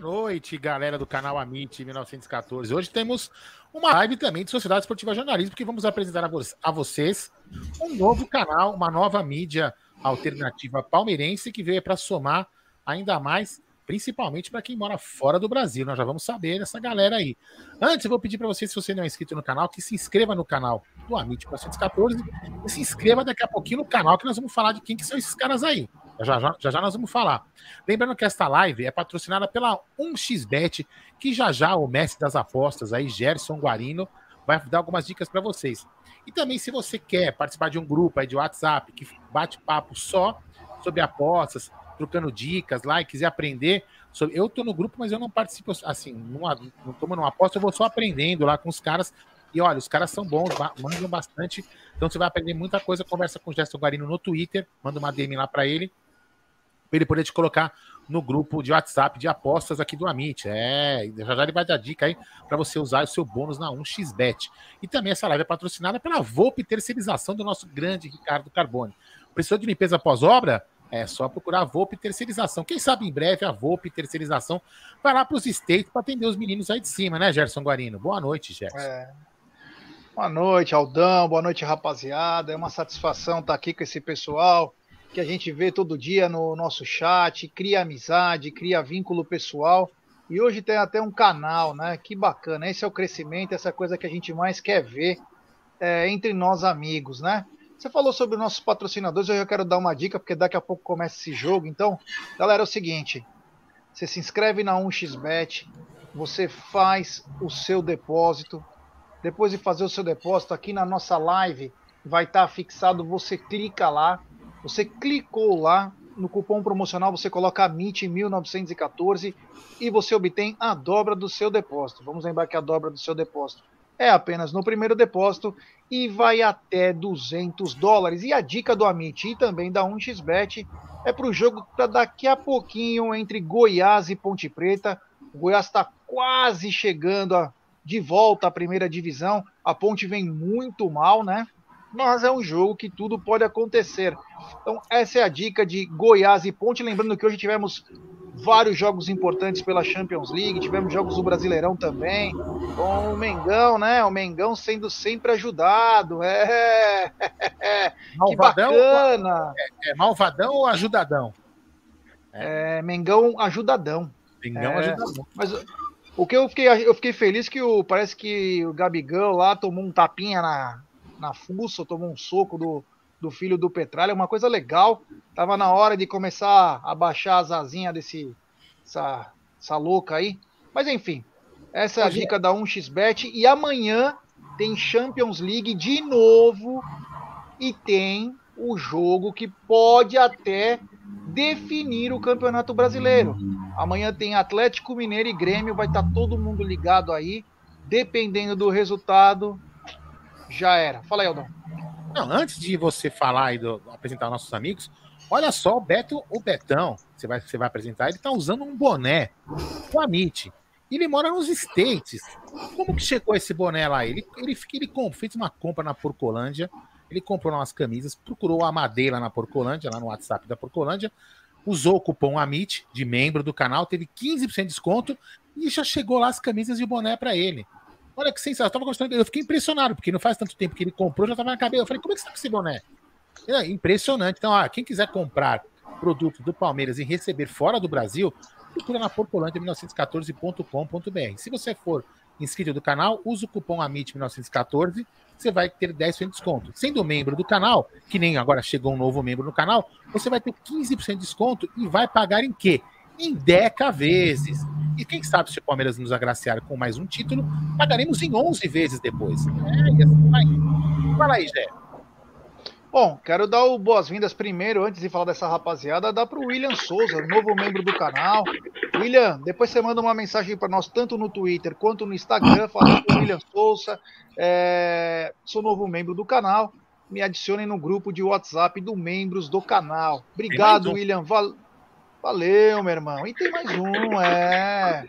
Boa noite, galera do canal Amit 1914. Hoje temos uma live também de Sociedade Esportiva Jornalismo, que vamos apresentar a, vo a vocês um novo canal, uma nova mídia alternativa palmeirense que veio para somar ainda mais, principalmente para quem mora fora do Brasil. Nós já vamos saber dessa galera aí. Antes, eu vou pedir para você, se você não é inscrito no canal, que se inscreva no canal do Amit 1914 e se inscreva daqui a pouquinho no canal, que nós vamos falar de quem que são esses caras aí. Já já, já já nós vamos falar. Lembrando que esta live é patrocinada pela 1xBet, que já já o mestre das apostas aí, Gerson Guarino, vai dar algumas dicas para vocês. E também, se você quer participar de um grupo aí de WhatsApp que bate papo só sobre apostas, trocando dicas lá e quiser aprender. Sobre... Eu tô no grupo, mas eu não participo assim, não, tomo numa aposta, eu vou só aprendendo lá com os caras. E olha, os caras são bons, mandam bastante. Então você vai aprender muita coisa. Conversa com o Gerson Guarino no Twitter, manda uma DM lá para ele ele poder te colocar no grupo de WhatsApp de apostas aqui do Amit. É, já já ele vai dar dica aí para você usar o seu bônus na 1xBet. E também essa live é patrocinada pela Volpe Terceirização do nosso grande Ricardo Carbone. Precisou de limpeza pós-obra? É só procurar a Volpe Terceirização. Quem sabe em breve a Volpe Terceirização vai lá para os States para atender os meninos aí de cima, né, Gerson Guarino? Boa noite, Gerson. É. Boa noite, Aldão. Boa noite, rapaziada. É uma satisfação estar aqui com esse pessoal que a gente vê todo dia no nosso chat, cria amizade, cria vínculo pessoal. E hoje tem até um canal, né? Que bacana. Esse é o crescimento, essa coisa que a gente mais quer ver é, entre nós amigos, né? Você falou sobre os nossos patrocinadores, eu já quero dar uma dica, porque daqui a pouco começa esse jogo. Então, galera, é o seguinte: você se inscreve na 1xBet, você faz o seu depósito. Depois de fazer o seu depósito, aqui na nossa live vai estar fixado, você clica lá você clicou lá no cupom promocional, você coloca AMIT 1914 e você obtém a dobra do seu depósito. Vamos lembrar que a dobra do seu depósito é apenas no primeiro depósito e vai até 200 dólares. E a dica do Amit e também da 1xBet é para o jogo para daqui a pouquinho entre Goiás e Ponte Preta. O Goiás está quase chegando a, de volta à primeira divisão. A Ponte vem muito mal, né? Mas é um jogo que tudo pode acontecer. Então, essa é a dica de Goiás e Ponte. Lembrando que hoje tivemos vários jogos importantes pela Champions League, tivemos jogos do Brasileirão também, com o Mengão, né? O Mengão sendo sempre ajudado. É, malvadão, que bacana! É, é, malvadão ou ajudadão? É, Mengão ajudadão. Mengão é, ajudadão. Mas o que eu fiquei, eu fiquei feliz que o, parece que o Gabigão lá tomou um tapinha na, na fuça, tomou um soco do, do filho do Petralha, uma coisa legal. Tava na hora de começar a baixar as asinhas desse essa, essa louca aí. Mas enfim, essa é a dica da 1xBet e amanhã tem Champions League de novo e tem o jogo que pode até definir o Campeonato Brasileiro. Amanhã tem Atlético Mineiro e Grêmio, vai estar tá todo mundo ligado aí. Dependendo do resultado, já era. Fala aí, Aldão. Não, antes de você falar e do, apresentar nossos amigos, olha só o Beto, o Betão, você vai, você vai apresentar, ele tá usando um boné do Amit. Ele mora nos States. Como que chegou esse boné lá? Ele, ele, ele, ele fez uma compra na Porcolândia, ele comprou umas camisas, procurou a madeira na Porcolândia, lá no WhatsApp da Porcolândia, usou o cupom AMIT de membro do canal, teve 15% de desconto e já chegou lá as camisas e o boné para ele. Olha que sensacional. Eu, tava gostando, eu fiquei impressionado, porque não faz tanto tempo que ele comprou, já estava na cabeça. Eu falei, como é que você tá com esse boné? É, impressionante. Então, ah, quem quiser comprar produtos do Palmeiras e receber fora do Brasil, procura na porcolândia1914.com.br. Se você for inscrito do canal, usa o cupom AMIT1914, você vai ter 10% de desconto. Sendo membro do canal, que nem agora chegou um novo membro no canal, você vai ter 15% de desconto e vai pagar em quê? Em 10 vezes. E quem sabe se o Palmeiras nos agraciar com mais um título, pagaremos em 11 vezes depois. É, e assim vai. Fala aí, Jé. Bom, quero dar o boas-vindas primeiro, antes de falar dessa rapaziada, dar para o William Souza, novo membro do canal. William, depois você manda uma mensagem para nós, tanto no Twitter quanto no Instagram, falando com o William Souza. É, sou novo membro do canal. Me adicionem no grupo de WhatsApp do membros do canal. Obrigado. William. Val... Valeu, meu irmão. E tem mais um, é.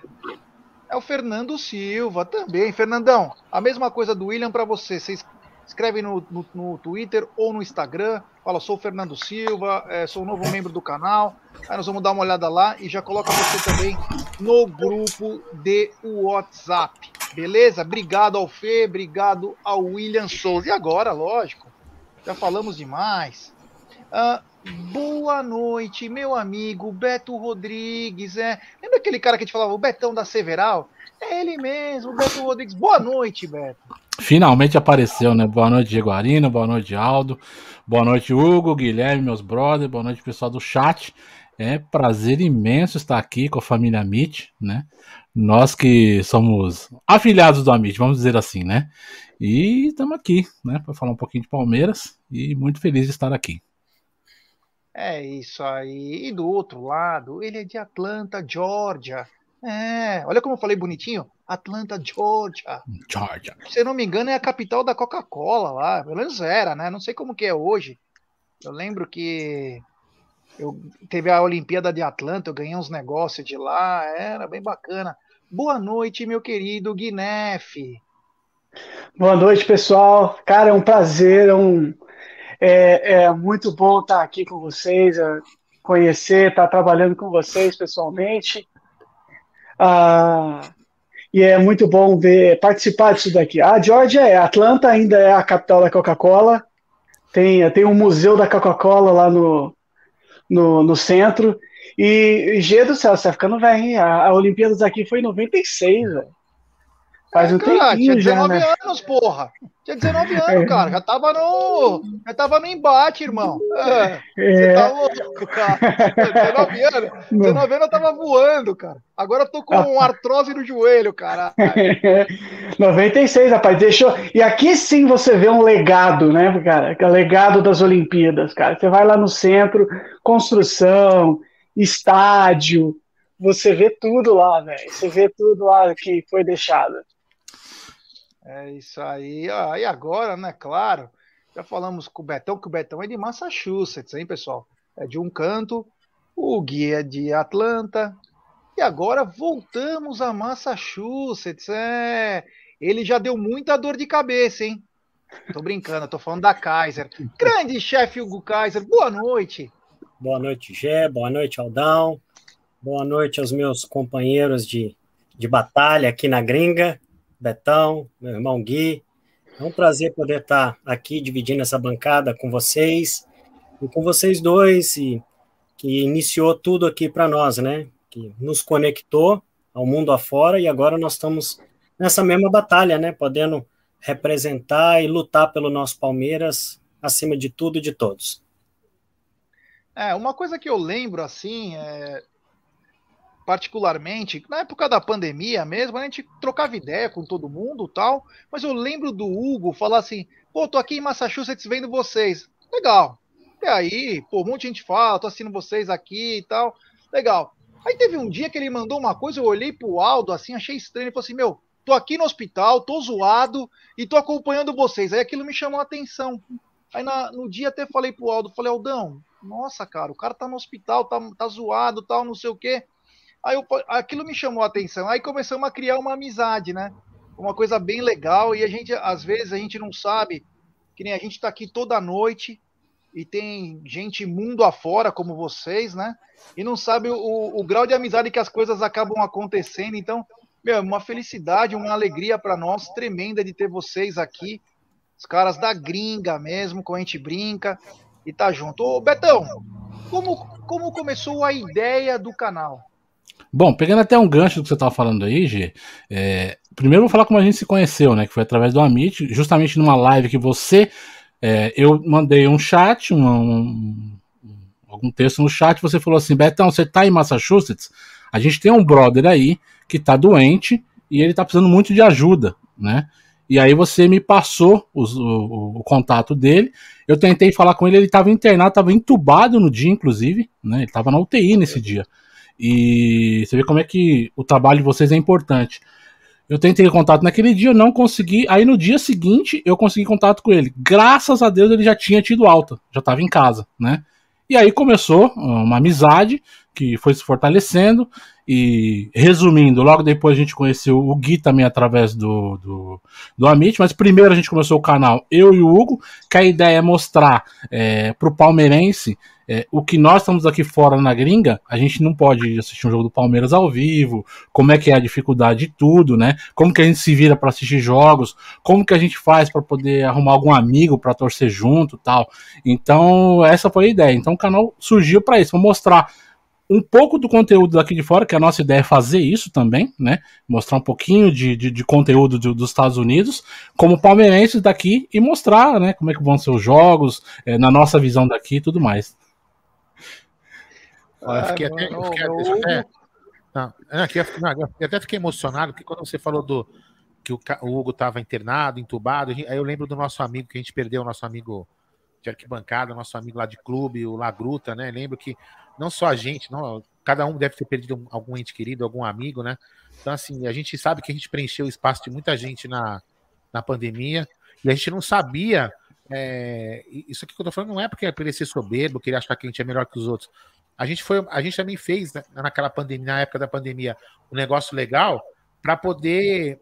É o Fernando Silva também. Fernandão, a mesma coisa do William para você. Vocês escreve no, no, no, Twitter ou no Instagram, fala, sou o Fernando Silva, é, sou um novo membro do canal, aí nós vamos dar uma olhada lá e já coloca você também no grupo de WhatsApp, beleza? Obrigado ao Fê, obrigado ao William Souza. E agora, lógico, já falamos demais. Uh, boa noite, meu amigo Beto Rodrigues. É, lembra aquele cara que gente falava, o Betão da Several? É ele mesmo, Beto Rodrigues. Boa noite, Beto. Finalmente apareceu, né? Boa noite, Jaguarino. Boa noite, Aldo. Boa noite, Hugo, Guilherme, meus brothers. Boa noite, pessoal do chat. É prazer imenso estar aqui com a família Amit, né? Nós que somos afiliados do Amit, vamos dizer assim, né? E estamos aqui, né, para falar um pouquinho de Palmeiras e muito feliz de estar aqui. É isso aí. E do outro lado, ele é de Atlanta, Georgia. É, olha como eu falei bonitinho. Atlanta, Georgia. Georgia. Se eu não me engano, é a capital da Coca-Cola lá. Pelo menos era, né? Não sei como que é hoje. Eu lembro que eu teve a Olimpíada de Atlanta, eu ganhei uns negócios de lá, era bem bacana. Boa noite, meu querido Guinef. Boa noite, pessoal. Cara, é um prazer, é, um, é, é muito bom estar aqui com vocês, é, conhecer, estar trabalhando com vocês pessoalmente. Ah, e é muito bom ver participar disso daqui. A Georgia é, Atlanta ainda é a capital da Coca-Cola. Tem, tem um museu da Coca-Cola lá no, no, no centro. E, G do céu, você tá ficando velho, hein? A, a Olimpíadas aqui foi em 96, velho. Faz um cara, tempinho tinha 19 já, né? anos, porra. Tinha 19 anos, é. cara. Já tava no. Já tava no embate, irmão. É. Você é. tá louco, cara. 19 anos. 19 anos eu tava voando, cara. Agora eu tô com um artrose no joelho, cara. 96, rapaz. Deixou. E aqui sim você vê um legado, né, cara? É o legado das Olimpíadas, cara. Você vai lá no centro, construção, estádio. Você vê tudo lá, velho. Você vê tudo lá que foi deixado. É isso aí. Ah, e agora, né? Claro, já falamos com o Betão, que o Betão é de Massachusetts, hein, pessoal? É de um canto, o Gui é de Atlanta. E agora voltamos a Massachusetts. É, ele já deu muita dor de cabeça, hein? Tô brincando, tô falando da Kaiser. Grande chefe Hugo Kaiser, boa noite. Boa noite, Gé. Boa noite, Aldão. Boa noite aos meus companheiros de, de batalha aqui na gringa. Betão, meu irmão Gui. É um prazer poder estar aqui dividindo essa bancada com vocês e com vocês dois, e, que iniciou tudo aqui para nós, né? Que nos conectou ao mundo afora e agora nós estamos nessa mesma batalha, né? Podendo representar e lutar pelo nosso Palmeiras acima de tudo e de todos. É, uma coisa que eu lembro assim, é, particularmente, na época da pandemia mesmo, a gente trocava ideia com todo mundo tal, mas eu lembro do Hugo falar assim, pô, tô aqui em Massachusetts vendo vocês. Legal. E aí, pô, um monte de gente fala, tô assistindo vocês aqui e tal. Legal. Aí teve um dia que ele mandou uma coisa, eu olhei pro Aldo assim, achei estranho, ele falou assim, meu, tô aqui no hospital, tô zoado e tô acompanhando vocês. Aí aquilo me chamou a atenção. Aí na, no dia até falei pro Aldo, falei, Aldão, nossa, cara, o cara tá no hospital, tá, tá zoado, tal, não sei o quê. Aí eu, aquilo me chamou a atenção. Aí começamos a criar uma amizade, né? Uma coisa bem legal. E a gente, às vezes, a gente não sabe, que nem a gente está aqui toda noite e tem gente mundo afora, como vocês, né? E não sabe o, o grau de amizade que as coisas acabam acontecendo. Então, meu, uma felicidade, uma alegria para nós tremenda de ter vocês aqui. Os caras da gringa mesmo, com a gente brinca e tá junto. Ô, Betão, como, como começou a ideia do canal? Bom, pegando até um gancho do que você estava falando aí, G, é, primeiro vou falar como a gente se conheceu, né? Que foi através do Amit, justamente numa live que você. É, eu mandei um chat, um, um, algum texto no chat, você falou assim: Betão, você tá em Massachusetts? A gente tem um brother aí que tá doente e ele tá precisando muito de ajuda, né? E aí você me passou os, o, o, contato dele. Eu tentei falar com ele, ele estava internado, estava entubado no dia, inclusive, né? Ele estava na UTI nesse dia. E você vê como é que o trabalho de vocês é importante. Eu tentei contato naquele dia, eu não consegui. Aí no dia seguinte eu consegui contato com ele. Graças a Deus ele já tinha tido alta, já estava em casa, né? E aí começou uma amizade que foi se fortalecendo. E resumindo, logo depois a gente conheceu o Gui também através do, do, do Amit, mas primeiro a gente começou o canal, eu e o Hugo, que a ideia é mostrar é, para o palmeirense é, o que nós estamos aqui fora na gringa, a gente não pode assistir um jogo do Palmeiras ao vivo, como é que é a dificuldade de tudo, né? Como que a gente se vira para assistir jogos, como que a gente faz para poder arrumar algum amigo para torcer junto, tal. Então essa foi a ideia. Então o canal surgiu para isso, para mostrar um pouco do conteúdo daqui de fora, que a nossa ideia é fazer isso também, né? Mostrar um pouquinho de, de, de conteúdo do, dos Estados Unidos, como palmeirenses daqui, e mostrar, né, como é que vão ser os jogos, é, na nossa visão daqui e tudo mais. Eu fiquei até. Eu fiquei, até, não, eu até fiquei emocionado, porque quando você falou do que o, o Hugo estava internado, entubado, aí eu lembro do nosso amigo que a gente perdeu, o nosso amigo de arquibancada, nosso amigo lá de clube, o Lagruta, né? Lembro que não só a gente, não, cada um deve ter perdido algum ente querido, algum amigo, né? Então, assim, a gente sabe que a gente preencheu o espaço de muita gente na, na pandemia e a gente não sabia. É, isso aqui que eu tô falando não é porque é ele ser soberbo, querer achar que a gente é melhor que os outros. A gente foi, a gente também fez né, naquela pandemia, na época da pandemia, um negócio legal para poder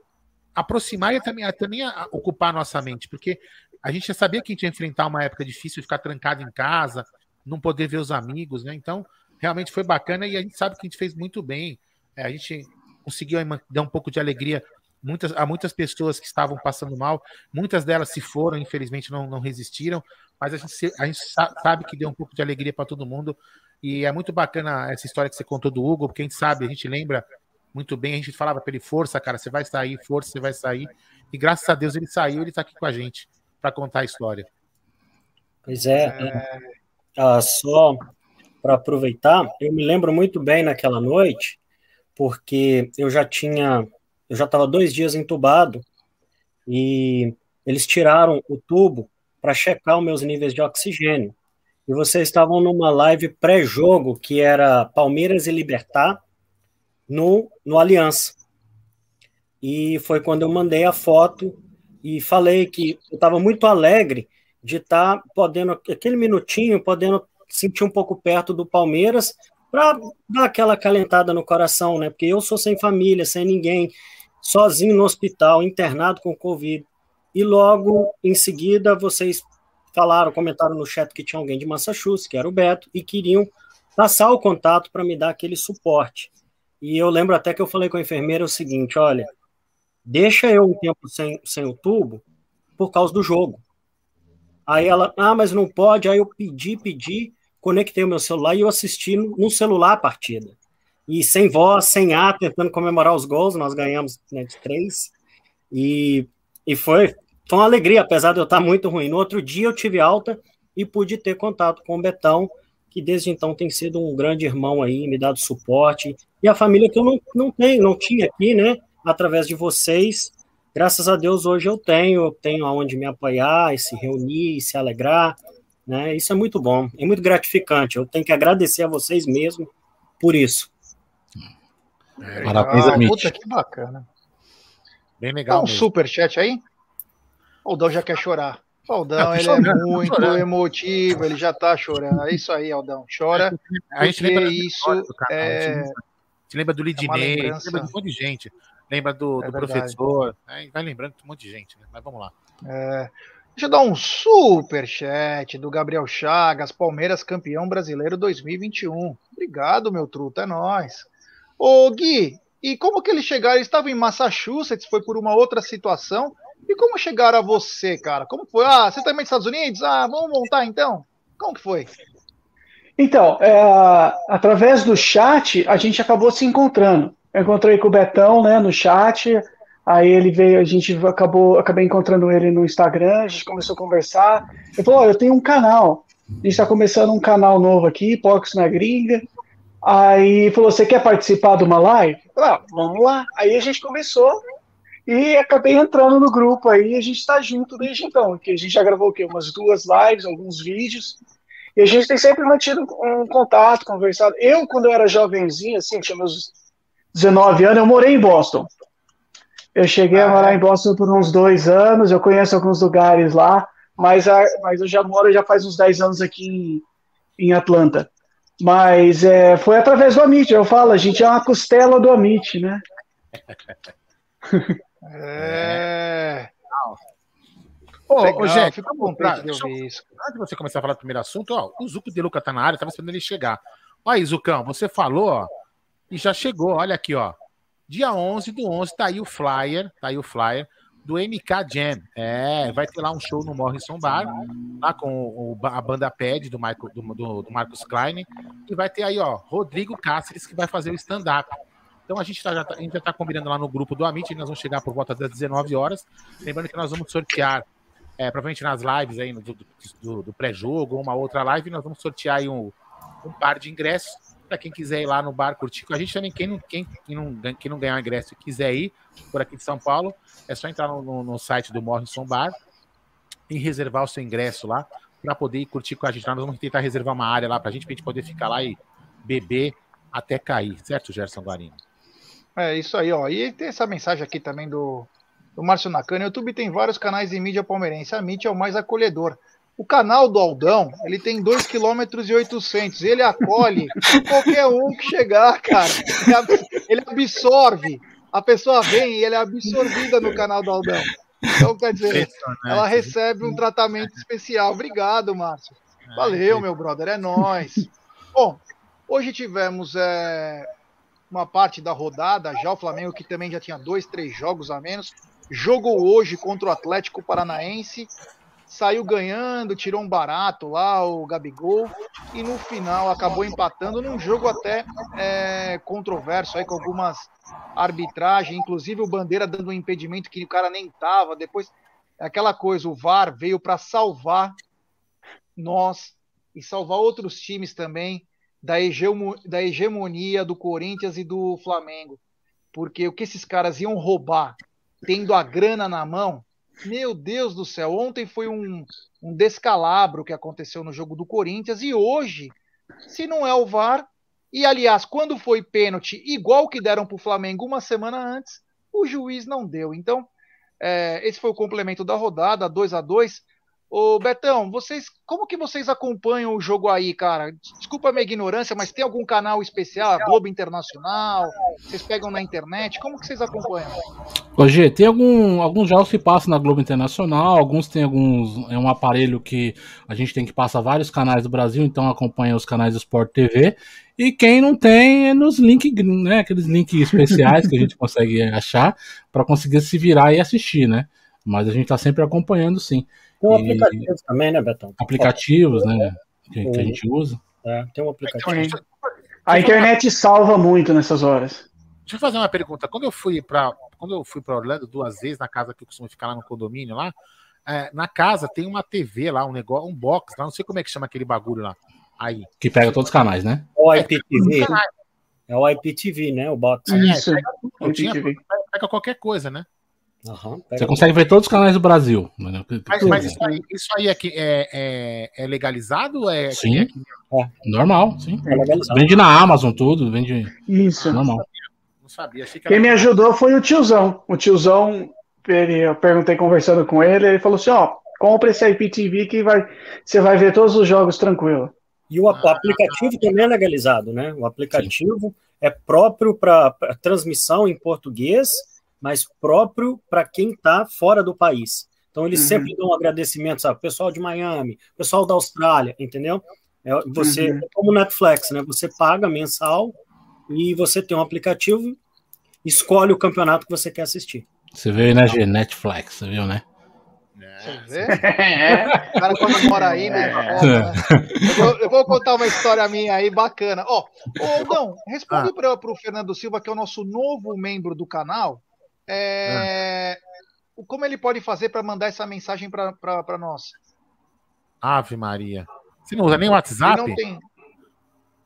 aproximar e também, também ocupar nossa mente, porque a gente já sabia que a gente ia enfrentar uma época difícil, ficar trancado em casa, não poder ver os amigos, né? Então, realmente foi bacana e a gente sabe que a gente fez muito bem. É, a gente conseguiu dar um pouco de alegria muitas, a muitas pessoas que estavam passando mal. Muitas delas se foram, infelizmente não, não resistiram, mas a gente, a gente sabe que deu um pouco de alegria para todo mundo. E é muito bacana essa história que você contou do Hugo, porque a gente sabe, a gente lembra muito bem, a gente falava para ele: força, cara, você vai sair, força, você vai sair. E graças a Deus ele saiu, ele está aqui com a gente para contar a história. Pois é, é... Ah, só para aproveitar, eu me lembro muito bem naquela noite, porque eu já tinha, eu já estava dois dias entubado e eles tiraram o tubo para checar os meus níveis de oxigênio. E vocês estavam numa live pré-jogo que era Palmeiras e Libertar no, no Aliança. E foi quando eu mandei a foto e falei que eu estava muito alegre de estar tá podendo, aquele minutinho, podendo sentir um pouco perto do Palmeiras para dar aquela calentada no coração, né? Porque eu sou sem família, sem ninguém, sozinho no hospital, internado com Covid. E logo em seguida vocês falaram, comentaram no chat que tinha alguém de Massachusetts, que era o Beto, e queriam passar o contato para me dar aquele suporte. E eu lembro até que eu falei com a enfermeira o seguinte: olha, deixa eu um tempo sem, sem o tubo por causa do jogo. Aí ela, ah, mas não pode. Aí eu pedi, pedi, conectei o meu celular e eu assisti no celular a partida. E sem voz, sem ar, tentando comemorar os gols, nós ganhamos né, de três. E, e foi, foi uma alegria, apesar de eu estar muito ruim. No outro dia eu tive alta e pude ter contato com o Betão, que desde então tem sido um grande irmão aí, me dado suporte. E a família que eu não, não tenho, não tinha aqui, né? Através de vocês, graças a Deus hoje eu tenho, eu tenho aonde me apoiar e se reunir e se alegrar, né? Isso é muito bom, é muito gratificante. Eu tenho que agradecer a vocês mesmo por isso. É, Parabéns, ah, puta, que bacana. Bem legal. Dá um super chat aí? O Aldão já quer chorar. O Aldão, ele é muito emotivo, ele já tá chorando. É isso aí, Aldão. Chora. A gente lembra isso é... A gente lembra do Lidinei, é lembra de um monte de gente lembra do, é do professor, né? vai lembrando de um monte de gente, né? Mas vamos lá. É, deixa eu dar um super chat do Gabriel Chagas, Palmeiras campeão brasileiro 2021. Obrigado, meu truta, é nóis. Ô Gui, e como que eles chegaram? Eles estavam em Massachusetts, foi por uma outra situação. E como chegaram a você, cara? Como foi? Ah, você também dos Estados Unidos? Ah, vamos montar então? Como que foi? Então, é, através do chat, a gente acabou se encontrando. Eu encontrei com o Betão, né, no chat. Aí ele veio, a gente acabou, acabei encontrando ele no Instagram, a gente começou a conversar. Ele falou: Olha, eu tenho um canal. A gente está começando um canal novo aqui, Porcos na Gringa. Aí falou: Você quer participar de uma live? Falei, ah, vamos lá. Aí a gente começou e acabei entrando no grupo aí. A gente está junto desde então. Que a gente já gravou o quê? Umas duas lives, alguns vídeos. E a gente tem sempre mantido um contato, conversado. Eu, quando eu era jovenzinho, assim, tinha meus 19 anos, eu morei em Boston. Eu cheguei a morar em Boston por uns dois anos, eu conheço alguns lugares lá, mas, a, mas eu já moro já faz uns 10 anos aqui em, em Atlanta. Mas é, foi através do Amit, eu falo, a gente é uma costela do Amit, né? É. Ô, ô, gente, fica bom pra, de ouvir isso. Antes de você começar a falar do primeiro assunto, ó, o Zuco de Luca tá na área, tava esperando ele chegar. Olha aí, Zucão, você falou, ó, e já chegou, olha aqui, ó. Dia 11 do 11 tá aí o flyer, tá aí o flyer do MK Jam. É, vai ter lá um show no Morrison Bar, lá com o, a banda Pad do, Michael, do, do, do, Marcos Klein. E vai ter aí, ó, Rodrigo Cáceres, que vai fazer o stand-up. Então a gente, tá, já tá, a gente tá combinando lá no grupo do Amit, nós vamos chegar por volta das 19 horas. Lembrando que nós vamos sortear, é, provavelmente nas lives aí do, do, do pré-jogo, uma outra live, nós vamos sortear aí um, um par de ingressos para quem quiser ir lá no bar curtir com a gente também. Quem não, quem, quem não, quem não ganhar ingresso e quiser ir por aqui de São Paulo, é só entrar no, no, no site do Morrison Bar e reservar o seu ingresso lá para poder ir curtir com a gente. Nós vamos tentar reservar uma área lá para a gente, para gente poder ficar lá e beber até cair, certo, Gerson Guarino? É isso aí, ó. E tem essa mensagem aqui também do, do Márcio Nakane. O YouTube tem vários canais de mídia palmeirense. A mídia é o mais acolhedor. O canal do Aldão, ele tem 2 km 800. Ele acolhe qualquer um que chegar, cara. Ele absorve. A pessoa vem e ele é absorvida no canal do Aldão. Então, quer dizer, ela recebe um tratamento especial. Obrigado, Márcio. Valeu, meu brother. É nós. Bom, hoje tivemos é, uma parte da rodada, já o Flamengo, que também já tinha dois, três jogos a menos, jogou hoje contra o Atlético Paranaense saiu ganhando, tirou um barato lá, o Gabigol, e no final acabou empatando num jogo até é, controverso aí com algumas arbitragens, inclusive o Bandeira dando um impedimento que o cara nem tava. Depois, aquela coisa, o VAR veio para salvar nós e salvar outros times também da, hegemonia do Corinthians e do Flamengo. Porque o que esses caras iam roubar, tendo a grana na mão, meu Deus do céu, ontem foi um, um descalabro que aconteceu no jogo do Corinthians e hoje, se não é o VAR, e aliás, quando foi pênalti, igual que deram para o Flamengo uma semana antes, o juiz não deu. Então, é, esse foi o complemento da rodada, 2 a 2 Ô Betão, vocês, como que vocês acompanham o jogo aí, cara? Desculpa a minha ignorância, mas tem algum canal especial, a Globo Internacional? Vocês pegam na internet? Como que vocês acompanham? Hoje tem algum, alguns jogos que passam na Globo Internacional, alguns tem alguns é um aparelho que a gente tem que passar vários canais do Brasil, então acompanha os canais do Sport TV. E quem não tem é nos links, né, aqueles links especiais que a gente consegue achar para conseguir se virar e assistir, né? Mas a gente está sempre acompanhando, sim. Tem um aplicativos também, né, Betão? Aplicativos, né? Que, que, a gente usa. É, tem um aplicativo. A internet salva muito nessas horas. Deixa eu fazer uma pergunta. Quando eu fui para quando eu fui para Orlando duas vezes na casa que eu costumo ficar lá no condomínio lá, é, na casa tem uma TV lá, um negócio, um box lá, não sei como é que chama aquele bagulho lá. Aí. Que pega todos os canais, né? O IPTV. É, é o IPTV, né? O box. Isso. É, pega, tinha, pega qualquer coisa, né? Uhum, Você consegue ver todos os canais do Brasil. Mas, mas isso, aí, isso aí é, é, é, é legalizado? É, sim. É, normal, sim. É vende na Amazon tudo, vende. Isso. Normal. Não sabia. Que Quem me ajudou foi o tiozão. O tiozão, ele, eu perguntei conversando com ele, ele falou assim: ó, compra esse IPTV que vai, você vai ver todos os jogos tranquilo. E o, ah, aplicativo também é legalizado, né? O aplicativo sim. é próprio para transmissão em português mas próprio para quem está fora do país. Então, eles uhum. sempre dão agradecimentos ao pessoal de Miami, pessoal da Austrália, entendeu? É, você, uhum. como Netflix, né? Você paga mensal e você tem um aplicativo, escolhe o campeonato que você quer assistir. Você viu aí, né, G? Netflix, você viu, né? Você vê? É. O cara quando mora aí, né? É. né? Eu, vou, eu, vou, contar uma história minha aí bacana. Ó, oh, não, responde ah. para o Fernando Silva, que é o nosso novo membro do canal. É, Como ele pode fazer para mandar essa mensagem para nós? Ave Maria. Você não usa nem o WhatsApp? Ele não tem.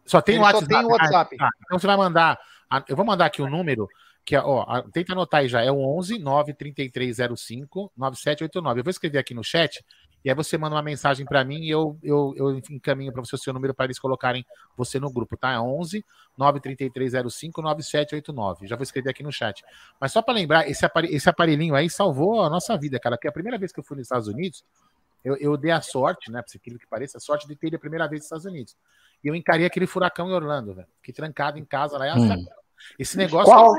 Só tem o Ele só WhatsApp. tem o WhatsApp. Ah, então você vai mandar. Eu vou mandar aqui o número, que é, ó, tenta anotar aí já, é o 11 93305 9789. Eu vou escrever aqui no chat, e aí você manda uma mensagem para mim e eu, eu, eu encaminho para você o seu número para eles colocarem você no grupo, tá? É 11 93305 9789. Já vou escrever aqui no chat. Mas só para lembrar, esse, apare- esse aparelhinho aí salvou a nossa vida, cara, que a primeira vez que eu fui nos Estados Unidos, eu, eu dei a sorte, né, por aquilo que pareça, a sorte de ter ido a primeira vez nos Estados Unidos. E eu encarei aquele furacão em Orlando, velho. Fiquei trancado em casa lá. Hum. Esse negócio. Qual,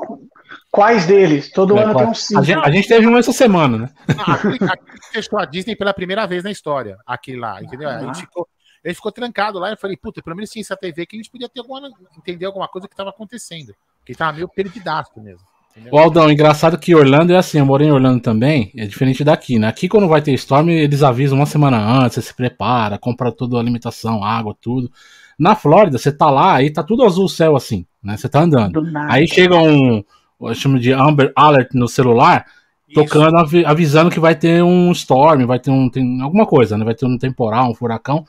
quais deles? Todo É, ano qual- tem um a, cinco. gente, a gente teve um essa semana, né? Ah, que fechou a Disney pela primeira vez na história. Aquele lá, entendeu? A gente ficou, ele ficou trancado lá. Eu falei, puta, pelo menos tinha essa TV que a gente podia ter alguma, entender alguma coisa que estava acontecendo. Porque tava meio perdidaço mesmo. entendeu? O Aldão, engraçado que Orlando é assim, eu morei em Orlando também, é diferente daqui, né? Aqui quando vai ter Storm, eles avisam uma semana antes, você se prepara, compra tudo, alimentação, água, tudo. Na Flórida, você tá lá, aí tá tudo azul o céu assim, né? Você tá andando. Aí chega um, eu chamo de Amber Alert no celular, tocando, avi- avisando que vai ter um storm, vai ter um, tem alguma coisa, né? Vai ter um temporal, um furacão.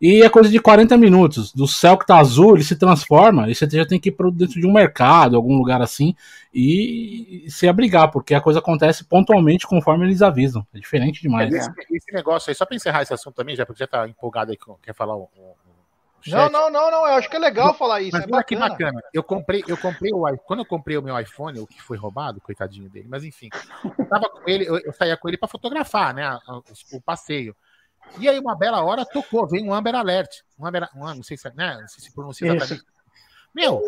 E é coisa de 40 minutos. Do céu que tá azul, ele se transforma, e você já tem que ir para dentro de um mercado, algum lugar assim, e se abrigar, porque a coisa acontece pontualmente conforme eles avisam. É diferente demais. É. Esse, esse negócio aí, só para encerrar esse assunto também, já porque já tá empolgado aí, quer falar o. o- o Não, não, não, não. Eu acho que é legal falar isso. Mas é olha que bacana. Eu comprei, eu comprei o quando eu comprei o meu iPhone, o que foi roubado, coitadinho dele, mas enfim, eu tava com ele, eu, eu saía com ele para fotografar, né, a- o, passeio. E aí uma bela hora tocou, veio um Amber Alert, um Amber, um, não sei se, né, não sei se pronuncia Isso. exatamente. Meu,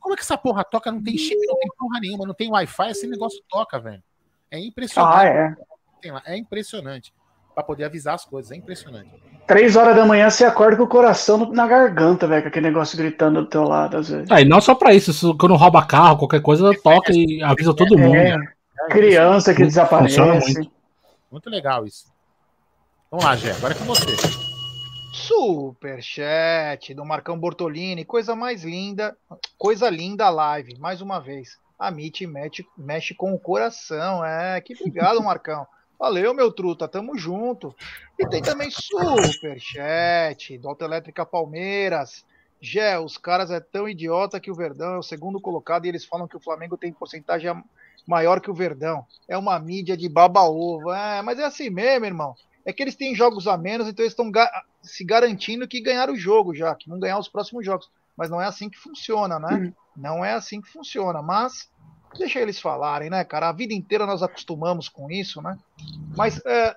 como é que essa porra toca? Não tem chip, não tem porra nenhuma, não tem Wi-Fi, esse negócio toca, velho. É impressionante. Ah, é. tem lá, é impressionante. Para poder avisar as coisas, é impressionante. Três horas da manhã você acorda com o coração na garganta, velho, com aquele negócio gritando do teu lado, às vezes. Ah, e não só pra isso, isso, quando rouba carro, qualquer coisa, toca e avisa todo mundo. É, criança que desaparece. muito. Muito legal isso. Vamos lá, Gé, agora é com você. Superchat do Marcão Bortolini, coisa mais linda, coisa linda a live, mais uma vez. A Mitch mexe, mexe com o coração, é, que obrigado, Marcão. Valeu, meu truta, tamo junto. E tem também Superchat do Autoelétrica Palmeiras. Gé, os caras é tão idiota que o Verdão é o segundo colocado e eles falam que o Flamengo tem porcentagem maior que o Verdão. É uma mídia de baba-ovo. É, mas é assim mesmo, irmão. É que eles têm jogos a menos, então eles estão ga- se garantindo que ganharam o jogo já, que não ganhar os próximos jogos. Mas não é assim que funciona, né? Hum. Não é assim que funciona. Mas deixa eles falarem, né, cara? A vida inteira nós acostumamos com isso, né? Mas é,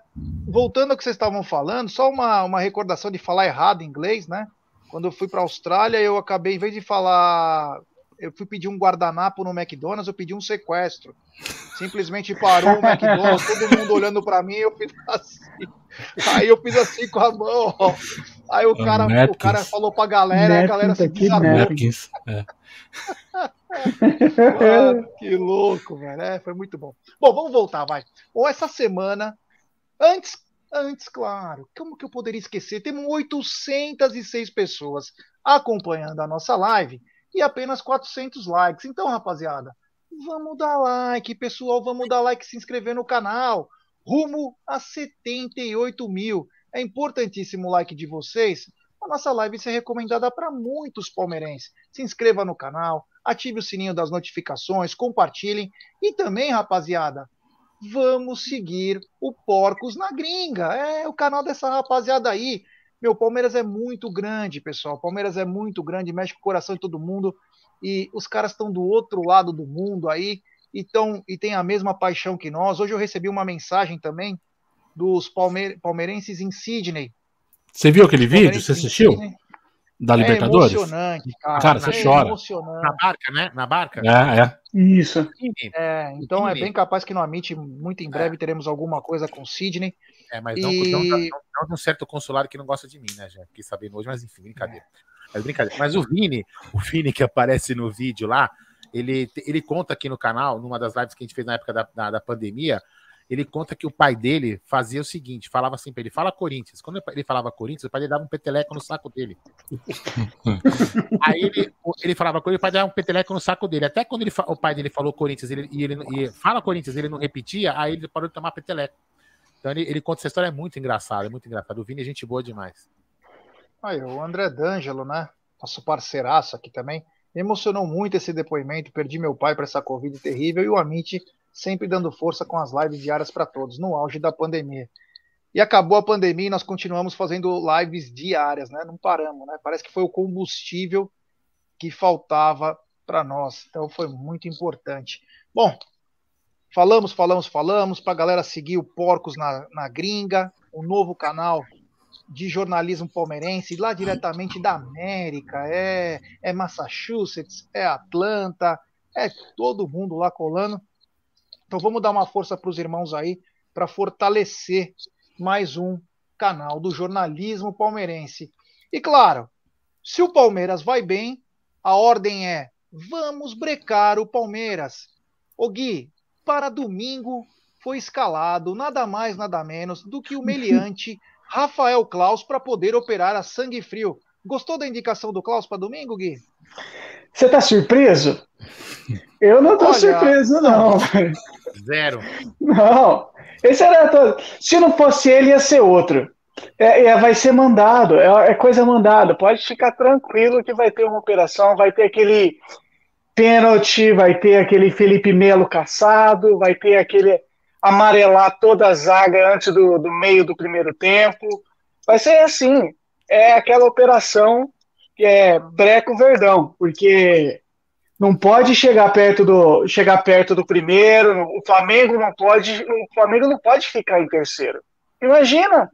voltando ao que vocês estavam falando, só uma, uma recordação de falar errado em inglês, né? Quando eu fui para a Austrália, eu acabei, em vez de falar. Eu fui pedir um guardanapo no McDonald's, eu pedi um sequestro. Simplesmente parou o McDonald's, todo mundo olhando para mim, eu fiz assim. Aí eu fiz assim com a mão, ó. Aí o cara, o Napkins. cara falou pra galera, e a galera se Napkins. Napkins. É. Ah, que louco, velho. É, foi muito bom. Bom, vamos voltar, vai. Ou essa semana, antes, antes, claro, como que eu poderia esquecer? Temos 806 pessoas acompanhando a nossa live e apenas 400 likes. Então, rapaziada, vamos dar like, pessoal, vamos dar like, se inscrever no canal. Rumo a 78 mil. É importantíssimo o like de vocês. A nossa live ser recomendada para muitos palmeirenses. Se inscreva no canal, ative o sininho das notificações, compartilhem e também, rapaziada, vamos seguir o Porcos na Gringa. É o canal dessa rapaziada aí. Meu, Palmeiras é muito grande, pessoal. Palmeiras é muito grande, mexe com o coração de todo mundo. E os caras estão do outro lado do mundo aí e, tão, e tem a mesma paixão que nós. Hoje eu recebi uma mensagem também dos palme palmeirenses em Sydney. Você viu aquele vídeo? Você assistiu? Sydney. Da É Libertadores? emocionante, cara. Cara, você é chora. Na barca, né? Na barca? É, é. Isso. É, então é bem capaz que no Amit, muito em breve, teremos alguma coisa com o Sidney. É, mas não, E- não, não, não de um certo consulado que não gosta de mim, né, já fiquei sabendo hoje, mas enfim, brincadeira. Mas brincadeira. Mas o Vini, o Vini que aparece no vídeo lá, ele, ele conta aqui no canal, numa das lives que a gente fez na época da, da, da pandemia, ele conta que o pai dele fazia o seguinte: falava assim para ele, fala Corinthians. Quando ele falava Corinthians, o pai dele dava um peteleco no saco dele. Aí ele, ele falava Corinthians, o pai dava um peteleco no saco dele. Até quando ele, o pai dele falou Corinthians ele, e ele e fala Corinthians, ele não repetia, aí ele parou de tomar peteleco. Então ele, ele conta essa história, é muito engraçada, é muito engraçado. O Vini é gente boa demais. Aí, o André D'Angelo, né? Nosso parceiraço aqui também. Me emocionou muito esse depoimento. Perdi meu pai para essa Covid terrível e o Amit sempre dando força com as lives diárias para todos, no auge da pandemia. E acabou a pandemia e nós continuamos fazendo lives diárias, né? Não paramos, né? Parece que foi o combustível que faltava para nós. Então foi muito importante. Bom, falamos, falamos, falamos para a galera seguir o Porcos na, na Gringa, o novo canal de jornalismo palmeirense, lá diretamente da América, é, é Massachusetts, é Atlanta, é todo mundo lá colando. Então vamos dar uma força para os irmãos aí para fortalecer mais um canal do jornalismo palmeirense. E claro, se o Palmeiras vai bem, a ordem é: vamos brecar o Palmeiras. O Gui, para domingo foi escalado nada mais nada menos do que o meliante Rafael Klaus para poder operar a sangue frio. Gostou da indicação do Klaus para domingo, Gui? Você tá surpreso? Eu não tô Olha, surpreso, não. Zero. Não. Esse era todo. Se não fosse ele, ia ser outro. É, é, vai ser mandado, é, é, coisa mandada. Pode ficar tranquilo que vai ter uma operação, vai ter aquele pênalti, vai ter aquele Felipe Melo caçado, vai ter aquele amarelar toda a zaga antes do, do meio do primeiro tempo. Vai ser assim. É aquela operação que é breco verdão, porque não pode chegar perto do chegar perto do primeiro, o Flamengo não pode, o Flamengo não pode ficar em terceiro. Imagina.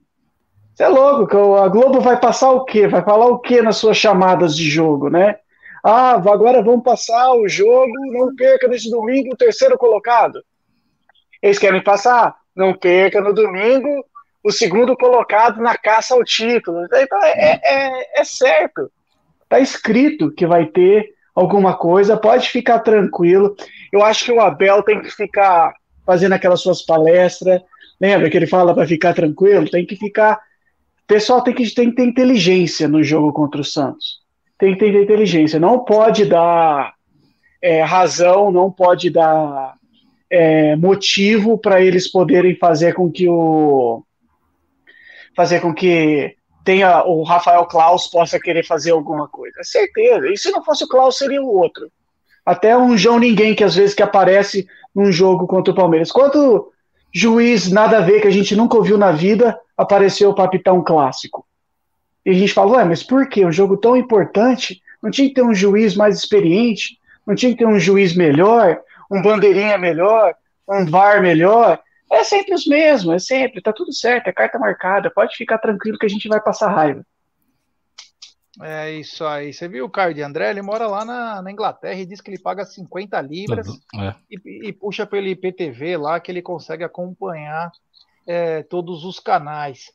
É louco, a Globo vai passar o quê? Vai falar o quê nas suas chamadas de jogo, né? Ah, agora vamos passar o jogo, não perca nesse domingo o terceiro colocado. Eles querem passar, não perca no domingo o segundo colocado na caça ao título. Então é, é, é certo. Está escrito que vai ter alguma coisa, pode ficar tranquilo. Eu acho que o Abel tem que ficar fazendo aquelas suas palestras. Lembra que ele fala para ficar tranquilo? Tem que ficar. O pessoal tem que, tem que ter inteligência no jogo contra o Santos. Tem que ter inteligência. Não pode dar é, razão, não pode dar é, motivo para eles poderem fazer com que o. fazer com que tenha o Rafael Klaus possa querer fazer alguma coisa. É certeza. E se não fosse o Klaus, seria o outro. Até um João Ninguém que às vezes que aparece num jogo contra o Palmeiras. Quanto juiz nada a ver que a gente nunca ouviu na vida apareceu para apitar um clássico? E a gente fala, ué, mas por quê? Um jogo tão importante, não tinha que ter um juiz mais experiente? Não tinha que ter um juiz melhor? Um bandeirinha melhor? Um VAR melhor? É sempre os mesmos, é sempre, tá tudo certo, é carta marcada, pode ficar tranquilo que a gente vai passar raiva. É isso aí. Você viu o Caio de André? Ele mora lá na, na Inglaterra e diz que ele paga 50 libras é. e, e, puxa pelo IPTV lá que ele consegue acompanhar é, todos os canais.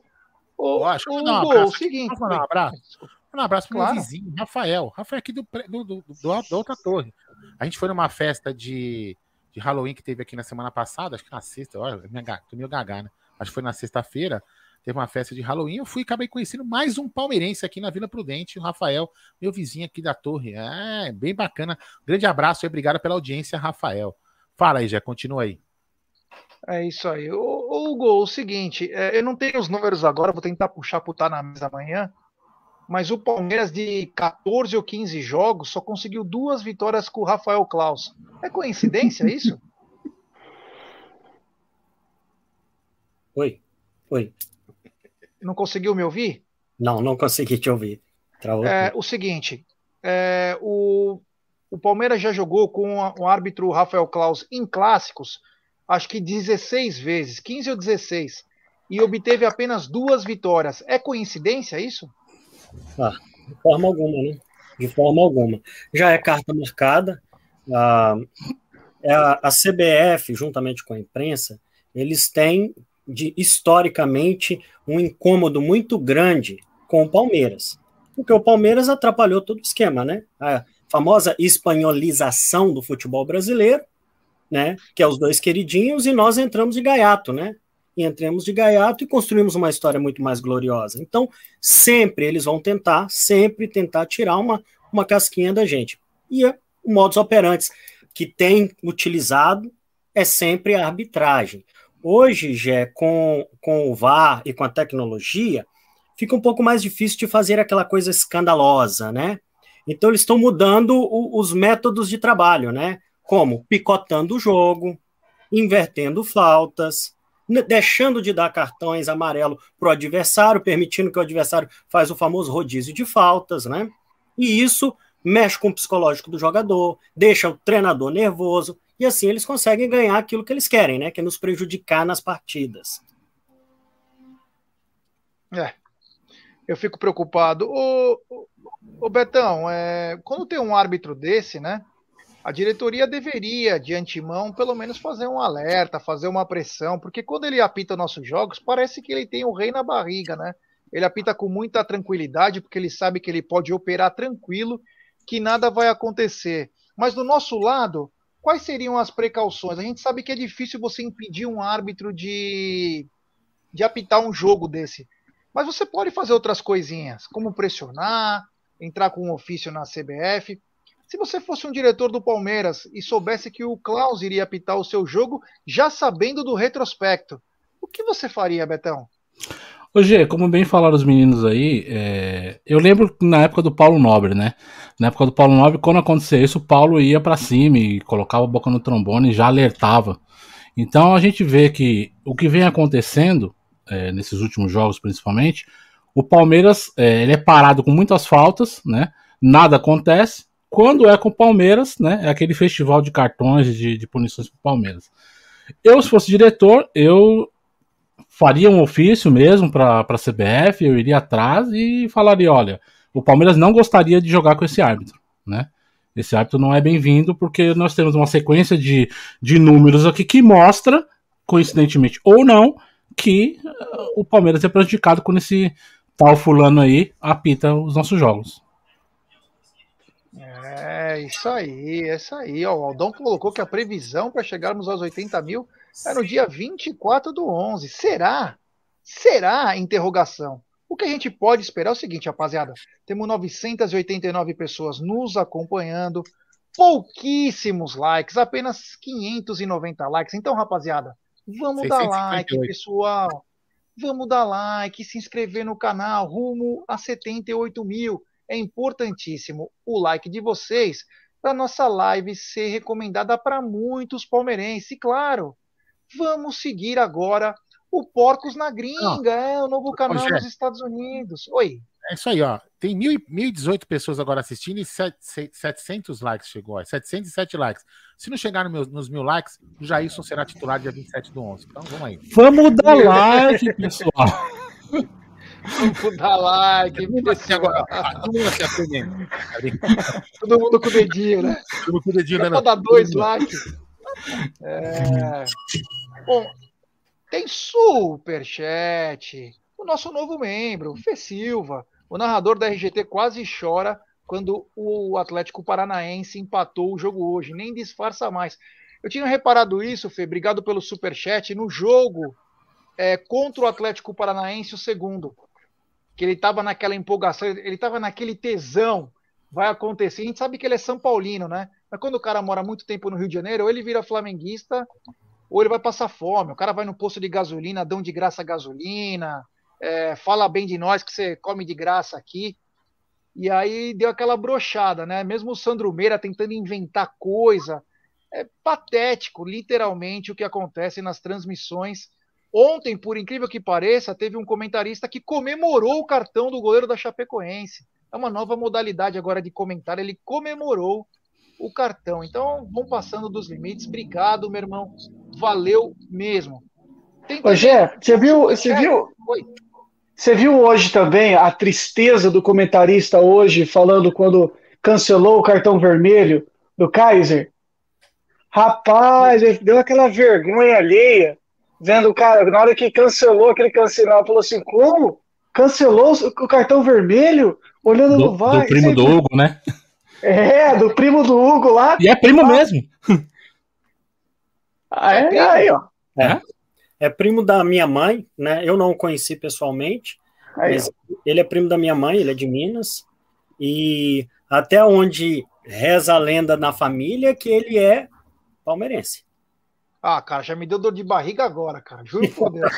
O, acho o, não, o, o seguinte. Um abraço. Um abraço para claro. meu vizinho, Rafael. Rafael aqui do, do, do, do, da outra torre. A gente foi numa festa de de Halloween que teve aqui na semana passada, acho que na sexta, olha, tô meio gaga, né? Acho que foi na sexta-feira, teve uma festa de Halloween, eu fui e acabei conhecendo mais um palmeirense aqui na Vila Prudente, o Rafael, meu vizinho aqui da torre. É, bem bacana. Grande abraço e obrigado pela audiência, Rafael. Fala aí, já continua aí. É isso aí. O, Hugo, o seguinte, é, eu não tenho os números agora, vou tentar puxar pro tá na mesa amanhã, mas o Palmeiras de 14 ou 15 jogos só conseguiu duas vitórias com o Rafael Klaus. É coincidência isso? Oi, oi. Não conseguiu me ouvir? Não, não consegui te ouvir. É, o seguinte, é, o, o Palmeiras já jogou com o árbitro Rafael Klaus em clássicos, acho que 16 vezes, 15 ou 16, e obteve apenas duas vitórias. É coincidência isso? Ah, de forma alguma, né? De forma alguma. Já é carta marcada. A, é a, a CBF, juntamente com a imprensa, eles têm, de, historicamente, um incômodo muito grande com o Palmeiras. Porque o Palmeiras atrapalhou todo o esquema, né? A famosa espanholização do futebol brasileiro. né? Que é os dois queridinhos, e nós entramos de gaiato, né? E entramos de gaiato e construímos uma história muito mais gloriosa. Então, sempre eles vão tentar, sempre tentar tirar uma, uma casquinha da gente. E é o modus operandi que tem utilizado é sempre a arbitragem. Hoje, já com, com o VAR e com a tecnologia, fica um pouco mais difícil de fazer aquela coisa escandalosa, né? Então, eles estão mudando o, os métodos de trabalho, né? Como picotando o jogo, invertendo faltas, deixando de dar cartões amarelo para o adversário, permitindo que o adversário faz o famoso rodízio de faltas, né? E isso mexe com o psicológico do jogador, deixa o treinador nervoso, e assim eles conseguem ganhar aquilo que eles querem, né? Que é nos prejudicar nas partidas. É. Eu fico preocupado. Ô, ô, Betão, é, quando tem um árbitro desse, né? A diretoria deveria, de antemão, pelo menos fazer um alerta, fazer uma pressão, porque quando ele apita nossos jogos, parece que ele tem o rei na barriga, né? Ele apita com muita tranquilidade, porque ele sabe que ele pode operar tranquilo, que nada vai acontecer. Mas do nosso lado, quais seriam as precauções? A gente sabe que é difícil você impedir um árbitro de, de apitar um jogo desse. Mas você pode fazer outras coisinhas, como pressionar, entrar com um ofício na CBF. Se você fosse um diretor do Palmeiras e soubesse que o Klaus iria apitar o seu jogo, já sabendo do retrospecto, o que você faria, Betão? Ô Gê, como bem falaram os meninos aí, é... eu lembro na época do Paulo Nobre, né? Na época do Paulo Nobre, quando acontecia isso, o Paulo ia para cima e colocava a boca no trombone e já alertava. Então a gente vê que o que vem acontecendo, é, nesses últimos jogos principalmente, o Palmeiras é, ele é parado com muitas faltas, né? Nada acontece. Quando é com o Palmeiras, né? É aquele festival de cartões de, de punições o Palmeiras. Eu, se fosse diretor, eu faria um ofício mesmo para a CBF, eu iria atrás e falaria: olha, o Palmeiras não gostaria de jogar com esse árbitro, né? Esse árbitro não é bem-vindo porque nós temos uma sequência de, de números aqui que mostra, coincidentemente ou não, que uh, o Palmeiras é prejudicado quando esse tal fulano aí apita os nossos jogos. É, isso aí, é isso aí. Ó, o Aldão colocou que a previsão para chegarmos aos 80 mil é no dia 24 do 11. Será? Será? Interrogação. O que a gente pode esperar é o seguinte, rapaziada. Temos 989 pessoas nos acompanhando, pouquíssimos likes, apenas 590 likes. Então, rapaziada, vamos 658. dar like, pessoal. Vamos dar like, se inscrever no canal, rumo a 78 mil. É importantíssimo o like de vocês para nossa live ser recomendada para muitos palmeirenses. E claro, Vamos seguir agora o Porcos na Gringa, é o novo canal Ô, nos Estados Unidos. Oi. É isso aí, ó. Tem 1.018 pessoas agora assistindo e 700 likes chegou. 707 likes. Se não chegar no meu, nos mil likes, o Jailson será titular dia 27 do 11. Então vamos aí. Vamos dar like, pessoal. Vamos dar like. Agora, todo mundo aprendendo. Todo mundo com o dedinho, né? Todo mundo com o dedinho, né? dar dois likes. É... Bom, tem superchat. O nosso novo membro, Fê Silva. O narrador da RGT quase chora quando o Atlético Paranaense empatou o jogo hoje. Nem disfarça mais. Eu tinha reparado isso, Fê. Obrigado pelo superchat. No jogo é, contra o Atlético Paranaense, o segundo. Que ele estava naquela empolgação, ele estava naquele tesão. Vai acontecer. A gente sabe que ele é São Paulino, né? Mas quando o cara mora muito tempo no Rio de Janeiro, ou ele vira flamenguista, ou ele vai passar fome. O cara vai no posto de gasolina, dão de graça gasolina, é, fala bem de nós que você come de graça aqui. E aí deu aquela brochada, né? Mesmo o Sandro Meira tentando inventar coisa. É patético, literalmente, o que acontece nas transmissões. Ontem, por incrível que pareça, teve um comentarista que comemorou o cartão do goleiro da Chapecoense. É uma nova modalidade agora de comentário. Ele comemorou o cartão. Então, vão passando dos limites. Obrigado, meu irmão. Valeu mesmo. Tem Ô, Gé, você viu, você viu? Oi. Você viu hoje também a tristeza do comentarista hoje falando quando cancelou o cartão vermelho do Kaiser? Rapaz, ele deu aquela vergonha alheia, vendo o cara, na hora que cancelou aquele cancelar, falou assim: como? Cancelou o cartão vermelho? Olhando do, no VAR. Do primo do Hugo, né? É, do primo do Hugo lá. E é primo lá. mesmo. Ah, é, aí, ó. É. é primo da minha mãe, né? Eu não o conheci pessoalmente, Aí, mas ele é primo da minha mãe, ele é de Minas. E até onde reza a lenda na família que ele é palmeirense. Ah, cara, já me deu dor de barriga agora, cara. Juro por Deus.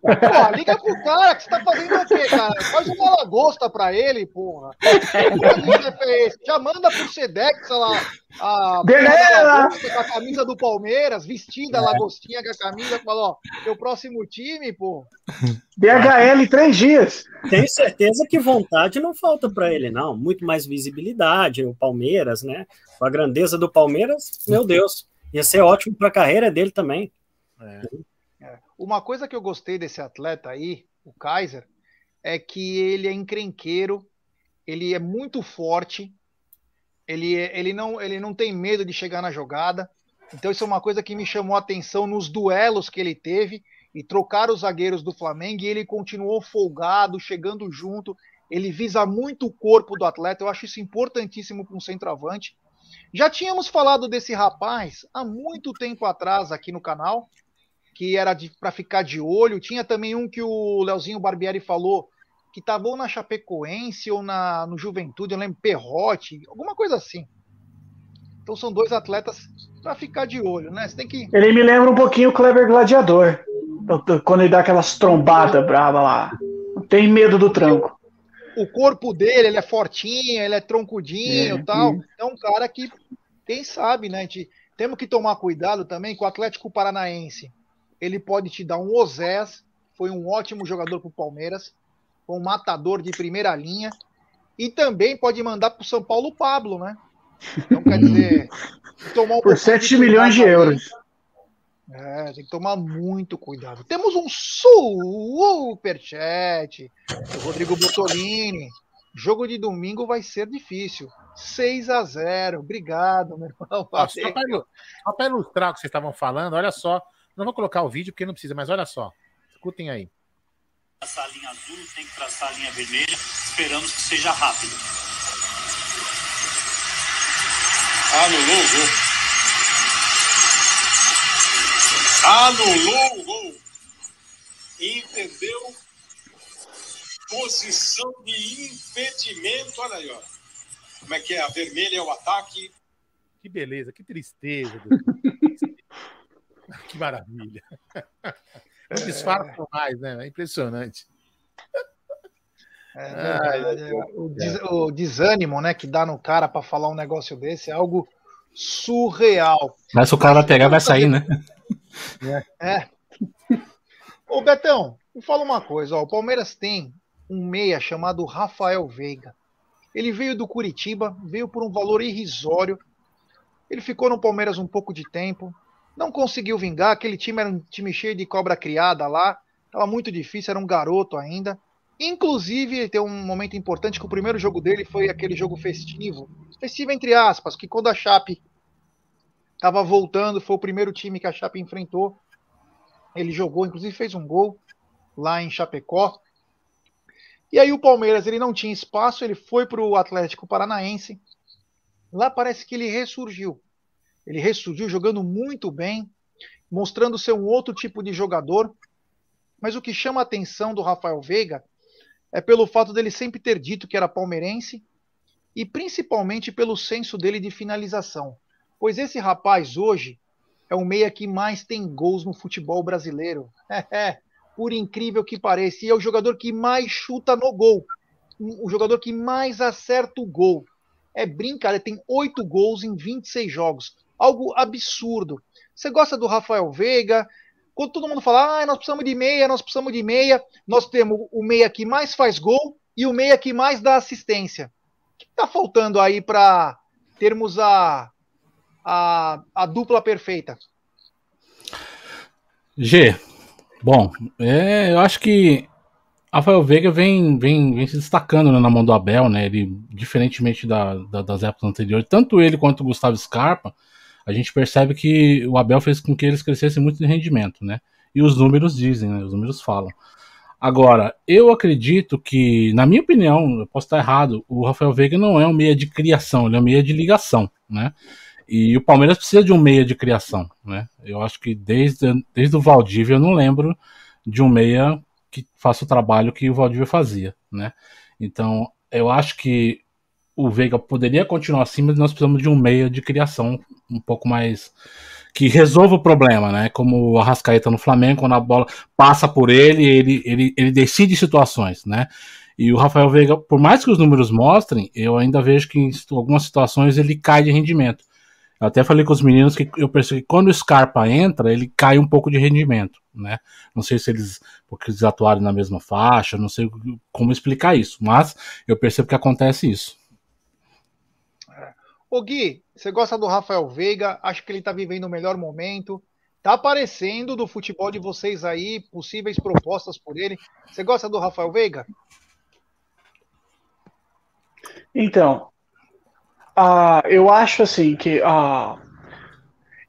Porra, liga pro cara que você tá fazendo o quê, cara? Faz uma lagosta pra ele, porra. Que liga é esse? Já manda pro Sedex lá. A Beleza! com a camisa do Palmeiras, vestida a lagostinha com a camisa, falou, ó, teu próximo time, pô. DHL em três dias. Tenho certeza que vontade não falta para ele, não. Muito mais visibilidade, o Palmeiras, né? Com a grandeza do Palmeiras, meu Deus, ia ser ótimo para a carreira dele também. Uma coisa que eu gostei desse atleta aí, o Kaiser, é que ele é encrenqueiro, ele é muito forte, ele, é- ele, não, ele não tem medo de chegar na jogada. Então, isso é uma coisa que me chamou a atenção nos duelos que ele teve e trocar os zagueiros do Flamengo e ele continuou folgado, chegando junto. Ele visa muito o corpo do atleta, eu acho isso importantíssimo para um centroavante. Já tínhamos falado desse rapaz há muito tempo atrás aqui no canal, que era para ficar de olho. Tinha também um que o Leozinho Barbieri falou que estava ou na Chapecoense ou na, no Juventude, eu lembro, Perrote, alguma coisa assim. Então são dois atletas para ficar de olho, né? Você tem que. Ele me lembra um pouquinho o Kleber Gladiador. Quando ele dá aquelas trombadas bravas lá. Tem medo do tranco. O corpo dele, ele é fortinho, ele é troncudinho É, tal. isso. É um cara que, quem sabe, né? Gente, temos que tomar cuidado também com o Atlético Paranaense. Ele pode te dar um Osés, foi um ótimo jogador para o Palmeiras, foi um matador de primeira linha. E também pode mandar para o São Paulo o Pablo, né? Então, quer dizer, tomar um Por pouquinho 7 cuidado milhões de euros. É, tem que tomar muito cuidado. Temos um superchat do Rodrigo Bottolini. Jogo de domingo vai ser difícil. 6 a 0 Obrigado, meu irmão. Ó, só para ilustrar o que vocês estavam falando, olha só. Não vou colocar o vídeo porque não precisa, mas olha só. Escutem aí. traçar a linha azul, tem que traçar a linha vermelha. Esperamos que seja rápido. Anulou o gol. Anulou o gol. Entendeu? Posição de impedimento. Olha aí, ó. Como é que é? A vermelha é o ataque. Que beleza, que tristeza. Que maravilha. Não disfarça mais, né? É impressionante. É verdade, é. o, des- o desânimo né, que dá no cara para falar um negócio desse é algo surreal. Mas se o cara vai pegar, vai sair, né? É. Ô, Betão, me fala uma coisa. Ó, o Palmeiras tem um meia chamado Rafael Veiga. Ele veio do Curitiba, veio por um valor irrisório. Ele ficou no Palmeiras um pouco de tempo, não conseguiu vingar. Aquele time era um time cheio de cobra criada lá, estava muito difícil, era um garoto ainda. Inclusive, ele tem um momento importante que o primeiro jogo dele foi aquele jogo festivo. Festivo entre aspas, que quando a Chape estava voltando, foi o primeiro time que a Chape enfrentou. Ele jogou, inclusive fez um gol lá em Chapecó. E aí o Palmeiras ele não tinha espaço, ele foi para o Atlético Paranaense. Lá parece que ele ressurgiu. Ele ressurgiu jogando muito bem, mostrando ser um outro tipo de jogador. Mas o que chama a atenção do Rafael Veiga é pelo fato dele sempre ter dito que era palmeirense e principalmente pelo senso dele de finalização. Pois esse rapaz hoje é o meia que mais tem gols no futebol brasileiro. É, por incrível que pareça. E é o jogador que mais chuta no gol. O jogador que mais acerta o gol. É brincadeira, tem oito gols em 26 jogos. Algo absurdo. Você gosta do Rafael Veiga? Quando todo mundo fala, ah, nós precisamos de meia, nós precisamos de meia, nós temos o meia que mais faz gol e o meia que mais dá assistência. O que está faltando aí para termos a, a, a dupla perfeita? G, bom, é, eu acho que Rafael Veiga vem, vem, vem se destacando né, na mão do Abel, né? Ele, diferentemente da, da- das épocas anteriores, tanto ele quanto o Gustavo Scarpa, a gente percebe que o Abel fez com que eles crescessem muito de rendimento, né? E os números dizem, né? Os números falam. Agora, eu acredito que, na minha opinião, eu posso estar errado, o Rafael Veiga não é um meia de criação, ele é um meia de ligação, né? E o Palmeiras precisa de um meia de criação, né? Eu acho que desde, desde o Valdívia eu não lembro de um meia que faça o trabalho que o Valdívia fazia, né? Então, eu acho que o Veiga poderia continuar assim, mas nós precisamos de um meia de criação um pouco mais que resolva o problema, né? Como o Arrascaeta no Flamengo, quando a bola passa por ele, ele, ele, ele decide situações, né? E o Rafael Veiga, por mais que os números mostrem, eu ainda vejo que em algumas situações ele cai de rendimento. Eu até falei com os meninos que eu percebi que quando o Scarpa entra, ele cai um pouco de rendimento, né? Não sei se eles, porque eles atuaram na mesma faixa, não sei como explicar isso, mas eu percebo que acontece isso. Ô Gui, você gosta do Rafael Veiga? Acho que ele tá vivendo o melhor momento. Tá aparecendo do futebol de vocês aí, possíveis propostas por ele. Você gosta do Rafael Veiga? Então, Uh, eu acho assim que uh,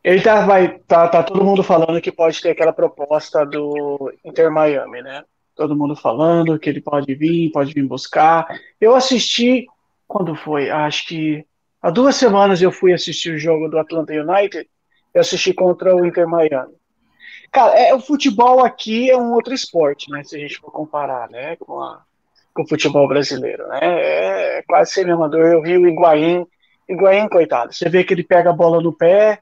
ele tá, vai, tá, tá todo mundo falando que pode ter aquela proposta do Inter Miami, né? Todo mundo falando que ele pode vir, pode vir buscar. Eu assisti quando foi, acho que há duas semanas eu fui assistir o jogo do Atlanta United. Eu assisti contra o Inter Miami. Cara, é, o futebol aqui é um outro esporte, né? Se a gente for comparar, né? Com, a, com o futebol brasileiro, né? É, é quase semi-amador. Eu vi o Higuaín Higuaín, coitado, você vê que ele pega a bola no pé,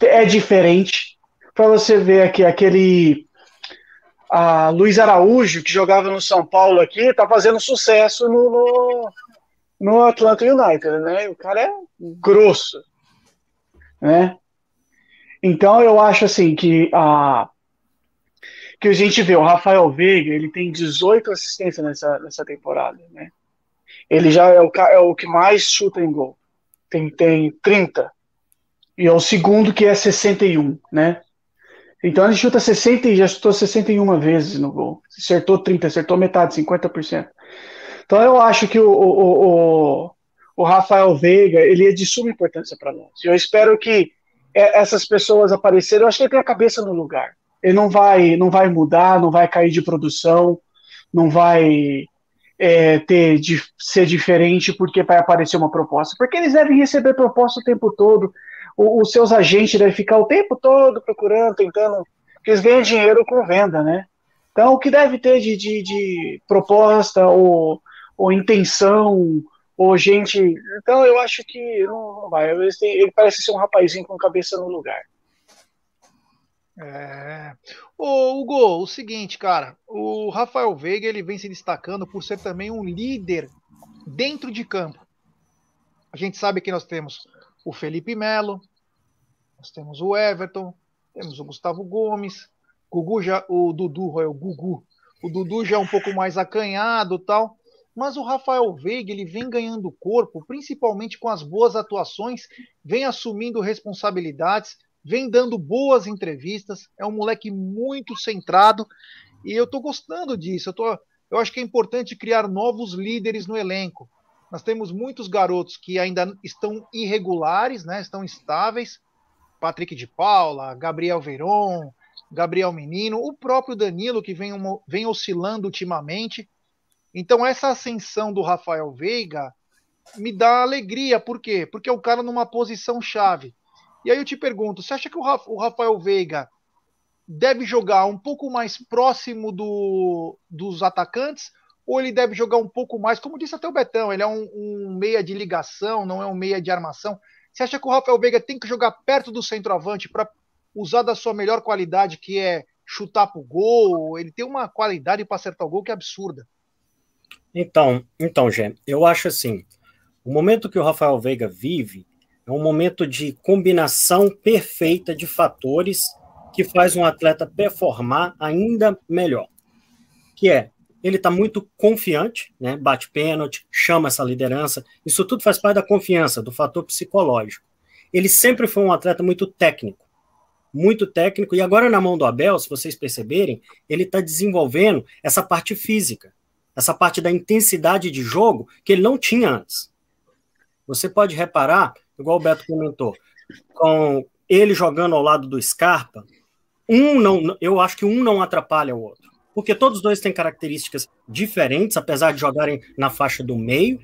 é diferente. Para você ver aqui, aquele a Luiz Araújo, que jogava no São Paulo aqui, tá fazendo sucesso no, no, no Atlanta United, né? O cara é grosso, né? Então eu acho assim que a que a gente vê o Rafael Veiga, ele tem 18 assistências nessa, nessa temporada, né? Ele já é o, é o que mais chuta em gol tem, tem 30. E é o segundo que é 61, né? Então ele chuta 60 e já chutou 61 vezes no gol. Acertou 30, acertou metade, 50%. Então eu acho que o, o, o, o Rafael Veiga, ele é de suma importância para nós. Eu espero que essas pessoas aparecerem, eu acho que ele tem a cabeça no lugar. Ele não vai, não vai mudar, não vai cair de produção, não vai é, ter de ser diferente porque vai aparecer uma proposta. Porque eles devem receber proposta o tempo todo. O, os seus agentes devem ficar o tempo todo procurando, tentando. Porque eles ganham dinheiro com venda, né? Então, o que deve ter de, de, de proposta ou, ou intenção ou gente. Então, eu acho que não, não vai. Ele, parece ser um rapazinho com cabeça no lugar. É. Ô, Hugo, o seguinte, cara, o Rafael Veiga ele vem se destacando por ser também um líder dentro de campo. A gente sabe que nós temos o Felipe Melo, nós temos o Everton, temos o Gustavo Gomes, Gugu já, o Dudu, é o Gugu. O Dudu já é um pouco mais acanhado, tal. Mas o Rafael Veiga ele vem ganhando corpo, principalmente com as boas atuações, vem assumindo responsabilidades vem dando boas entrevistas, é um moleque muito centrado e eu estou gostando disso. Eu, tô, eu acho que é importante criar novos líderes no elenco. Nós temos muitos garotos que ainda estão irregulares, né, estão estáveis. Patrick de Paula, Gabriel Veron, Gabriel Menino, o próprio Danilo, que vem, vem oscilando ultimamente. Então, essa ascensão do Rafael Veiga me dá alegria. Por quê? Porque é o cara numa posição chave. E aí eu te pergunto, você acha que o Rafael Veiga deve jogar um pouco mais próximo do, dos atacantes ou ele deve jogar um pouco mais, como disse até o Betão, ele é um, um, meia de ligação, não é um meia de armação. Você acha que o Rafael Veiga tem que jogar perto do centroavante para usar da sua melhor qualidade, que é chutar pro gol? Ele tem uma qualidade para acertar o gol que é absurda. Então, então, Gê, eu acho assim, o momento que o Rafael Veiga vive, é um momento de combinação perfeita de fatores que faz um atleta performar ainda melhor. Que é, ele está muito confiante, né? bate pênalti, chama essa liderança. Isso tudo faz parte da confiança, do fator psicológico. Ele sempre foi um atleta muito técnico, muito técnico. E agora, na mão do Abel, se vocês perceberem, ele está desenvolvendo essa parte física, essa parte da intensidade de jogo que ele não tinha antes. Você pode reparar igual o Beto comentou, com ele jogando ao lado do Scarpa, um não, eu acho que um não atrapalha o outro. Porque todos os dois têm características diferentes, apesar de jogarem na faixa do meio,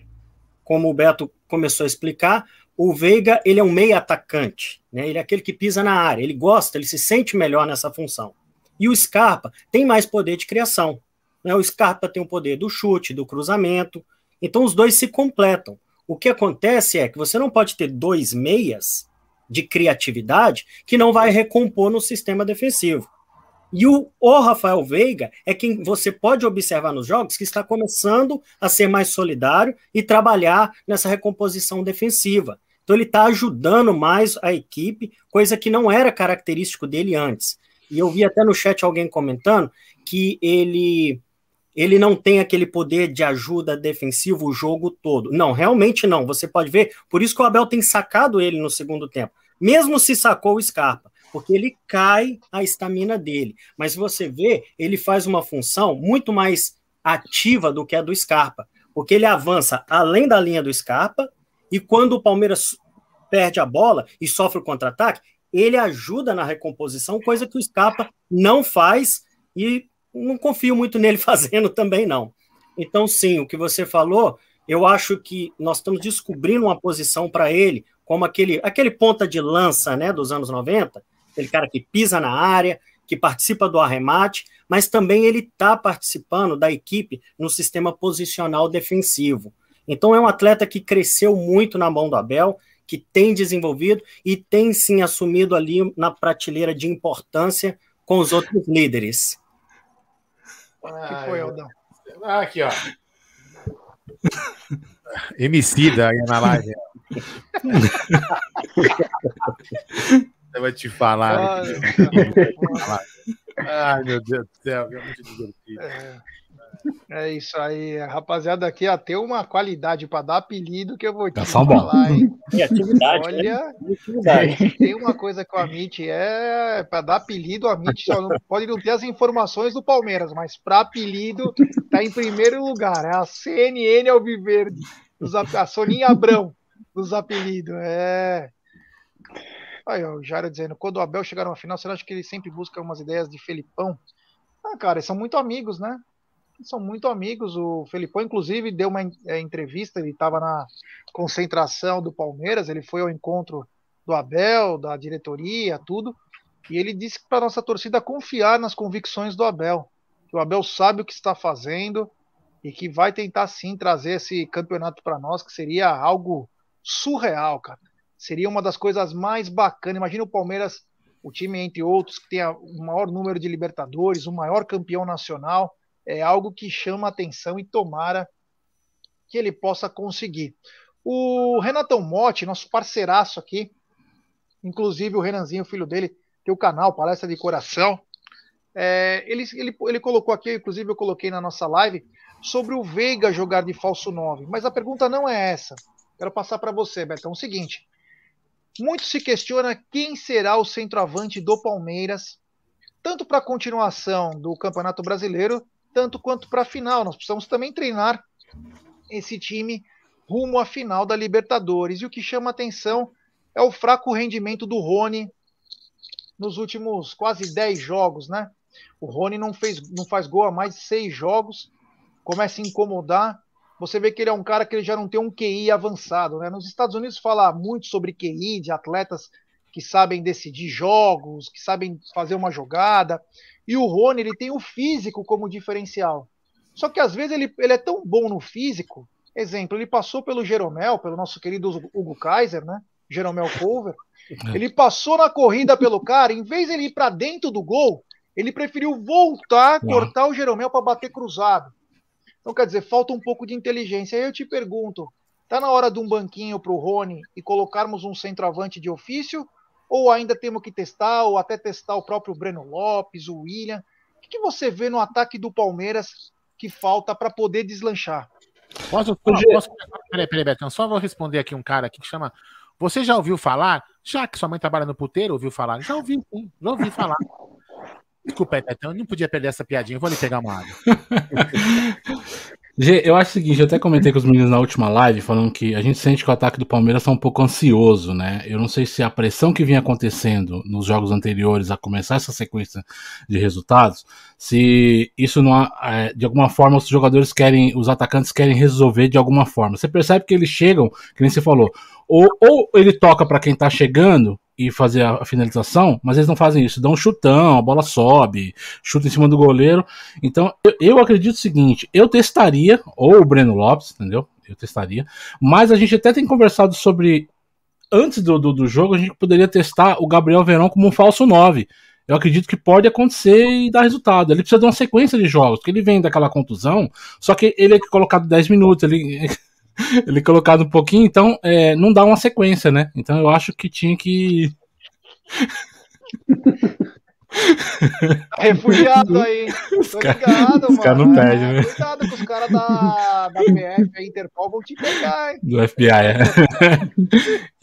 como o Beto começou a explicar. o Veiga, ele é um meio atacante, né? Ele é aquele que pisa na área, ele gosta, ele se sente melhor nessa função. E o Scarpa tem mais poder de criação. Né? O Scarpa tem o poder do chute, do cruzamento. Então os dois se completam. O que acontece é que você não pode ter dois meias de criatividade que não vai recompor no sistema defensivo. E o, o Rafael Veiga é quem você pode observar nos jogos que está começando a ser mais solidário e trabalhar nessa recomposição defensiva. Então ele está ajudando mais a equipe, coisa que não era característico dele antes. E eu vi até no chat alguém comentando que ele ele não tem aquele poder de ajuda defensivo o jogo todo. Não, realmente não. Você pode ver, por isso que o Abel tem sacado ele no segundo tempo. Mesmo se sacou o Scarpa, porque ele cai a estamina dele. Mas você vê, ele faz uma função muito mais ativa do que a do Scarpa, porque ele avança além da linha do Scarpa e quando o Palmeiras perde a bola e sofre o contra-ataque, ele ajuda na recomposição, coisa que o Scarpa não faz e não confio muito nele fazendo também, não. Então, sim, o que você falou, eu acho que nós estamos descobrindo uma posição para ele, como aquele, aquele ponta de lança né, dos anos 90, aquele cara que pisa na área, que participa do arremate, mas também ele está participando da equipe no sistema posicional defensivo. Então é um atleta que cresceu muito na mão do Abel, que tem desenvolvido e tem sim assumido ali na prateleira de importância com os outros líderes. O que foi, Aldão? Ah, aqui, ó. Emicida aí na live. Eu vou te falar. Ai, meu Deus do céu, é muito divertido. É. É isso aí, rapaziada. Aqui ó, tem uma qualidade para dar apelido que eu vou te tá falar, hein? Criatividade. Olha, né? tem uma coisa que o Amit é para dar apelido. O Amit só não, pode não ter as informações do Palmeiras, mas para apelido tá em primeiro lugar. É a CNN Alviverde, a Soninha Abrão dos apelidos. É. Aí, ó, o Jairo dizendo, quando o Abel chegar numa final, você acha que ele sempre busca umas ideias de Felipão? Ah, cara, eles são muito amigos, né? São muito amigos. O Felipão, inclusive, deu uma é, entrevista, ele estava na concentração do Palmeiras, ele foi ao encontro do Abel, da diretoria, tudo, e ele disse para nossa torcida confiar nas convicções do Abel, que o Abel sabe o que está fazendo e que vai tentar sim trazer esse campeonato para nós, que seria algo surreal, cara. Seria uma das coisas mais bacanas. Imagina o Palmeiras, o time entre outros que tem o maior número de Libertadores, o maior campeão nacional é algo que chama atenção e tomara que ele possa conseguir. O Renatão Motti, nosso parceiraço aqui, inclusive o Renanzinho, filho dele, tem o canal Palestra de Coração. É, ele, ele, ele colocou aqui, inclusive eu coloquei na nossa live, sobre o Veiga jogar de falso 9. Mas a pergunta não é essa. Quero passar para você, Betão. O seguinte: muito se questiona quem será o centroavante do Palmeiras, tanto para a continuação do Campeonato Brasileiro, tanto quanto para a final. Nós precisamos também treinar esse time rumo à final da Libertadores. E o que chama atenção é o fraco rendimento do Rony nos últimos quase 10 jogos, né? O Rony não, fez, não faz gol há mais de seis jogos, começa a incomodar. Você vê que ele é um cara que ele já não tem um QI avançado, né? Nos Estados Unidos fala muito sobre QI de atletas que sabem decidir jogos, que sabem fazer uma jogada. E o Rony, ele tem o físico como diferencial. Só que às vezes ele, ele é tão bom no físico. Exemplo, ele passou pelo Jeromel, pelo nosso querido Hugo Kaiser, né? Jeromel Cover. É. Ele passou na corrida pelo cara, em vez de ele ir para dentro do gol, ele preferiu voltar, cortar o Jeromel para bater cruzado. Então, quer dizer, falta um pouco de inteligência. Aí eu te pergunto: tá na hora de um banquinho para o Rony e colocarmos um centroavante de ofício? Ou ainda temos que testar, ou até testar o próprio Breno Lopes, o William? O que, que você vê no ataque do Palmeiras que falta para poder deslanchar? Posso, posso, peraí, peraí, Betão, só vou responder aqui um cara aqui que chama. Você já ouviu falar? Já que sua mãe trabalha no puteiro, ouviu falar? Já ouvi, sim, já ouvi falar. Desculpa, Betão, eu não podia perder essa piadinha, eu vou lhe pegar uma água. Gê, eu acho o seguinte, eu até comentei com os meninos na última live, falando que a gente sente que o ataque do Palmeiras está um pouco ansioso, né? Eu não sei se a pressão que vinha acontecendo nos jogos anteriores a começar essa sequência de resultados, se isso não é, de alguma forma os jogadores querem, os atacantes querem resolver de alguma forma. Você percebe que eles chegam, que nem você falou, ou, ou ele toca para quem tá chegando, e fazer a finalização, mas eles não fazem isso, dão um chutão, a bola sobe, chuta em cima do goleiro. Então, eu, eu acredito o seguinte: eu testaria, ou o Breno Lopes, entendeu? Eu testaria, mas a gente até tem conversado sobre. Antes do, do, do jogo, a gente poderia testar o Gabriel Verão como um falso 9. Eu acredito que pode acontecer e dar resultado. Ele precisa de uma sequência de jogos, porque ele vem daquela contusão, só que ele é colocado 10 minutos, ele ele colocado um pouquinho, então é, não dá uma sequência, né? Então eu acho que tinha que. Tá refugiado aí. Os caras cara não perdem, né? Cuidado com os caras da, da PF, a Interpol vão te pegar, hein? Do FBI, é.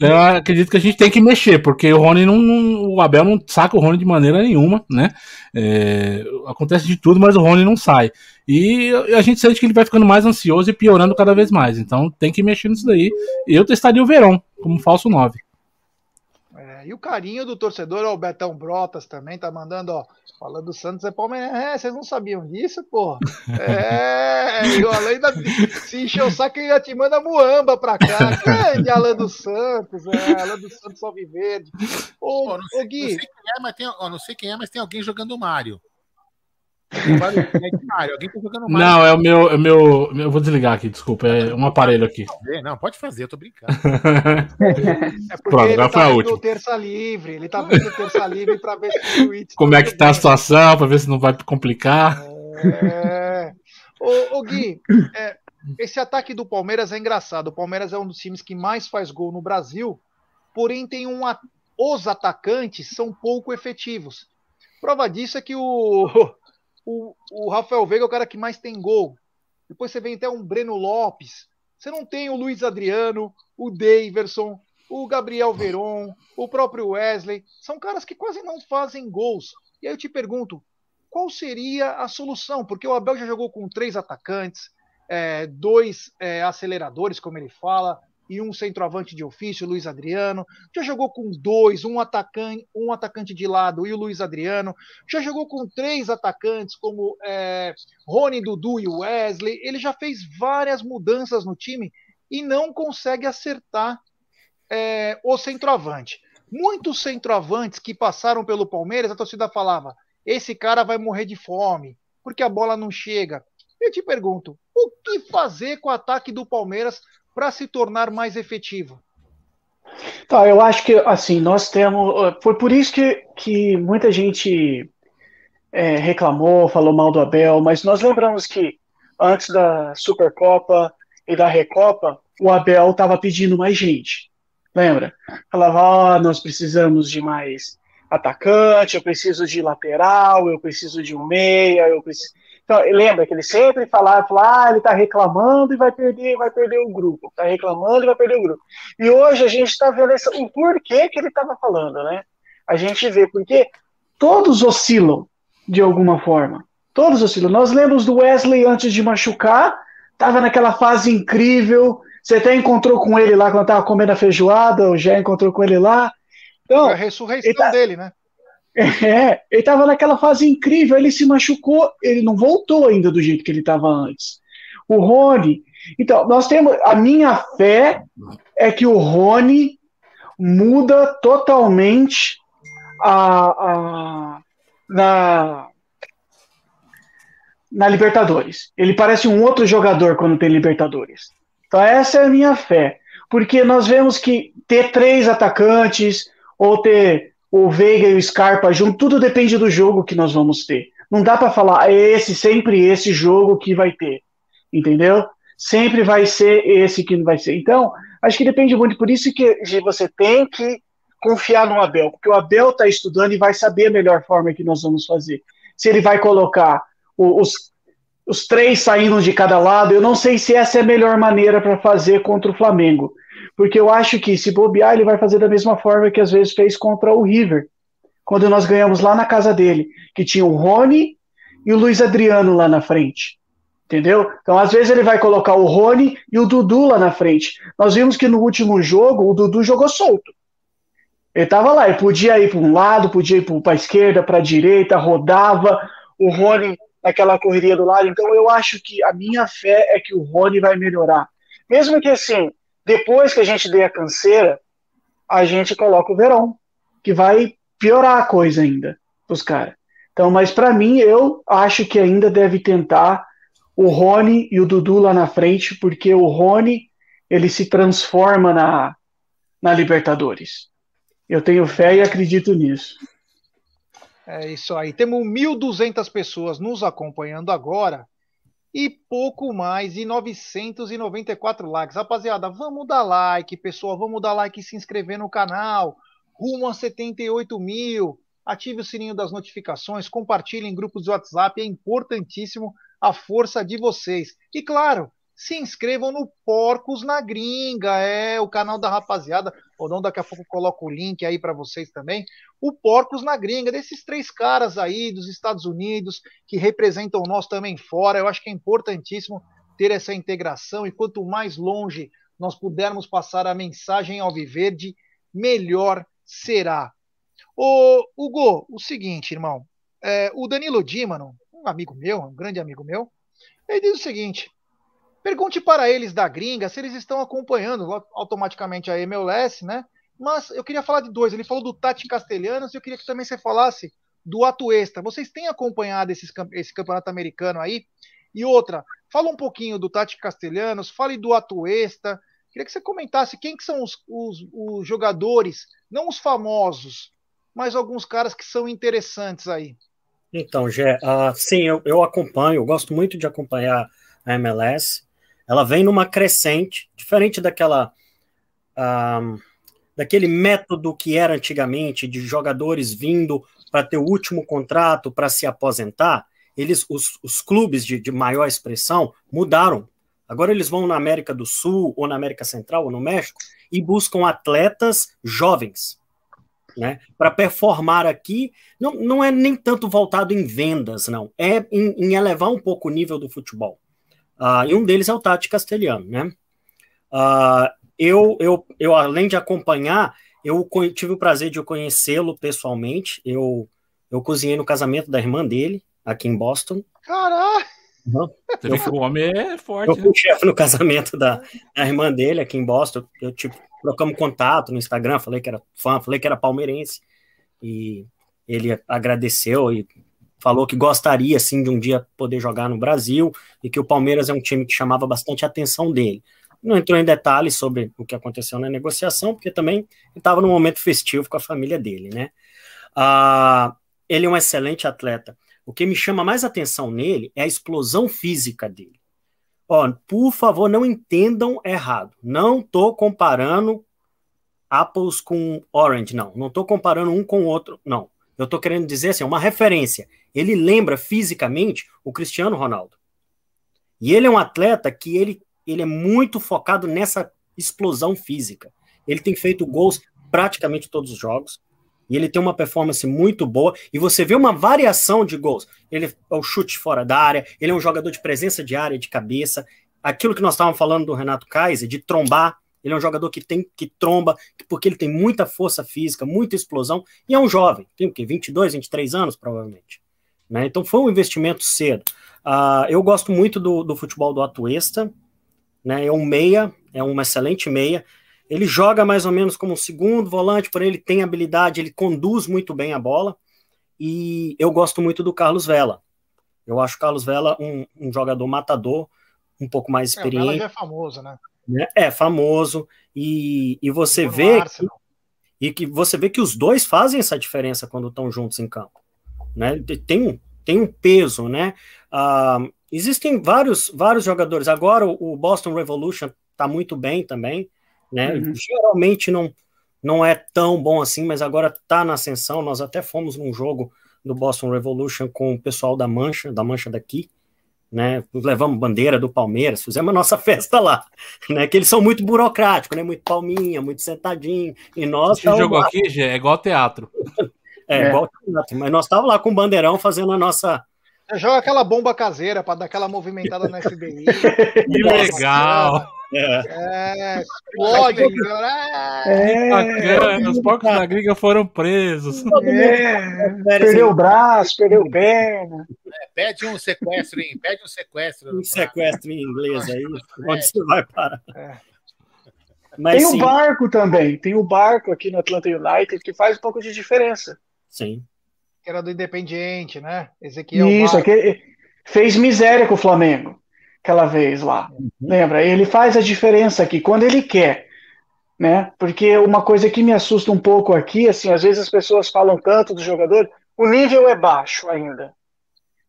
eu acredito que a gente tem que mexer, porque o Rony não, não O Abel não saca o Rony de maneira nenhuma, né? É, acontece de tudo, mas o Rony não sai. E a gente sente que ele vai ficando mais ansioso e piorando cada vez mais. Então tem que mexer nisso daí. Eu testaria o Verão como falso 9. E o carinho do torcedor, ó, o Betão Brotas também tá mandando, ó, falando do Santos é Palmeiras. É, vocês não sabiam disso, pô? É, e o Alain ainda se encheu o saco e ainda te manda muamba pra cá. Grande Alain dos Santos, é, Alain dos Santos Alviverde. Ô, Pô, não, sei, ô Gui. não sei quem é, mas tem, ó, não sei quem é, mas tem alguém jogando Mario. Alguém tá jogando Mario. Não, é o meu, é o meu. Eu vou desligar aqui, desculpa. É um aparelho aqui. Não, pode fazer, eu tô brincando. É Pronto, ele tá vendo Terça Livre, ele tá vendo o Terça Livre pra ver se o tweet Como é que tá a situação, pra ver se não vai complicar. É. Ô, ô Gui, é, esse ataque do Palmeiras é engraçado. O Palmeiras é um dos times que mais faz gol no Brasil, porém tem um os atacantes são pouco efetivos. Prova disso é que o, o, o Rafael Veiga é o cara que mais tem gol. Depois você vem até um Breno Lopes. Você não tem o Luiz Adriano, o Daverson, o Gabriel Veron, o próprio Wesley. São caras que quase não fazem gols. E aí eu te pergunto, qual seria a solução? Porque o Abel já jogou com três atacantes, é, dois é, aceleradores, como ele fala, e um centroavante de ofício, Luiz Adriano. Já jogou com dois, um atacante, um atacante de lado e o Luiz Adriano. Já jogou com três atacantes, como é, Rony, Dudu e Wesley. Ele já fez várias mudanças no time e não consegue acertar é, o centroavante. Muitos centroavantes que passaram pelo Palmeiras, a torcida falava: esse cara vai morrer de fome, porque a bola não chega. Eu te pergunto, o que fazer com o ataque do Palmeiras para se tornar mais efetivo? Tá, eu acho que assim, nós temos. Foi por isso que, que muita gente é, reclamou, falou mal do Abel, mas nós lembramos que antes da Supercopa e da Recopa, o Abel estava pedindo mais gente. Lembra? Falava, ó, nós precisamos de mais atacante, eu preciso de lateral, eu preciso de um meia, eu preciso. Então, lembra que ele sempre falava, falava ah, ele está reclamando e vai perder, vai perder o grupo. Está reclamando e vai perder o grupo. E hoje a gente está vendo essa, o porquê que ele estava falando, né? A gente vê porque todos oscilam de alguma forma. Todos oscilam. Nós lemos do Wesley antes de machucar, estava naquela fase incrível. Você até encontrou com ele lá quando estava comendo a feijoada, o Jé encontrou com ele lá. Então, a ressurreição tá- dele, né? É, ele estava naquela fase incrível, ele se machucou, ele não voltou ainda do jeito que ele estava antes. O Rony, então, nós temos, a minha fé é que o Rony muda totalmente a, a- na, na Libertadores. Ele parece um outro jogador quando tem Libertadores. Então, essa é a minha fé. Porque nós vemos que ter três atacantes ou ter o Veiga e o Scarpa junto, tudo depende do jogo que nós vamos ter. Não dá para falar, é esse, sempre esse jogo que vai ter. Entendeu? Sempre vai ser esse que não vai ser. Então, acho que depende muito. Por isso que você tem que confiar no Abel, porque o Abel está estudando e vai saber a melhor forma que nós vamos fazer. Se ele vai colocar os, os três saindo de cada lado, eu não sei se essa é a melhor maneira para fazer contra o Flamengo. Porque eu acho que se bobear, ele vai fazer da mesma forma que às vezes fez contra o River. Quando nós ganhamos lá na casa dele, que tinha o Rony e o Luiz Adriano lá na frente. Entendeu? Então, às vezes, ele vai colocar o Rony e o Dudu lá na frente. Nós vimos que no último jogo o Dudu jogou solto. Ele estava lá, ele podia ir para um lado, podia ir para a esquerda, para a direita, rodava. O Rony naquela correria do lado. Então, eu acho que a minha fé é que o Rony vai melhorar. Mesmo que assim, depois que a gente dê a canseira, a gente coloca o Verão, que vai piorar a coisa ainda os caras. Então, mas para mim, eu acho que ainda deve tentar o Rony e o Dudu lá na frente, porque o Rony ele se transforma na, na Libertadores. Eu tenho fé e acredito nisso. É isso aí. Temos 1.200 pessoas nos acompanhando agora e pouco mais de 994 likes. Rapaziada, vamos dar like, pessoal. Vamos dar like e se inscrever no canal. Rumo a 78 mil. Ative o sininho das notificações, compartilhe em grupos de WhatsApp. É importantíssimo a força de vocês. E claro, se inscrevam no Porcos na Gringa, é o canal da rapaziada. Ou não, daqui a pouco eu coloco o link aí para vocês também. O Porcos na Gringa, desses três caras aí dos Estados Unidos que representam nós também fora. Eu acho que é importantíssimo ter essa integração e quanto mais longe nós pudermos passar a mensagem ao Viverde, melhor será. Ô, Hugo, o seguinte, irmão. É, o Danilo Dímano, um amigo meu, um grande amigo meu, ele diz o seguinte: Pergunte para eles da gringa se eles estão acompanhando automaticamente a MLS, né? Mas eu queria falar de dois. Ele falou do Tati Castelhanos e eu queria que também você falasse do Atuesta. Vocês têm acompanhado esses, esse campeonato americano aí? E outra, fala um pouquinho do Tati Castelhanos, fale do Atuesta. Queria que você comentasse quem que são os, os, os jogadores, não os famosos, mas alguns caras que são interessantes aí. Então, Gé, uh, sim, eu, eu acompanho, eu gosto muito de acompanhar a MLS ela vem numa crescente, diferente daquela um, daquele método que era antigamente de jogadores vindo para ter o último contrato para se aposentar. Eles, os, os clubes de, de maior expressão mudaram. Agora eles vão na América do Sul ou na América Central ou no México e buscam atletas jovens, né, para performar aqui. Não, não é nem tanto voltado em vendas, não. É em, em elevar um pouco o nível do futebol. Uh, e um deles é o Tati Castelhano, né? Uh, eu, eu, eu, além de acompanhar, eu tive o prazer de conhecê-lo pessoalmente. Eu, eu cozinhei no casamento da irmã dele, aqui em Boston. Caralho! Uhum. Eu, o homem é forte. Eu fui né? chefe no casamento da, da, irmã dele aqui em Boston. Eu, tipo, trocamos contato no Instagram, falei que era fã, falei que era palmeirense. E ele agradeceu e falou que gostaria, sim, de um dia poder jogar no Brasil e que o Palmeiras é um time que chamava bastante a atenção dele. Não entrou em detalhes sobre o que aconteceu na negociação, porque também estava num momento festivo com a família dele, né? Ah, ele é um excelente atleta. O que me chama mais atenção nele é a explosão física dele. Ó, por favor, não entendam errado. Não estou comparando apples com orange, não. Não estou comparando um com o outro, não. Eu estou querendo dizer assim, uma referência. Ele lembra fisicamente o Cristiano Ronaldo. E ele é um atleta que ele, ele é muito focado nessa explosão física. Ele tem feito gols praticamente todos os jogos. E ele tem uma performance muito boa. E você vê uma variação de gols. Ele é o chute fora da área, ele é um jogador de presença de área, de cabeça. Aquilo que nós estávamos falando do Renato Kaiser, de trombar ele é um jogador que tem que tromba, porque ele tem muita força física, muita explosão, e é um jovem, tem o quê? 22, 23 anos, provavelmente. Né? Então foi um investimento cedo. Uh, eu gosto muito do, do futebol do Atuesta, né? É um meia, é um excelente meia. Ele joga mais ou menos como um segundo volante, porém ele tem habilidade, ele conduz muito bem a bola. E eu gosto muito do Carlos Vela. Eu acho o Carlos Vela um, um jogador matador, um pouco mais experiente. É, o Vela já é famoso, né? Né? É famoso e, e você vê que, e que você vê que os dois fazem essa diferença quando estão juntos em campo, né? Tem um, tem um peso, né? Uh, existem vários vários jogadores. Agora o, Boston Revolution está muito bem também, né? Uhum. Geralmente não não é tão bom assim, mas agora está na ascensão. Nós até fomos num jogo do Boston Revolution com o pessoal da Mancha, da Mancha daqui, né? Levamos bandeira do Palmeiras, fizemos a nossa festa lá, né? Que eles são muito burocráticos, né? Muito palminha, muito sentadinho. E nós. Esse jogo lá... aqui, Gê, é igual teatro. é, é, igual teatro. Mas nós estávamos lá com o bandeirão fazendo a nossa, Joga aquela bomba caseira para dar aquela movimentada na FBI. Que legal! É, explode. É, Bacana, os porcos da gringa foram presos. é, perdeu o braço, perdeu perna. É, pede um sequestro, hein? Pede um sequestro. Um sequestro em inglês aí, onde você vai parar. É. Mas Tem o barco também, tem o barco aqui no Atlanta United que faz um pouco de diferença. sim. Que era do Independiente, né? Ezequiel. Isso, aquele, fez miséria com o Flamengo aquela vez lá. Lembra? Ele faz a diferença aqui quando ele quer, né? Porque uma coisa que me assusta um pouco aqui, assim, às vezes as pessoas falam tanto do jogador, o nível é baixo ainda.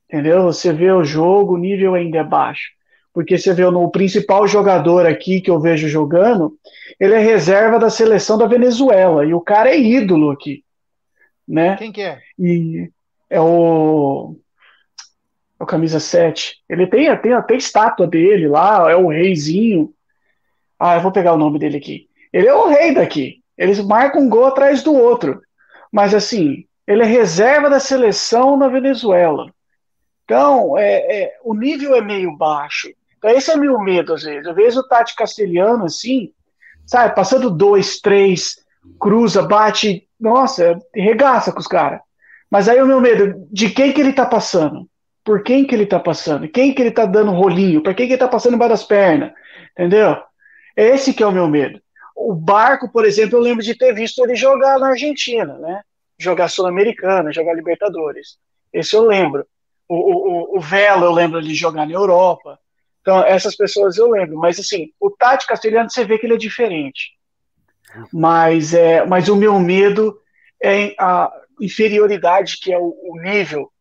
Entendeu? Você vê o jogo, o nível ainda é baixo. Porque você vê no principal jogador aqui que eu vejo jogando, ele é reserva da seleção da Venezuela e o cara é ídolo aqui, né? Quem que é? E é o. É o camisa 7. Ele tem, tem até estátua dele lá, é o reizinho. Ah, eu vou pegar o nome dele aqui. Ele é o rei daqui. Eles marcam um gol atrás do outro. Mas assim, ele é reserva da seleção da Venezuela. Então, é, é, o nível é meio baixo. Então, esse é meu medo, às vezes. Às vezes o Tati Castelhano, assim, sabe, passando dois, três, cruza, bate, nossa, regaça com os caras. Mas aí o meu medo, de quem que ele tá passando? Por quem que ele tá passando? Quem que ele tá dando rolinho? Por quem que ele tá passando embaixo das pernas? Entendeu? Esse que é o meu medo. O Barco, por exemplo, eu lembro de ter visto ele jogar na Argentina, né? Jogar Sul-Americana, jogar Libertadores. Esse eu lembro. O, o, o Vela eu lembro de jogar na Europa. Então, essas pessoas eu lembro. Mas, assim, o Tati Castelhano, você vê que ele é diferente. Mas, é, mas o meu medo é a inferioridade que é o, o nível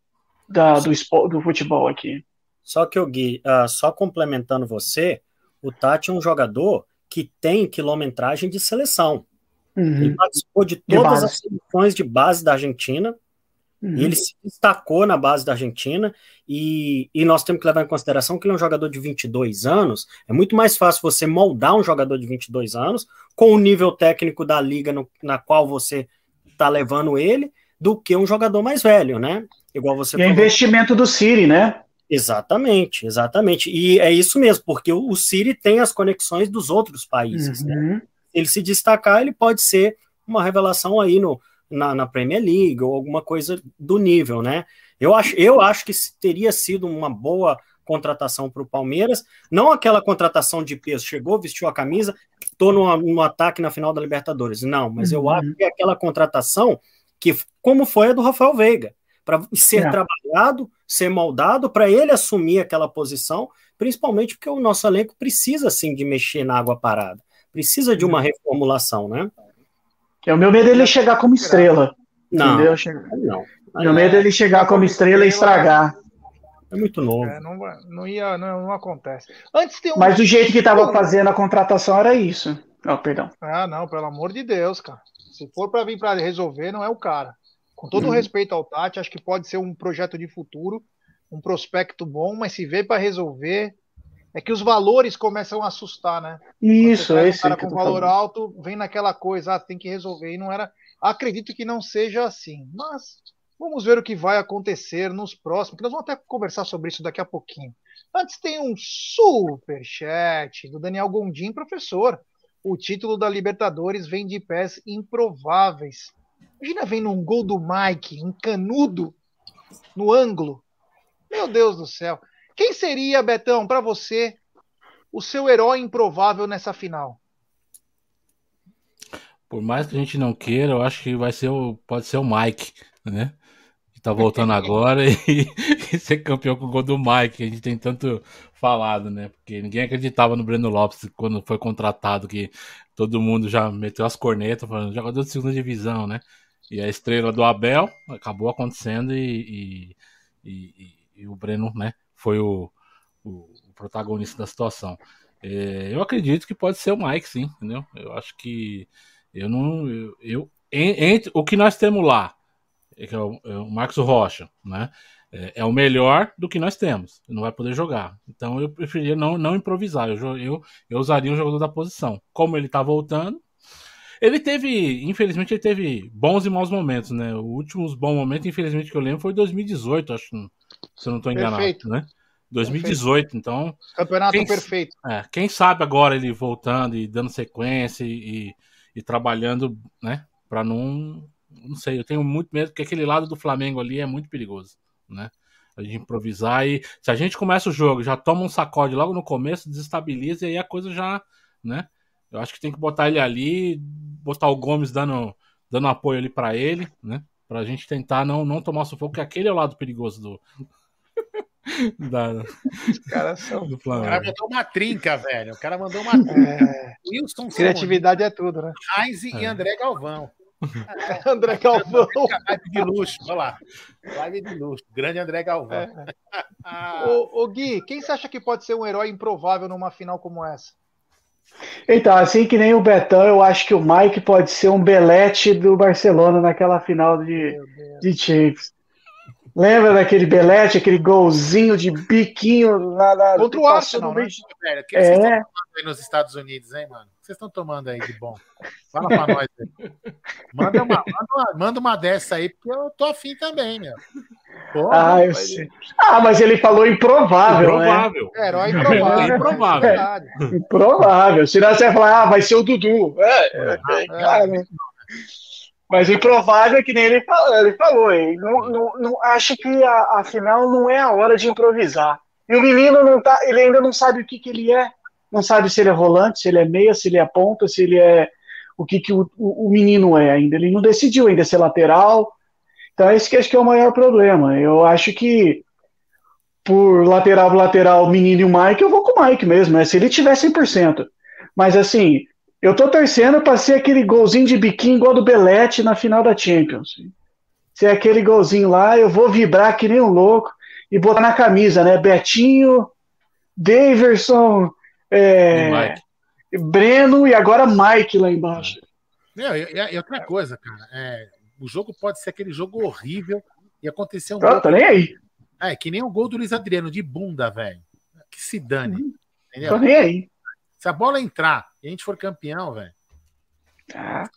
da, do, espo- do futebol aqui. Só que o Gui, ah, só complementando você, o Tati é um jogador que tem quilometragem de seleção. Ele Uhum, participou de De todas base. as seleções de base da Argentina. uhum. Ele se destacou na base da Argentina, e, e nós temos que levar em consideração que ele é um jogador de 22 anos. É muito mais fácil você moldar um jogador de 22 anos com o nível técnico da liga no- na qual você está levando ele, do que um jogador mais velho, né? Igual você E é falou. investimento do Siri, né? Exatamente, exatamente. E é isso mesmo, porque o, o City tem as conexões dos outros países. né? Uhum. ele se destacar, ele pode ser uma revelação aí no, na, na Premier League ou alguma coisa do nível, né? Eu acho, eu acho que teria sido uma boa contratação para o Palmeiras, não aquela contratação de peso, chegou, vestiu a camisa, estou no, no ataque na final da Libertadores. Não, mas eu Uhum. acho que aquela contratação que, como foi a do Rafael Veiga, para ser É. trabalhado, ser moldado, para ele assumir aquela posição, principalmente porque o nosso elenco precisa, sim, de mexer na água parada. Precisa de uma reformulação, né? É o meu medo é ele chegar como estrela. Não, Entendeu? Não. Meu medo é ele chegar como estrela e estragar. É muito novo. É, não, não ia, não, não acontece. Antes tem um. Mas do jeito que tava fazendo a contratação era isso. Oh, perdão. Ah, não, pelo amor de Deus, cara. Se for para vir para resolver, não é o cara. Com todo o Uhum. respeito ao Tati, acho que pode ser um projeto de futuro, um prospecto bom, mas se veio para resolver, é que os valores começam a assustar, né? Isso, é um esse cara com valor falando. alto, vem naquela coisa, ah, tem que resolver, e não era. Acredito que não seja assim, mas vamos ver o que vai acontecer nos próximos, que nós vamos até conversar sobre isso daqui a pouquinho. Antes tem um superchat do Daniel Gondim, professor. O título da Libertadores vem de pés improváveis. Imagina vem num gol do Mike, um canudo no ângulo. Meu Deus do céu. Quem seria, Betão, para você, o seu herói improvável nessa final? Por mais que a gente não queira, eu acho que vai ser o, pode ser o Mike, né? Tá voltando agora e, e ser campeão com o gol do Mike, que a gente tem tanto falado, né? Porque ninguém acreditava no Breno Lopes quando foi contratado, que todo mundo já meteu as cornetas falando jogador de segunda divisão, né? E a estrela do Abel acabou acontecendo e, e, e- e o Breno, né? Foi o, o- protagonista da situação. É, eu acredito que pode ser o Mike, sim, entendeu? Eu acho que eu não. Eu, eu- en- entre o que nós temos lá, que é o, é o Marcos Rocha, né? É, é o melhor do que nós temos. Não vai poder jogar. Então eu preferia não, não improvisar. Eu, eu, eu usaria um jogador da posição. Como ele tá voltando. Ele teve, infelizmente, ele teve bons e maus momentos, né? O último bom momento, infelizmente, que eu lembro foi 2018, acho, se eu não estou enganado, Perfeito. né? 2018, então Campeonato Quem- perfeito. É, quem sabe agora ele voltando e dando sequência e, e- e trabalhando, né? Pra não. Não sei, eu tenho muito medo, porque aquele lado do Flamengo ali é muito perigoso, né? A gente improvisar e se a gente começa o jogo, já toma um sacode logo no começo, desestabiliza e aí a coisa já, né? Eu acho que tem que botar ele ali, botar o Gomes dando, dando apoio ali pra ele, né? Pra gente tentar não, não tomar sufoco, porque aquele é o lado perigoso do. da, Os caras são. do O cara Flamengo. mandou uma trinca, velho. O cara mandou uma trinca. É, Wilson criatividade é tudo, né? Heinz e É. André Galvão. André Galvão. Live de luxo, olha lá. Live de luxo. Grande André Galvão. É. Ah, Ô, ô, Gui, quem você acha que pode ser um herói improvável numa final como essa? Então, assim que nem o Betão, eu acho que o Mike pode ser um belete do Barcelona naquela final de, de Champions. Lembra daquele belete, aquele golzinho de biquinho lá na. Contra o Arsenal, né? velho, o que vocês estão É, tomando aí nos Estados Unidos, hein, mano? O que vocês estão tomando aí de bom? Fala pra nós aí. Manda uma, manda, uma, manda uma dessa aí, porque eu tô afim também, meu. Porra, ah, eu sei. Ah, mas ele falou improvável, né? Provável. É, herói improvável. Improvável. é. Improvável. Senão você vai falar, ah, vai ser o Dudu. É, é, cara, né? Mas o improvável é que nem ele falou, ele falou hein? Não, não, não, acho que a, a final não é a hora de improvisar. E o menino não tá, ele ainda não sabe o que, que ele é. Não sabe se ele é volante, se ele é meia, se ele é ponta, se ele é o que, que o, o, o menino é ainda. Ele não decidiu ainda se é lateral. Então esse que acho que é o maior problema. Eu acho que por lateral lateral, menino e o Mike, eu vou com o Mike mesmo, né? Se ele tiver 100%. Mas assim, eu tô torcendo para ser aquele golzinho de biquinho igual do Belete na final da Champions. Se é aquele golzinho lá, eu vou vibrar que nem um louco e botar na camisa, né? Betinho, Daverson, é, E. Breno e agora Mike lá embaixo. Meu, e, e outra coisa, cara, é, o jogo pode ser aquele jogo horrível e acontecer um Tô, gol. tô nem aí. É, que nem o gol do Luiz Adriano, de bunda, velho. Que se dane. Tô Entendeu? nem aí. Se a bola entrar e a gente for campeão, velho. Ah,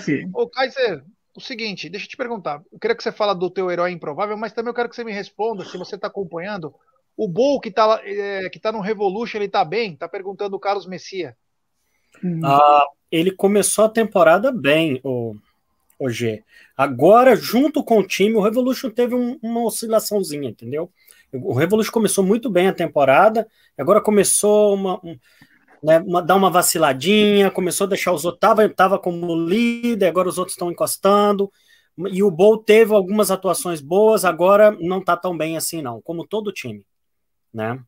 filho. ô, Kaiser, o seguinte, deixa eu te perguntar. Eu queria que você fala do teu herói improvável, mas também eu quero que você me responda, se você tá acompanhando. O Bull que tá, lá, é, que tá no Revolution, ele tá bem? Tá perguntando o Carlos Messia. Ah, ele começou a temporada bem, o, o G. Agora, junto com o time, o Revolution teve um- uma oscilaçãozinha, entendeu? O Revolution começou muito bem a temporada, agora começou uma, um, né, uma- dar uma vaciladinha, começou a deixar os outros, tava, tava como líder, agora os outros estão encostando, e o Bowl teve algumas atuações boas, agora não tá tão bem assim não, como todo o time, né?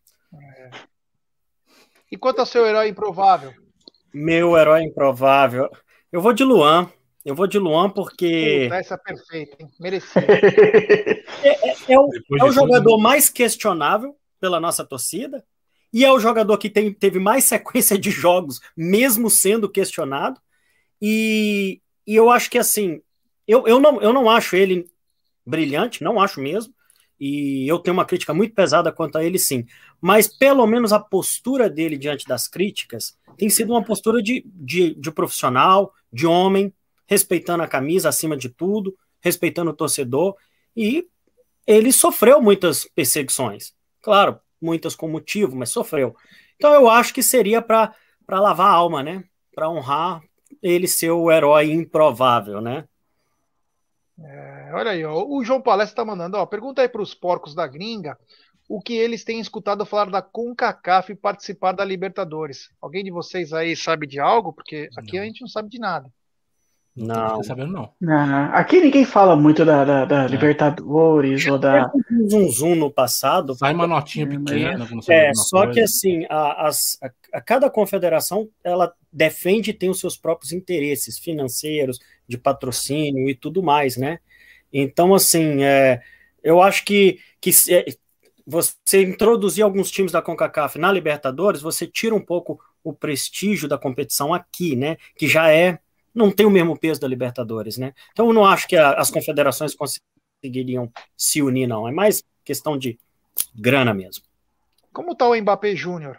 E quanto ao seu herói improvável? Meu herói improvável, eu vou de Luan, eu vou de Luan porque... Puta, essa é perfeita, hein? Merecia. É o, Depois é o de tudo, jogador mais questionável pela nossa torcida e é o jogador que tem- teve mais sequência de jogos, mesmo sendo questionado. E, e eu acho que assim, eu, eu, não, eu não acho ele brilhante, não acho mesmo. E eu tenho uma crítica muito pesada quanto a ele, sim. Mas pelo menos a postura dele diante das críticas tem sido uma postura de, de, de profissional, de homem, respeitando a camisa acima de tudo, respeitando o torcedor. E ele sofreu muitas perseguições. Claro, muitas com motivo, mas sofreu. Então eu acho que seria para lavar a alma, né? Para honrar ele ser o herói improvável, né? É, olha aí, ó, o João Palestra tá mandando, ó, pergunta aí pros porcos da gringa o que eles têm escutado falar da CONCACAF e participar da Libertadores. Alguém de vocês aí sabe de algo? Porque aqui Não. a gente não sabe de nada. Não Não. sabendo, não. Não, aqui ninguém fala muito da, da- da Libertadores ou da. Um zum zum no passado. Sai uma notinha É, pequena. É, só coisa. que assim, a, as- a- a cada confederação ela defende e tem os seus próprios interesses financeiros, de patrocínio e tudo mais, né? Então, assim, é, eu acho que, que se- é, você introduzir alguns times da CONCACAF na Libertadores, você tira um pouco o prestígio da competição aqui, né? Que já é, não tem o mesmo peso da Libertadores, né? Então, eu não acho que a- as confederações conseguiriam se unir, não. É mais questão de grana mesmo. Como tá o Mbappé Júnior?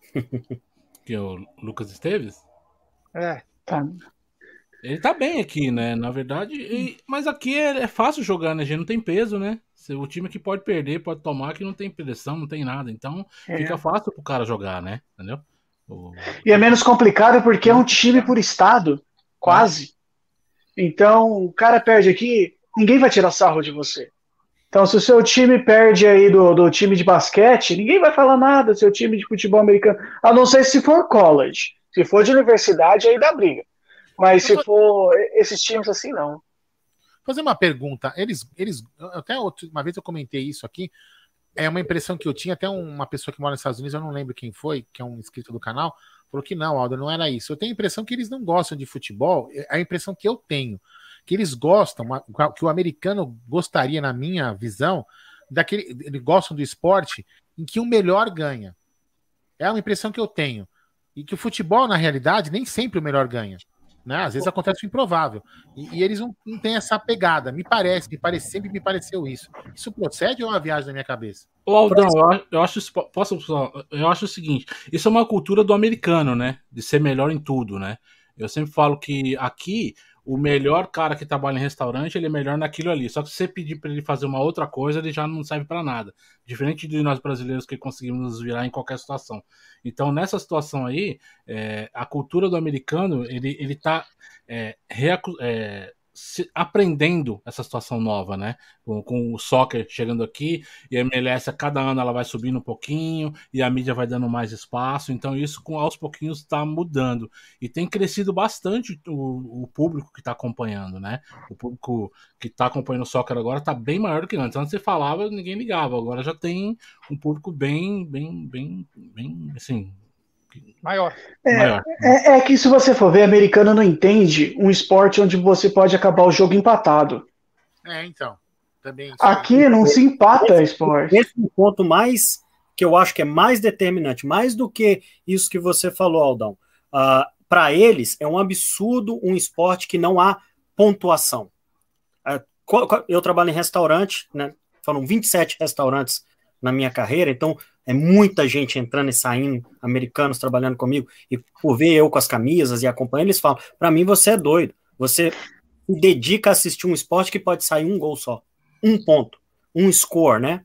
Que é o Lucas Esteves? É, Tá. Ele tá bem aqui, né? Na verdade, e, mas aqui é, é, fácil jogar, né? A gente não tem peso, né? O time que pode perder, pode tomar, que não tem pressão, não tem nada. Então, é. fica fácil pro cara jogar, né? Entendeu? O... E é menos complicado porque é um time por estado, quase. Então, o cara perde aqui, ninguém vai tirar sarro de você. Então, se o seu time perde aí do, do time de basquete, ninguém vai falar nada, seu time de futebol americano, a não ser se for college. Se for de universidade, aí dá briga. Mas se for esses times assim, não. Fazer uma pergunta. Eles, eles, até uma vez eu comentei isso aqui. É uma impressão que eu tinha, até uma pessoa que mora nos Estados Unidos, eu não lembro quem foi, que é um inscrito do canal, falou que não, Aldo, não era isso. Eu tenho a impressão que eles não gostam de futebol, é a impressão que eu tenho que eles gostam, que o americano gostaria, na minha visão, daquele. Eles gostam do esporte em que o melhor ganha. É uma impressão que eu tenho. E que o futebol, na realidade, nem sempre o melhor ganha. Né? Às vezes acontece o improvável. E, e eles não, não, têm essa pegada. Me parece, me parece, sempre me pareceu isso. Isso procede ou é uma viagem na minha cabeça? Ô, Aldão, eu acho, posso, eu acho o seguinte: isso é uma cultura do americano, né? De ser melhor em tudo, né? Eu sempre falo que aqui o melhor cara que trabalha em restaurante, ele é melhor naquilo ali. Só que se você pedir para ele fazer uma outra coisa, ele já não serve para nada. Diferente de nós brasileiros que conseguimos nos virar em qualquer situação. Então, nessa situação aí, é, a cultura do americano, ele, ele tá é, é, aprendendo essa situação nova, né? Com, com, o soccer chegando aqui e a MLS a cada ano ela vai subindo um pouquinho e a mídia vai dando mais espaço, então isso com aos pouquinhos está mudando e tem crescido bastante o, o público que está acompanhando, né? O público que está acompanhando o soccer agora está bem maior do que antes. Antes você falava ninguém ligava, agora já tem um público bem, bem, bem, bem, assim Maior. É, Maior. É, é, que se você for ver, americano não entende um esporte onde você pode acabar o jogo empatado. É, então. Também Aqui não se empata esse, esporte. Esse é o ponto mais que eu acho que é mais determinante, mais do que isso que você falou, Aldão. Uh, ah, Para eles, é um absurdo um esporte que não há pontuação. Uh, eu trabalho em restaurante, né? Foram 27 restaurantes na minha carreira, então é muita gente entrando e saindo, americanos trabalhando comigo, e por ver eu com as camisas e acompanhando, eles falam: para mim você é doido, você dedica a assistir um esporte que pode sair um gol só, um ponto, um score, né?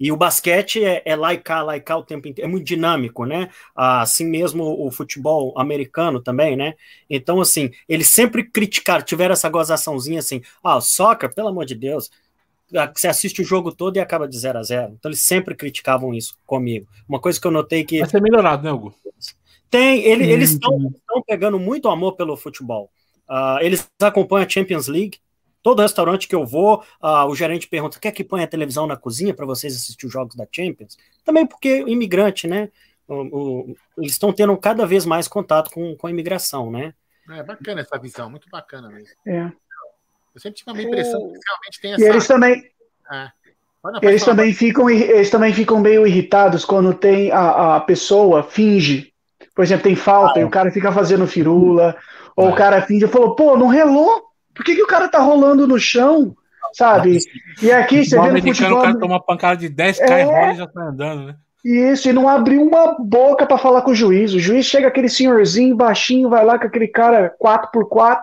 E o basquete é, é lá e cá, o tempo inteiro, é muito dinâmico, né? Assim mesmo o futebol americano também, né? Então, assim, eles sempre criticaram, tiveram essa gozaçãozinha assim, ah, soccer, pelo amor de Deus, você assiste o jogo todo e acaba de 0 a 0 Então eles sempre criticavam isso comigo. Uma coisa que eu notei que. Vai ser melhorado, né, Hugo? Tem, ele, eles estão pegando muito amor pelo futebol. Uh, eles acompanham a Champions League. Todo restaurante que eu vou, uh, o gerente pergunta: quer que ponha a televisão na cozinha para vocês assistir os jogos da Champions? Também porque imigrante, né? O, o, eles estão tendo cada vez mais contato com, com a imigração, né? É bacana essa visão, muito bacana mesmo. É. Eu sempre tive a impressão o... que realmente tem essa. E eles também. É. eles também, ficam, eles também ficam meio irritados quando tem a, a pessoa finge. Por exemplo, tem falta ah, é. e o cara fica fazendo firula, ou é. o cara finge e falou, pô, não relou? Por que, que o cara tá rolando no chão? Sabe? E aqui você vê no futebol. O cara toma uma pancada de 10 é... cai rola e já tá andando, né? Isso, e não abriu uma boca para falar com o juiz. O juiz chega aquele senhorzinho baixinho, vai lá com aquele cara 4x4,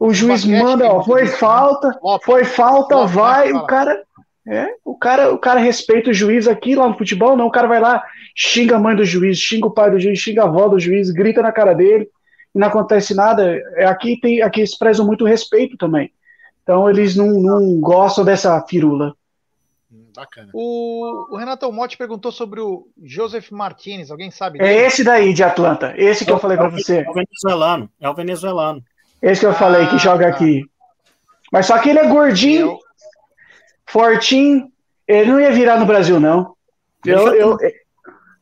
o juiz manda, ó, foi falta, foi falta, vai, o cara, é, o cara, o cara respeita o juiz aqui lá no futebol, não, o cara vai lá, xinga a mãe do juiz, xinga o pai do juiz, xinga a avó do juiz, grita na cara dele, e não acontece nada. É, aqui tem, aqui eles prezam muito respeito também. Então eles não, não gostam dessa firula. Hum, bacana. O, o Renato Motti perguntou sobre o Joseph Martinez, alguém sabe? É dele? É esse daí de Atlanta, esse que é, eu falei para é você. É o venezuelano, é o venezuelano. Esse que eu falei que joga ah, tá. aqui. Mas só que ele é gordinho, eu... fortinho. Ele não ia virar no Brasil, não. Eu, já, eu, tem,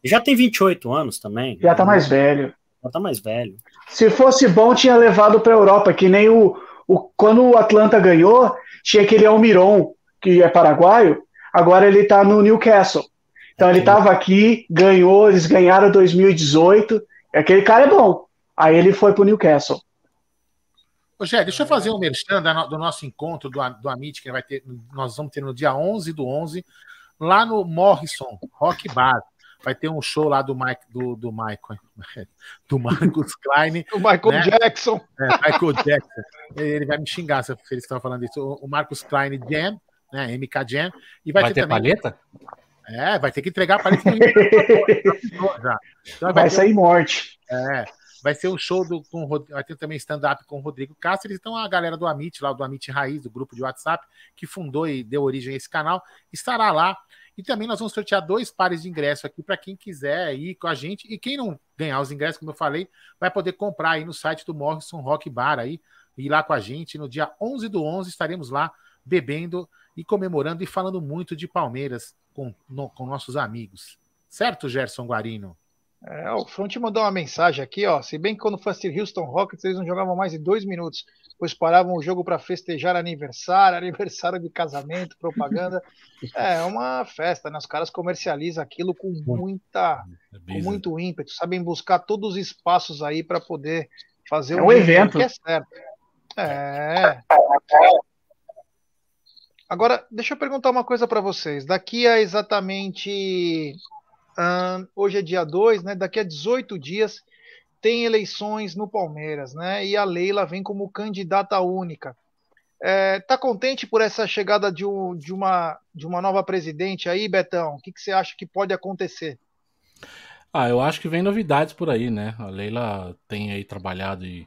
já tem 28 anos também. Já tá mais velho. Já tá mais velho. Se fosse bom, tinha levado pra Europa, que nem o, o. Quando o Atlanta ganhou, tinha aquele Almiron, que é paraguaio. Agora ele tá no Newcastle. Então ele tava aqui, ganhou, eles ganharam 2018. Aquele cara é bom. Aí ele foi pro Newcastle. Ô, Gé, deixa eu fazer um merchan do nosso encontro do, do Amit, que vai ter, nós vamos ter no dia 11 do 11, lá no Morrison Rock Bar. vai ter um show lá do Mike, do, do Michael, do Marcos Klein. o Michael né? Jackson. É, Michael Jackson. Ele vai me xingar se eles estão falando isso. O Marcos Klein Jam, né? MK Jam. E vai, vai ter, ter também... palheta? É, vai ter que entregar a palheta. então, vai, vai sair morte. É. Vai ser o show do. Com, vai ter também stand-up com o Rodrigo Cáceres. Então, a galera do Amit, lá do Amit Raiz, do grupo de WhatsApp, que fundou e deu origem a esse canal, estará lá. E também nós vamos sortear dois pares de ingresso aqui para quem quiser ir com a gente. E quem não ganhar os ingressos, como eu falei, vai poder comprar aí no site do Morrison Rock Bar aí, ir lá com a gente. No dia 11 do 11 estaremos lá bebendo e comemorando e falando muito de Palmeiras com, no, com nossos amigos. Certo, Gerson Guarino? É, o Front mandou uma mensagem aqui, ó. Se bem que quando fosse Houston Rockets, eles não jogavam mais de dois minutos, pois paravam o jogo para festejar aniversário, aniversário de casamento, propaganda. É uma festa, né? Os caras comercializam aquilo com muita, é com muito ímpeto, sabem buscar todos os espaços aí para poder fazer é um, um evento que é certo. É. Agora, deixa eu perguntar uma coisa para vocês. Daqui a exatamente Hoje é dia 2, né? Daqui a 18 dias tem eleições no Palmeiras, né? E a Leila vem como candidata única. É, tá contente por essa chegada de, um, de, uma, de uma nova presidente aí, Betão? O que, que você acha que pode acontecer? Ah, eu acho que vem novidades por aí, né? A Leila tem aí trabalhado e,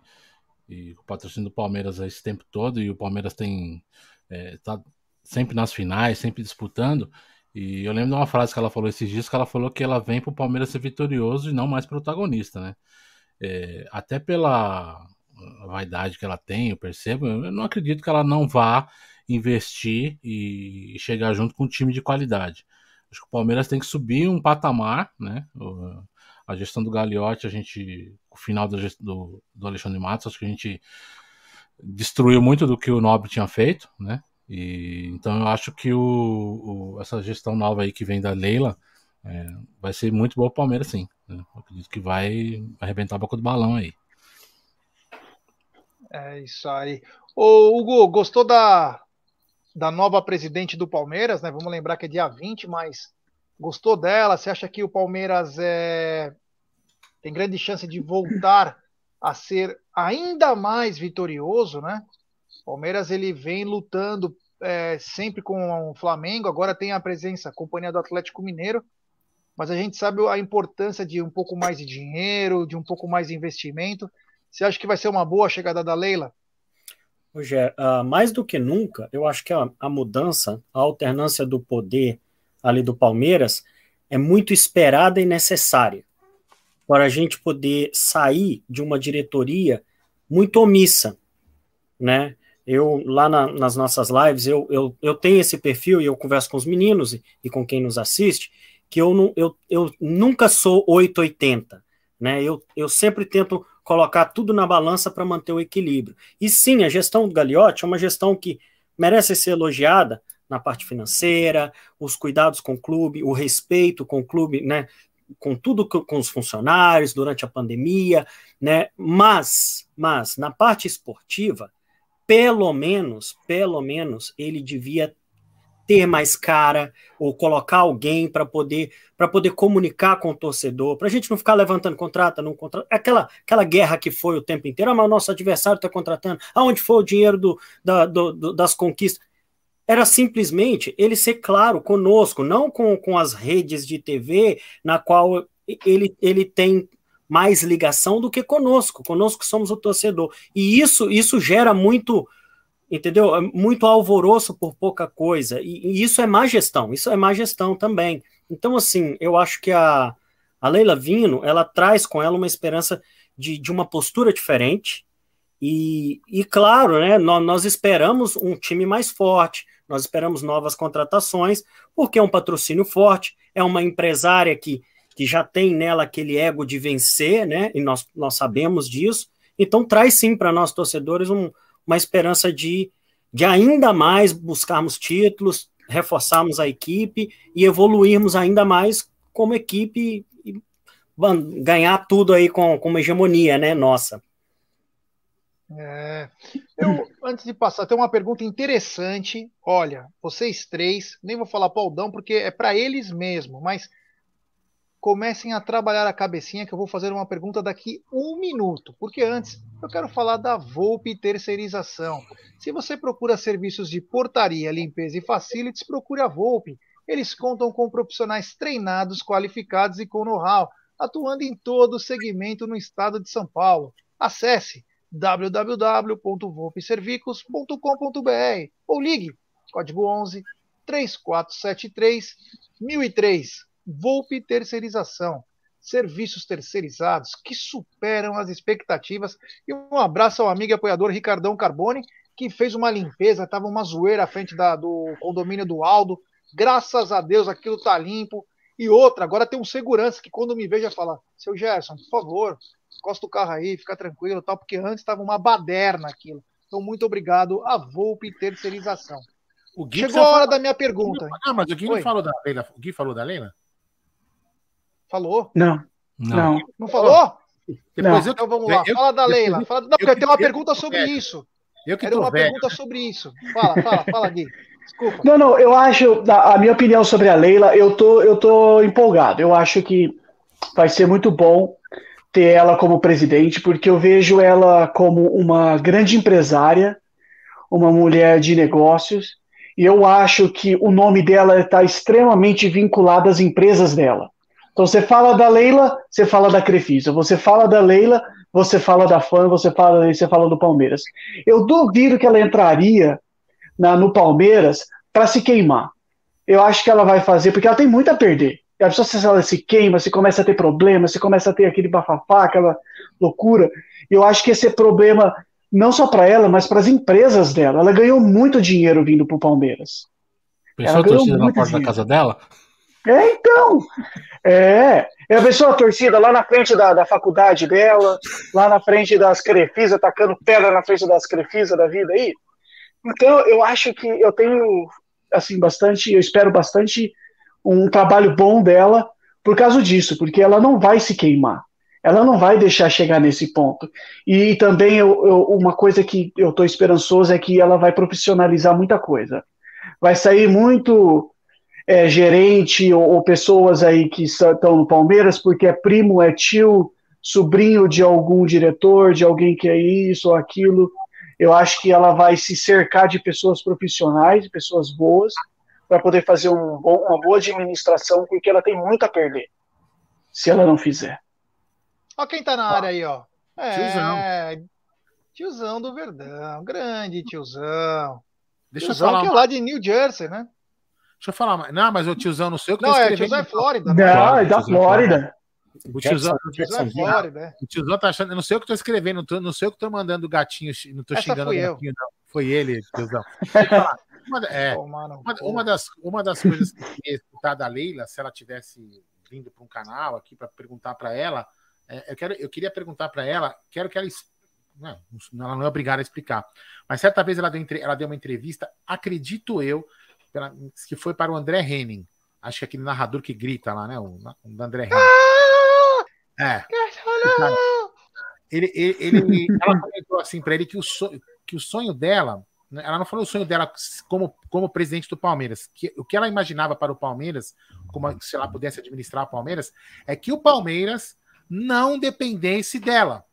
e o patrocínio do Palmeiras esse tempo todo e o Palmeiras tem é, tá sempre nas finais, sempre disputando. E eu lembro de uma frase que ela falou esses dias, que ela falou que ela vem para o Palmeiras ser vitorioso e não mais protagonista, né? É, até pela vaidade que ela tem, eu percebo, eu não acredito que ela não vá investir e chegar junto com um time de qualidade. Acho que o Palmeiras tem que subir um patamar, né? A gestão do Gagliotti, a gente, o final do, do, do Alexandre Matos, acho que a gente destruiu muito do que o Nobre tinha feito, né? E, então eu acho que o, o, essa gestão nova aí que vem da Leila é, vai ser muito boa para o Palmeiras, sim. Né? Acredito que vai arrebentar a boca do balão aí. É isso aí. Ô, Hugo, gostou da, da nova presidente do Palmeiras, né? Vamos lembrar que é dia 20, mas gostou dela? Você acha que o Palmeiras é, tem grande chance de voltar a ser ainda mais vitorioso, né? Palmeiras ele vem lutando é, sempre com o Flamengo, agora tem a presença, a companhia do Atlético Mineiro, mas a gente sabe a importância de um pouco mais de dinheiro, de um pouco mais de investimento. Você acha que vai ser uma boa chegada da Leila? Rogério, uh, mais do que nunca, eu acho que a, a, mudança, a alternância do poder ali do Palmeiras é muito esperada e necessária para a gente poder sair de uma diretoria muito omissa, né? Eu, lá na, nas nossas lives, eu, eu, eu tenho esse perfil e eu converso com os meninos e, e com quem nos assiste, que eu, não, eu, eu nunca sou 880, né? Eu, eu sempre tento colocar tudo na balança para manter o equilíbrio. E sim, a gestão do Gagliotti é uma gestão que merece ser elogiada na parte financeira, os cuidados com o clube, o respeito com o clube, né? Com tudo com os funcionários durante a pandemia, né? Mas, mas na parte esportiva, pelo menos, pelo menos, ele devia ter mais cara ou colocar alguém para poder para poder comunicar com o torcedor, para a gente não ficar levantando contrato, não contrato, aquela aquela guerra que foi o tempo inteiro, ah, mas o nosso adversário está contratando, aonde foi o dinheiro do, da, do, do, das conquistas? Era simplesmente ele ser claro conosco, não com, com as redes de TV na qual ele, ele tem mais ligação do que conosco. Conosco somos o torcedor. E isso, isso gera muito, entendeu? Muito alvoroço por pouca coisa. E, e, isso é má gestão. Isso é má gestão também. Então, assim, eu acho que a, a Leila Vino, ela traz com ela uma esperança de, de uma postura diferente. E, e claro, né, nós, nós esperamos um time mais forte, nós esperamos novas contratações, porque é um patrocínio forte, é uma empresária que que já tem nela aquele ego de vencer, né? E nós, nós sabemos disso. Então traz sim para nós torcedores um, uma esperança de, de ainda mais buscarmos títulos, reforçarmos a equipe e evoluirmos ainda mais como equipe e ganhar tudo aí com, com uma hegemonia, né? Nossa. É, eu, antes de passar, tem uma pergunta interessante. Olha, vocês três, nem vou falar para o Aldão porque é para eles mesmo, mas comecem a trabalhar a cabecinha que eu vou fazer uma pergunta daqui um minuto. Porque antes eu quero falar da Volpe Terceirização. Se você procura serviços de portaria, limpeza e facilities, procure a Volpe. Eles contam com profissionais treinados, qualificados e com know-how, atuando em todo o segmento no estado de São Paulo. Acesse www.volpeservicos.com.br ou ligue código 11 3473 1003. Volpe Terceirização. Serviços terceirizados que superam as expectativas. E um abraço ao amigo e apoiador Ricardão Carbone, que fez uma limpeza, estava uma zoeira à frente da, do condomínio do Aldo. Graças a Deus aquilo tá limpo. E outra, agora tem um segurança que quando me veja fala: Seu Gerson, por favor, encosta o carro aí, fica tranquilo, tal, porque antes estava uma baderna aquilo. Então, muito obrigado a Volpe Terceirização. Chegou a hora da minha pergunta. Ah, mas o Gui não falou da Leila. O Gui falou da Leila? Falou? Não. Não. Não falou? Depois eu, Então vamos lá, eu- fala da eu- Leila. eu- Fala, não, porque tem uma eu- pergunta eu- sobre velho. isso. Eu que Era uma velho. pergunta sobre isso. Fala, fala, fala, Gui. Desculpa. Não, não, eu acho, a a minha opinião sobre a Leila, eu tô, eu tô empolgado. Eu acho que vai ser muito bom ter ela como presidente, porque eu vejo ela como uma grande empresária, uma mulher de negócios, e eu acho que o nome dela está extremamente vinculado às empresas dela. Então você fala da Leila, você fala da Crefisa. Você fala da Leila, você fala da FAM, você fala, você fala do Palmeiras. Eu duvido que ela entraria na- no Palmeiras para se queimar. Eu acho que ela vai fazer, porque ela tem muito a perder. E a pessoa, se ela se queima, se começa a ter problemas, se começa a ter aquele bafafá, aquela loucura. Eu acho que esse é problema não só para ela, mas para as empresas dela. Ela ganhou muito dinheiro vindo para o Palmeiras. Pessoa Ela ganhou torcida na porta da dinheiro. casa dela? É, então. É. É a pessoa torcida lá na frente da, da faculdade dela, lá na frente das Crefisa, tacando pedra na frente das Crefisa da vida aí. Então, eu acho que eu tenho, assim, bastante, eu espero bastante um trabalho bom dela por causa disso, porque ela não vai se queimar. Ela não vai deixar chegar nesse ponto. E também eu, eu- uma coisa que eu estou esperançoso é que ela vai profissionalizar muita coisa. Vai sair muito é, gerente ou, ou pessoas aí que estão no Palmeiras porque é primo, é tio, sobrinho de algum diretor, de alguém que é isso ou aquilo. Eu acho que ela vai se cercar de pessoas profissionais, de pessoas boas, para poder fazer um bom- uma boa administração, porque ela tem muito a perder se ela não fizer. Ó quem tá na área aí, ó. É, Tiozão. tiozão do Verdão. Grande tiozão. Deixa eu tiozão falar. que é lá de New Jersey, né? Deixa eu falar. mais. Não, mas o tiozão, não sei o que Não, tá é, escrevendo. tiozão é Flórida. Não, né? É da tiozão Flórida. O tiozão, Tiozão é Flórida, é. o tiozão tá achando. Eu não sei o que tô escrevendo, não, tô- não sei o que tô mandando gatinho. Não tô Essa xingando o eu. gatinho, não. Foi ele, tiozão. Uma, é, uma, uma das, uma das coisas que eu queria escutar da Leila, se ela tivesse vindo para um canal aqui para perguntar para ela, é, eu, quero, eu queria perguntar para ela, quero que ela. Não, ela não é obrigada a explicar. Mas certa vez ela deu, ela deu uma entrevista, acredito eu, pela- que foi para o André Henning. Acho que é aquele narrador que grita lá, né? O, o André Henning. É. Cara, ele, ele, ele- ela comentou assim para ele que o, sonho, que o sonho dela, né, ela não falou o sonho dela como, como presidente do Palmeiras, que o que ela imaginava para o Palmeiras, como se ela pudesse administrar o Palmeiras, é que o Palmeiras não dependesse dela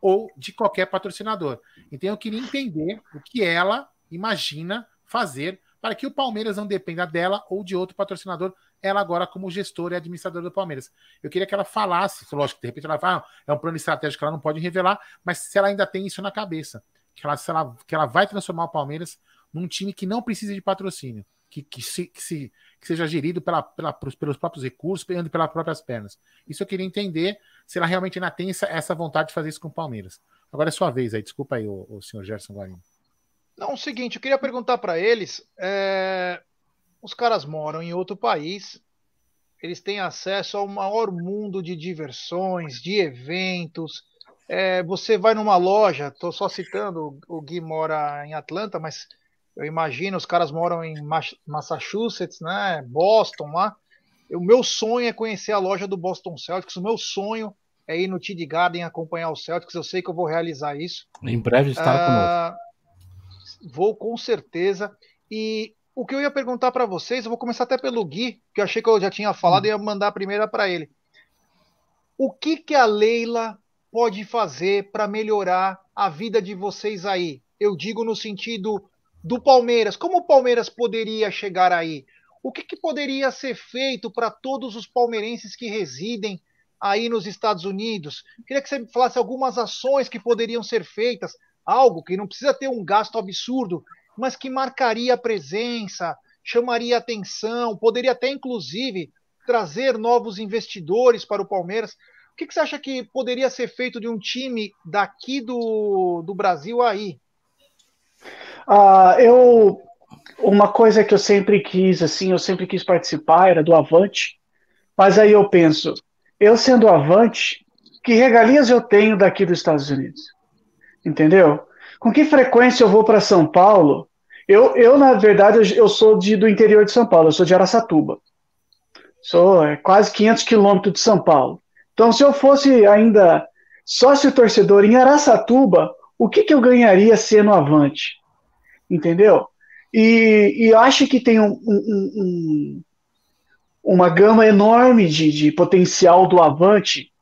ou de qualquer patrocinador. Então eu queria entender o que ela imagina fazer para que o Palmeiras não dependa dela ou de outro patrocinador, ela agora como gestora e administradora do Palmeiras. Eu queria que ela falasse, lógico, de repente ela fala, "Ah, é um plano estratégico que ela não pode revelar, mas se ela ainda tem isso na cabeça, que ela, ela, que ela vai transformar o Palmeiras num time que não precisa de patrocínio, que, que, se, que, se, que seja gerido pela, pela, pelos próprios recursos, ande pelas próprias pernas. Isso eu queria entender se ela realmente ainda tem essa, essa vontade de fazer isso com o Palmeiras. Agora é sua vez aí, desculpa aí, o, o senhor Gerson Guarino. Não, o seguinte, eu queria perguntar para eles. é, Os caras moram em outro país, eles têm acesso ao maior mundo de diversões, de eventos. É, você vai numa loja, estou só citando, o Gui mora em Atlanta, mas eu imagino os caras moram em Mas- Massachusetts, né? Boston lá. O meu sonho é conhecer a loja do Boston Celtics. O meu sonho é ir no TD Garden acompanhar o Celtics. Eu sei que eu vou realizar isso. Em breve estará conosco. Vou com certeza. E o que eu ia perguntar para vocês, eu vou começar até pelo Gui, que eu achei que eu já tinha falado e ia mandar a primeira para ele. o que, que a Leila pode fazer para melhorar a vida de vocês aí? Eu digo no sentido do Palmeiras. Como o Palmeiras poderia chegar aí? O que, que poderia ser feito para todos os palmeirenses que residem aí nos Estados Unidos? Queria que você falasse algumas ações que poderiam ser feitas, algo que não precisa ter um gasto absurdo, mas que marcaria a presença, chamaria atenção, poderia até inclusive trazer novos investidores para o Palmeiras. O que, que você acha que poderia ser feito de um time daqui do, do Brasil aí? Ah, eu uma coisa que eu sempre quis, assim, eu sempre quis participar era do Avante, mas aí eu penso, eu sendo Avante, que regalias eu tenho daqui dos Estados Unidos? Entendeu? Com que frequência eu vou para São Paulo? Eu, eu, na verdade, eu sou de, do interior de São Paulo, eu sou de Araçatuba. Sou é, quase 500 quilômetros de São Paulo. Então, se eu fosse ainda sócio torcedor em Araçatuba, o que, que eu ganharia sendo Avante? Entendeu? E, e acho que tem um, um, um, uma gama enorme de, de potencial do Avante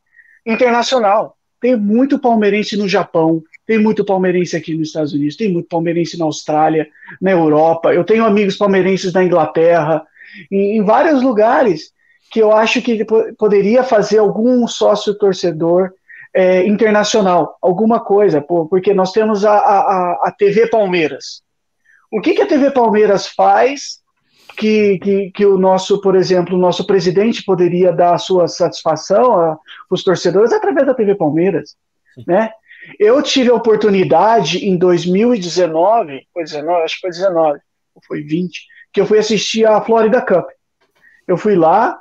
internacional. Tem muito palmeirense no Japão, tem muito palmeirense aqui nos Estados Unidos, tem muito palmeirense na Austrália, na Europa. Eu tenho amigos palmeirenses na Inglaterra, em, em vários lugares que eu acho que poderia fazer algum sócio torcedor é, internacional, alguma coisa, porque nós temos a, a, a TV Palmeiras. O que, que a TV Palmeiras faz que, que, que, o nosso, por exemplo, o nosso presidente poderia dar a sua satisfação para os torcedores através da TV Palmeiras, né? Eu tive a oportunidade em 2019, foi 19, acho que foi 19, ou foi 20, que eu fui assistir a Florida Cup. Eu fui lá,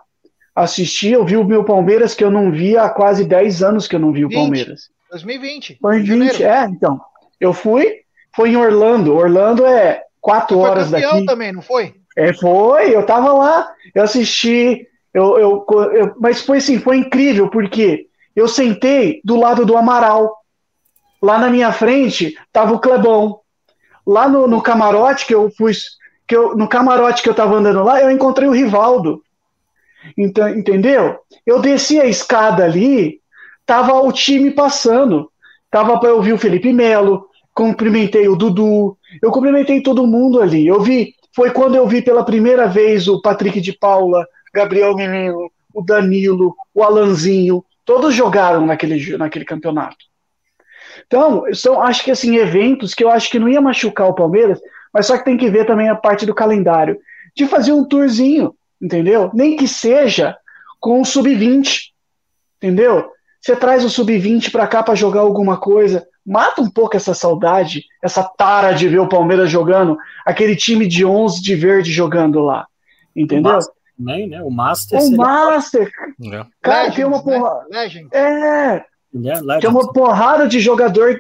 assisti, eu vi o meu Palmeiras que eu não via há quase 10 anos que eu não vi o 20, Palmeiras. 2020. Foi em 20, é, então. Eu fui, foi em Orlando. Orlando é quatro Você horas foi daqui. também, não foi? É, foi. Eu tava lá, eu assisti, eu, eu, eu, mas foi assim, foi incrível, porque eu sentei do lado do Amaral. Lá na minha frente tava o Clebão. Lá no, no camarote que eu fui, que eu, no camarote que eu tava andando lá, eu encontrei o Rivaldo. Então, entendeu? Eu desci a escada ali, tava o time passando. Tava para eu ouvir o Felipe Melo, cumprimentei o Dudu, eu cumprimentei todo mundo ali. Eu vi, foi quando eu vi pela primeira vez o Patrick de Paula, Gabriel Menino, o Danilo, o Alanzinho, todos jogaram naquele, naquele campeonato. Então, são, acho que assim, eventos que eu acho que não ia machucar o Palmeiras, mas só que tem que ver também a parte do calendário. De fazer um tourzinho, entendeu? Nem que seja com o sub-20, entendeu? Você traz o sub-20 para cá para jogar alguma coisa, mata um pouco essa saudade, essa tara de ver o Palmeiras jogando, aquele time de 11 de verde jogando lá, entendeu? Também, né? O Master. O seria... Master. É. Cara, Legends, tem uma porra. Né? É. Yeah, tem uma porrada de jogador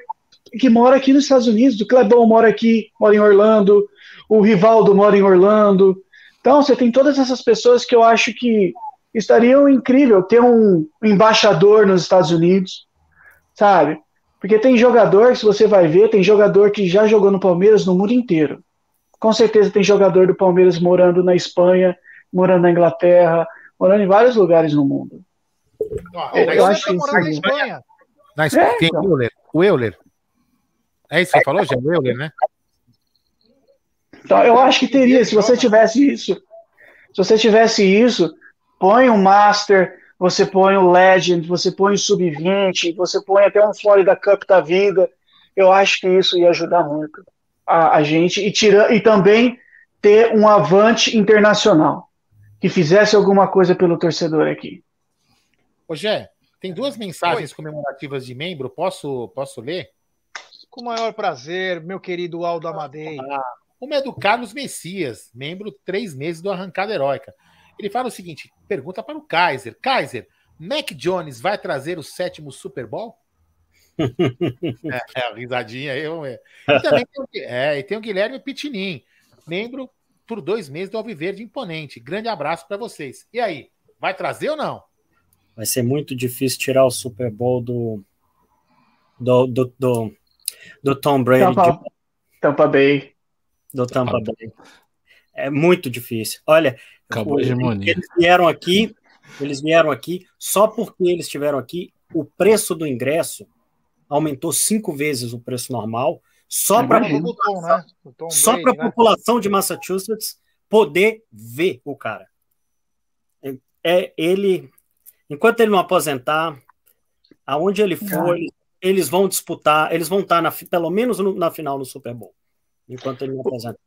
que mora aqui nos Estados Unidos. O Clebão mora aqui, mora em Orlando. O Rivaldo mora em Orlando. Então, você tem todas essas pessoas que eu acho que estariam incrível ter um embaixador nos Estados Unidos, sabe? Porque tem jogador, se você vai ver, tem jogador que já jogou no Palmeiras no mundo inteiro. Com certeza tem jogador do Palmeiras morando na Espanha, morando na Inglaterra, morando em vários lugares no mundo. Ah, eu, eu acho que morar na Espanha. Na Espanha. É, então. Euler? O Euler. É isso que você falou, já? O Euler, né? Então, eu acho que teria, se você tivesse isso. Se você tivesse isso, põe um Master, você põe o Legend, você põe o Sub-20, você põe até um Florida Cup da vida. Eu acho que isso ia ajudar muito a, a gente e, tira, e também ter um avante internacional que fizesse alguma coisa pelo torcedor aqui. Ô Gé, tem duas mensagens Oi. comemorativas de membro, posso, posso ler? Com o maior prazer, meu querido Aldo Amadei. Ah, uma é do Carlos Messias, membro três meses do Arrancada Heróica. Ele fala o seguinte: pergunta para o Kaiser. Kaiser, Mac Jones vai trazer o sétimo Super Bowl? é, é, a risadinha aí. É. E também tem, é, e tem o Guilherme Pitinin, membro por dois meses do Alviverde Imponente. Grande abraço para vocês. E aí, vai trazer ou não? Vai ser muito difícil tirar o Super Bowl do, do, do, do, do Tom Brady. Tampa, de... Tampa Bay. Do Tampa Bay. É muito difícil. Olha, Acabou a hegemonia. Eles vieram aqui Eles vieram aqui, só porque eles estiveram aqui, o preço do ingresso aumentou cinco vezes o preço normal, só para né? só para a né? população de Massachusetts poder ver o cara. É, é ele, enquanto ele não aposentar, aonde ele for, eles, eles, vão disputar, eles vão estar na, pelo menos no, na final no Super Bowl, enquanto ele não aposentar.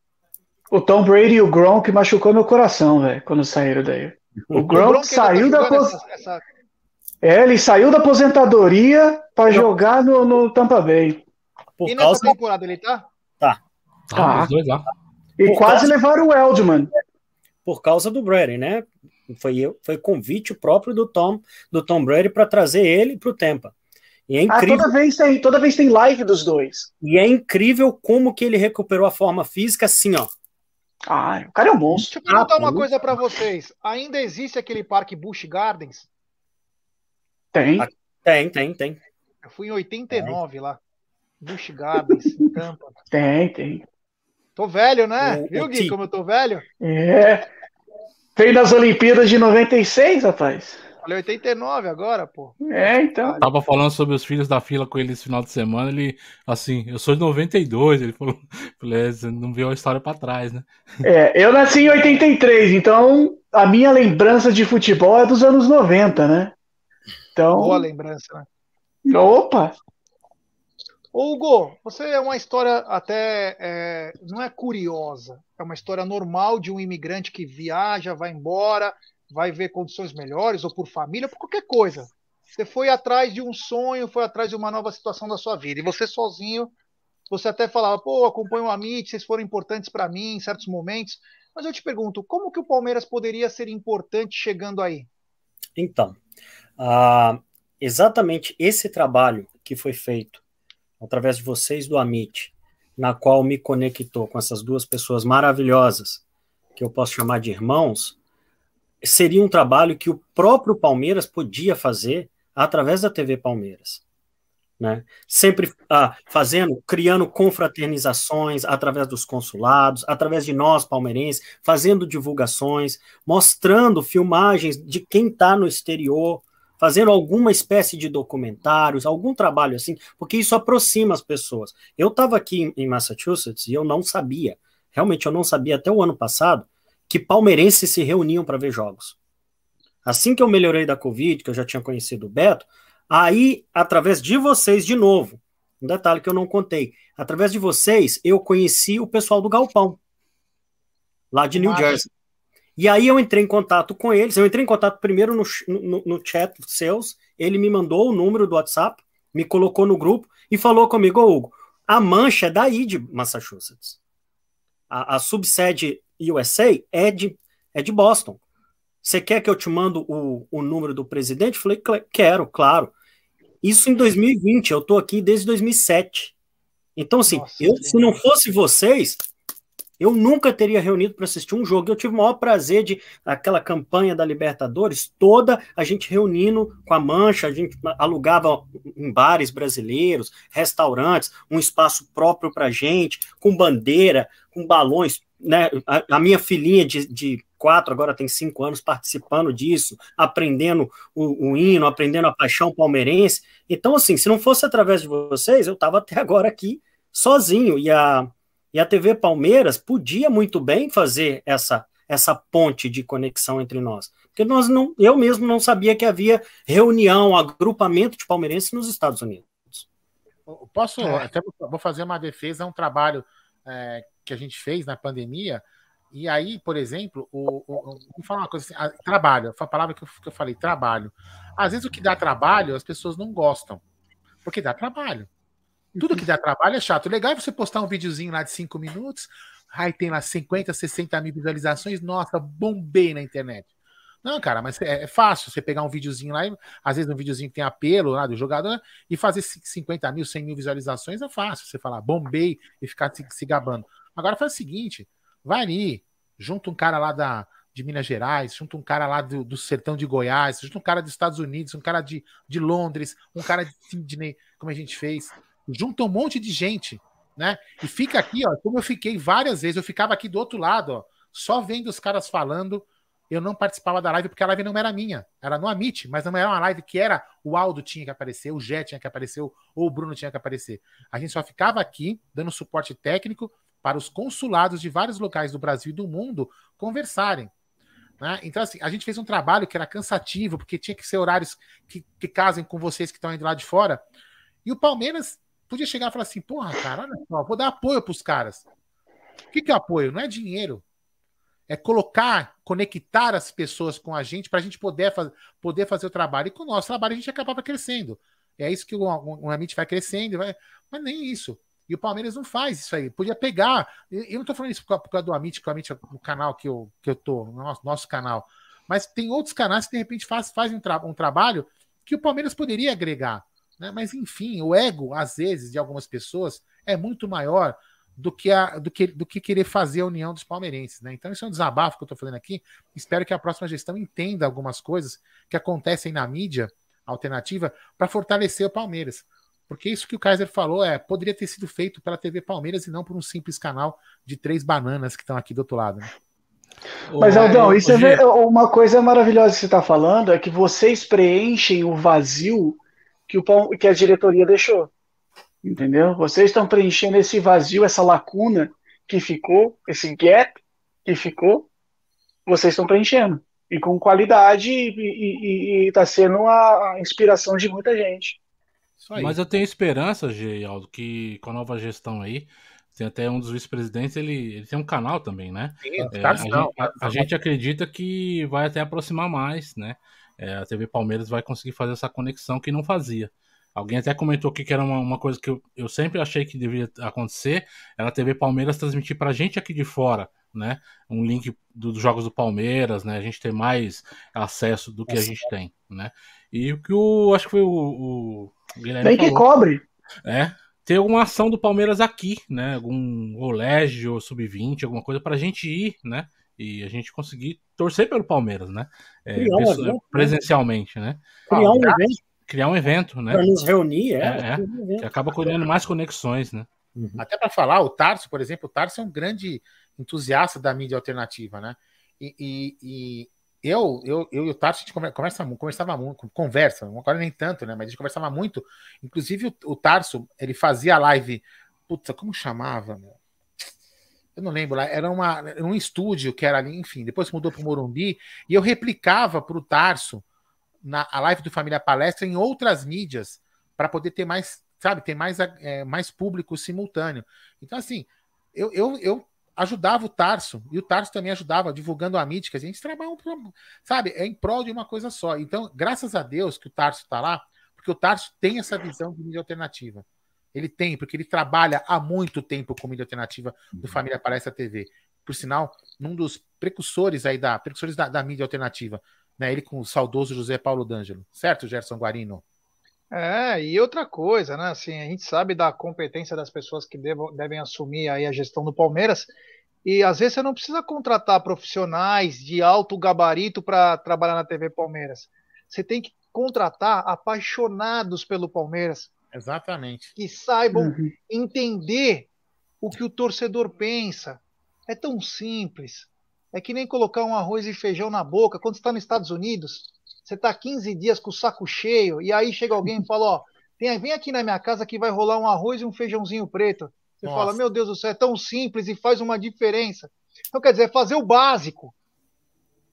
O Tom Brady e o Gronk machucou meu coração, velho, quando saíram daí. O Gronk, o Gronk saiu tá da essa, essa... É, ele saiu da aposentadoria para jogar no, no Tampa Bay. Por e causa... nessa temporada ele tá? Tá. Ah, dois lá. E Por quase causa... levaram o Eldman. Por causa do Brady, né? Foi, eu, foi convite próprio do Tom, do Tom Brady para trazer ele para o Tampa. E é incrível. Ah, toda vez tem, toda vez tem live dos dois. E é incrível como que ele recuperou a forma física assim, ó. Ah, o cara é um monstro. Deixa eu perguntar ah, uma coisa para vocês. Ainda existe aquele parque Busch Gardens? Tem. Tem, tem, tem. Eu fui em 89 tem. lá. Busch Gardens, em Tampa. Tem, tem. Tô velho, né? O, Viu, o Gui, como eu tô velho? É. Fez nas Olimpíadas de 96, rapaz. Falei 89 agora, pô. É, então. Tava falando sobre os filhos da fila com ele esse final de semana. Ele, assim, eu sou de 92. Ele falou, falei, é, não viu a história para trás, né? É, eu nasci em 83, então a minha lembrança de futebol é dos anos 90, né? Então. Boa lembrança, né? Opa! Hugo, você é uma história até. É, não é curiosa, é uma história normal de um imigrante que viaja, vai embora, vai ver condições melhores, ou por família, por qualquer coisa. Você foi atrás de um sonho, foi atrás de uma nova situação da sua vida. E você sozinho, você até falava, pô, acompanho o Amit, vocês foram importantes para mim em certos momentos. Mas eu te pergunto, como que o Palmeiras poderia ser importante chegando aí? Então, uh, exatamente esse trabalho que foi feito através de vocês do Amit, na qual me conectou com essas duas pessoas maravilhosas, que eu posso chamar de irmãos, seria um trabalho que o próprio Palmeiras podia fazer através da TV Palmeiras. Né? Sempre ah, fazendo, criando confraternizações através dos consulados, através de nós palmeirenses, fazendo divulgações, mostrando filmagens de quem está no exterior, fazendo alguma espécie de documentários, algum trabalho assim, porque isso aproxima as pessoas. Eu estava aqui em Massachusetts e eu não sabia, realmente eu não sabia até o ano passado, que palmeirenses se reuniam para ver jogos. Assim que eu melhorei da Covid, que eu já tinha conhecido o Beto, aí, através de vocês, de novo, um detalhe que eu não contei, através de vocês, eu conheci o pessoal do Galpão, lá de New Jersey. E aí eu entrei em contato com eles. Eu entrei em contato primeiro no, no, no chat seus. Ele me mandou o número do WhatsApp, me colocou no grupo e falou comigo, Ô, Hugo, a mancha é daí de Massachusetts. A, a subsede USA é de, é de Boston. Você quer que eu te mando o, o número do presidente? Falei, quero, claro. Isso em 2020, eu estou aqui desde 2007. Então, assim, Nossa, eu, se não fosse vocês, eu nunca teria reunido para assistir um jogo. Eu tive o maior prazer de aquela campanha da Libertadores toda, a gente reunindo com a Mancha, a gente alugava em bares brasileiros, restaurantes, um espaço próprio para gente, com bandeira, com balões. Né? A, a minha filhinha de, de quatro, agora tem cinco anos, participando disso, aprendendo o, o, hino, aprendendo a paixão palmeirense. Então, assim, se não fosse através de vocês, eu estava até agora aqui sozinho. E a, e a TV Palmeiras podia muito bem fazer essa, essa ponte de conexão entre nós. Porque nós não, eu mesmo não sabia que havia reunião, agrupamento de palmeirenses nos Estados Unidos. Posso, é. até vou fazer uma defesa, é um trabalho é, que a gente fez na pandemia. E aí, por exemplo, o, o, vou falar uma coisa assim, a, trabalho, foi a palavra que eu, que eu falei, trabalho. Às vezes o que dá trabalho, as pessoas não gostam, porque dá trabalho. Tudo que dá trabalho é chato. Legal é você postar um videozinho lá de 5 minutos, aí tem lá 50, 60 mil visualizações, nossa, bombei na internet. Não, cara, mas é, é, fácil você pegar um videozinho lá, às vezes um videozinho que tem apelo lá do jogador, e fazer 50 mil, 100 mil visualizações é fácil. Você falar bombei e ficar se, se gabando. Agora faz o seguinte: vai ali, junta um cara lá da, de Minas Gerais, junta um cara lá do, do sertão de Goiás, junta um cara dos Estados Unidos, um cara de, de Londres, um cara de Sydney, como a gente fez junta um monte de gente, né? E fica aqui, ó, como eu fiquei várias vezes, eu ficava aqui do outro lado, ó, só vendo os caras falando. eu não participava da live porque a live não era minha, era no Amit, mas não era uma live que era o Aldo tinha que aparecer, o Jé tinha que aparecer, ou o Bruno tinha que aparecer. A gente só ficava aqui dando suporte técnico para os consulados de vários locais do Brasil e do mundo conversarem. Né? Então, assim, a gente fez um trabalho que era cansativo, porque tinha que ser horários que, que casem com vocês que estão indo lá de fora. E o Palmeiras podia chegar e falar assim: porra, cara, vou dar apoio para os caras. O que, que é apoio? Não é dinheiro é colocar, conectar as pessoas com a gente para a gente poder, faz, poder fazer o trabalho. E com o nosso trabalho a gente acabava crescendo. É isso que o, o, o Amit vai crescendo, vai, mas nem isso. E o Palmeiras não faz isso aí. Podia pegar. Eu não estou falando isso por causa do Amit, que o Amit é o canal que eu, que eu tô, nosso, nosso canal. Mas tem outros canais que de repente faz, fazem um, tra um trabalho que o Palmeiras poderia agregar. Né? Mas enfim, o ego, às vezes, de algumas pessoas é muito maior do que, a, do, que, do que querer fazer a união dos palmeirenses. Né? Então, isso é um desabafo que eu estou fazendo aqui. Espero que a próxima gestão entenda algumas coisas que acontecem na mídia alternativa para fortalecer o Palmeiras. Porque isso que o Kaiser falou é poderia ter sido feito pela TV Palmeiras e não por um simples canal de três bananas que estão aqui do outro lado. Né? Mas, Aldão, isso é uma coisa maravilhosa que você está falando é que vocês preenchem o vazio que, o, que a diretoria deixou. Entendeu? Vocês estão preenchendo esse vazio, essa lacuna que ficou, esse gap que ficou, vocês estão preenchendo. E com qualidade, e está sendo a inspiração de muita gente. Mas eu tenho esperança, Aldo, que com a nova gestão aí, tem até um dos vice-presidentes, ele, ele tem um canal também, né? Sim, é, tá a, gente, a, a, gente, acredita que vai até aproximar mais, né? É, a TV Palmeiras vai conseguir fazer essa conexão que não fazia. Alguém até comentou aqui que era uma, uma coisa que eu, eu, sempre achei que deveria acontecer, era a TV Palmeiras transmitir pra gente aqui de fora, né? Um link dos jogos do Palmeiras, né? A gente ter mais acesso do que a gente tem, né? E o que o acho que foi o, o Guilherme Tem que falou, cobre. É, ter alguma ação do Palmeiras aqui, né? Algum colégio sub-20, alguma coisa pra gente ir, né? E a gente conseguir torcer pelo Palmeiras, né? É, pessoa, né? presencialmente, né? Criar um evento criar um evento, né? Para nos reunir, é. é, é que acaba criando mais conexões, né? Uhum. Até para falar, o Tarso, por exemplo, o Tarso é um grande entusiasta da mídia alternativa, né? E, e, e eu, eu, eu e o Tarso, a gente conversa, conversava muito, conversa, agora nem tanto, né? Mas a gente conversava muito. Inclusive, o, o Tarso, ele fazia live. Puta, como chamava, meu? Eu não lembro lá, era uma, um estúdio que era ali, enfim, depois mudou para o Morumbi, e eu replicava para o Tarso na a live do Família Palestra em outras mídias para poder ter mais, sabe, ter mais, é, mais público simultâneo. Então, assim, eu, eu, eu ajudava o Tarso e o Tarso também ajudava divulgando a mídia, que a gente trabalha, sabe, é em prol de uma coisa só. Então, graças a Deus que o Tarso está lá, porque o Tarso tem essa visão de mídia alternativa. Ele tem, porque ele trabalha há muito tempo com mídia alternativa do uhum. Família Palestra TV. Por sinal, um dos precursores aí da, precursores da, da mídia alternativa né? Ele com o saudoso José Paulo D'Angelo, certo, Gerson Guarino? É, e outra coisa, né? Assim, a gente sabe da competência das pessoas que devam, devem assumir aí a gestão do Palmeiras. E às vezes você não precisa contratar profissionais de alto gabarito para trabalhar na TV Palmeiras. Você tem que contratar apaixonados pelo Palmeiras. Exatamente. Que saibam uhum. entender o que o torcedor pensa. É tão simples. É que nem colocar um arroz e feijão na boca. Quando você está nos Estados Unidos, você está 15 dias com o saco cheio, e aí chega alguém e fala: Ó, vem aqui na minha casa que vai rolar um arroz e um feijãozinho preto. Você Nossa. fala: Meu Deus do céu, é tão simples e faz uma diferença. Então, quer dizer, é fazer o básico.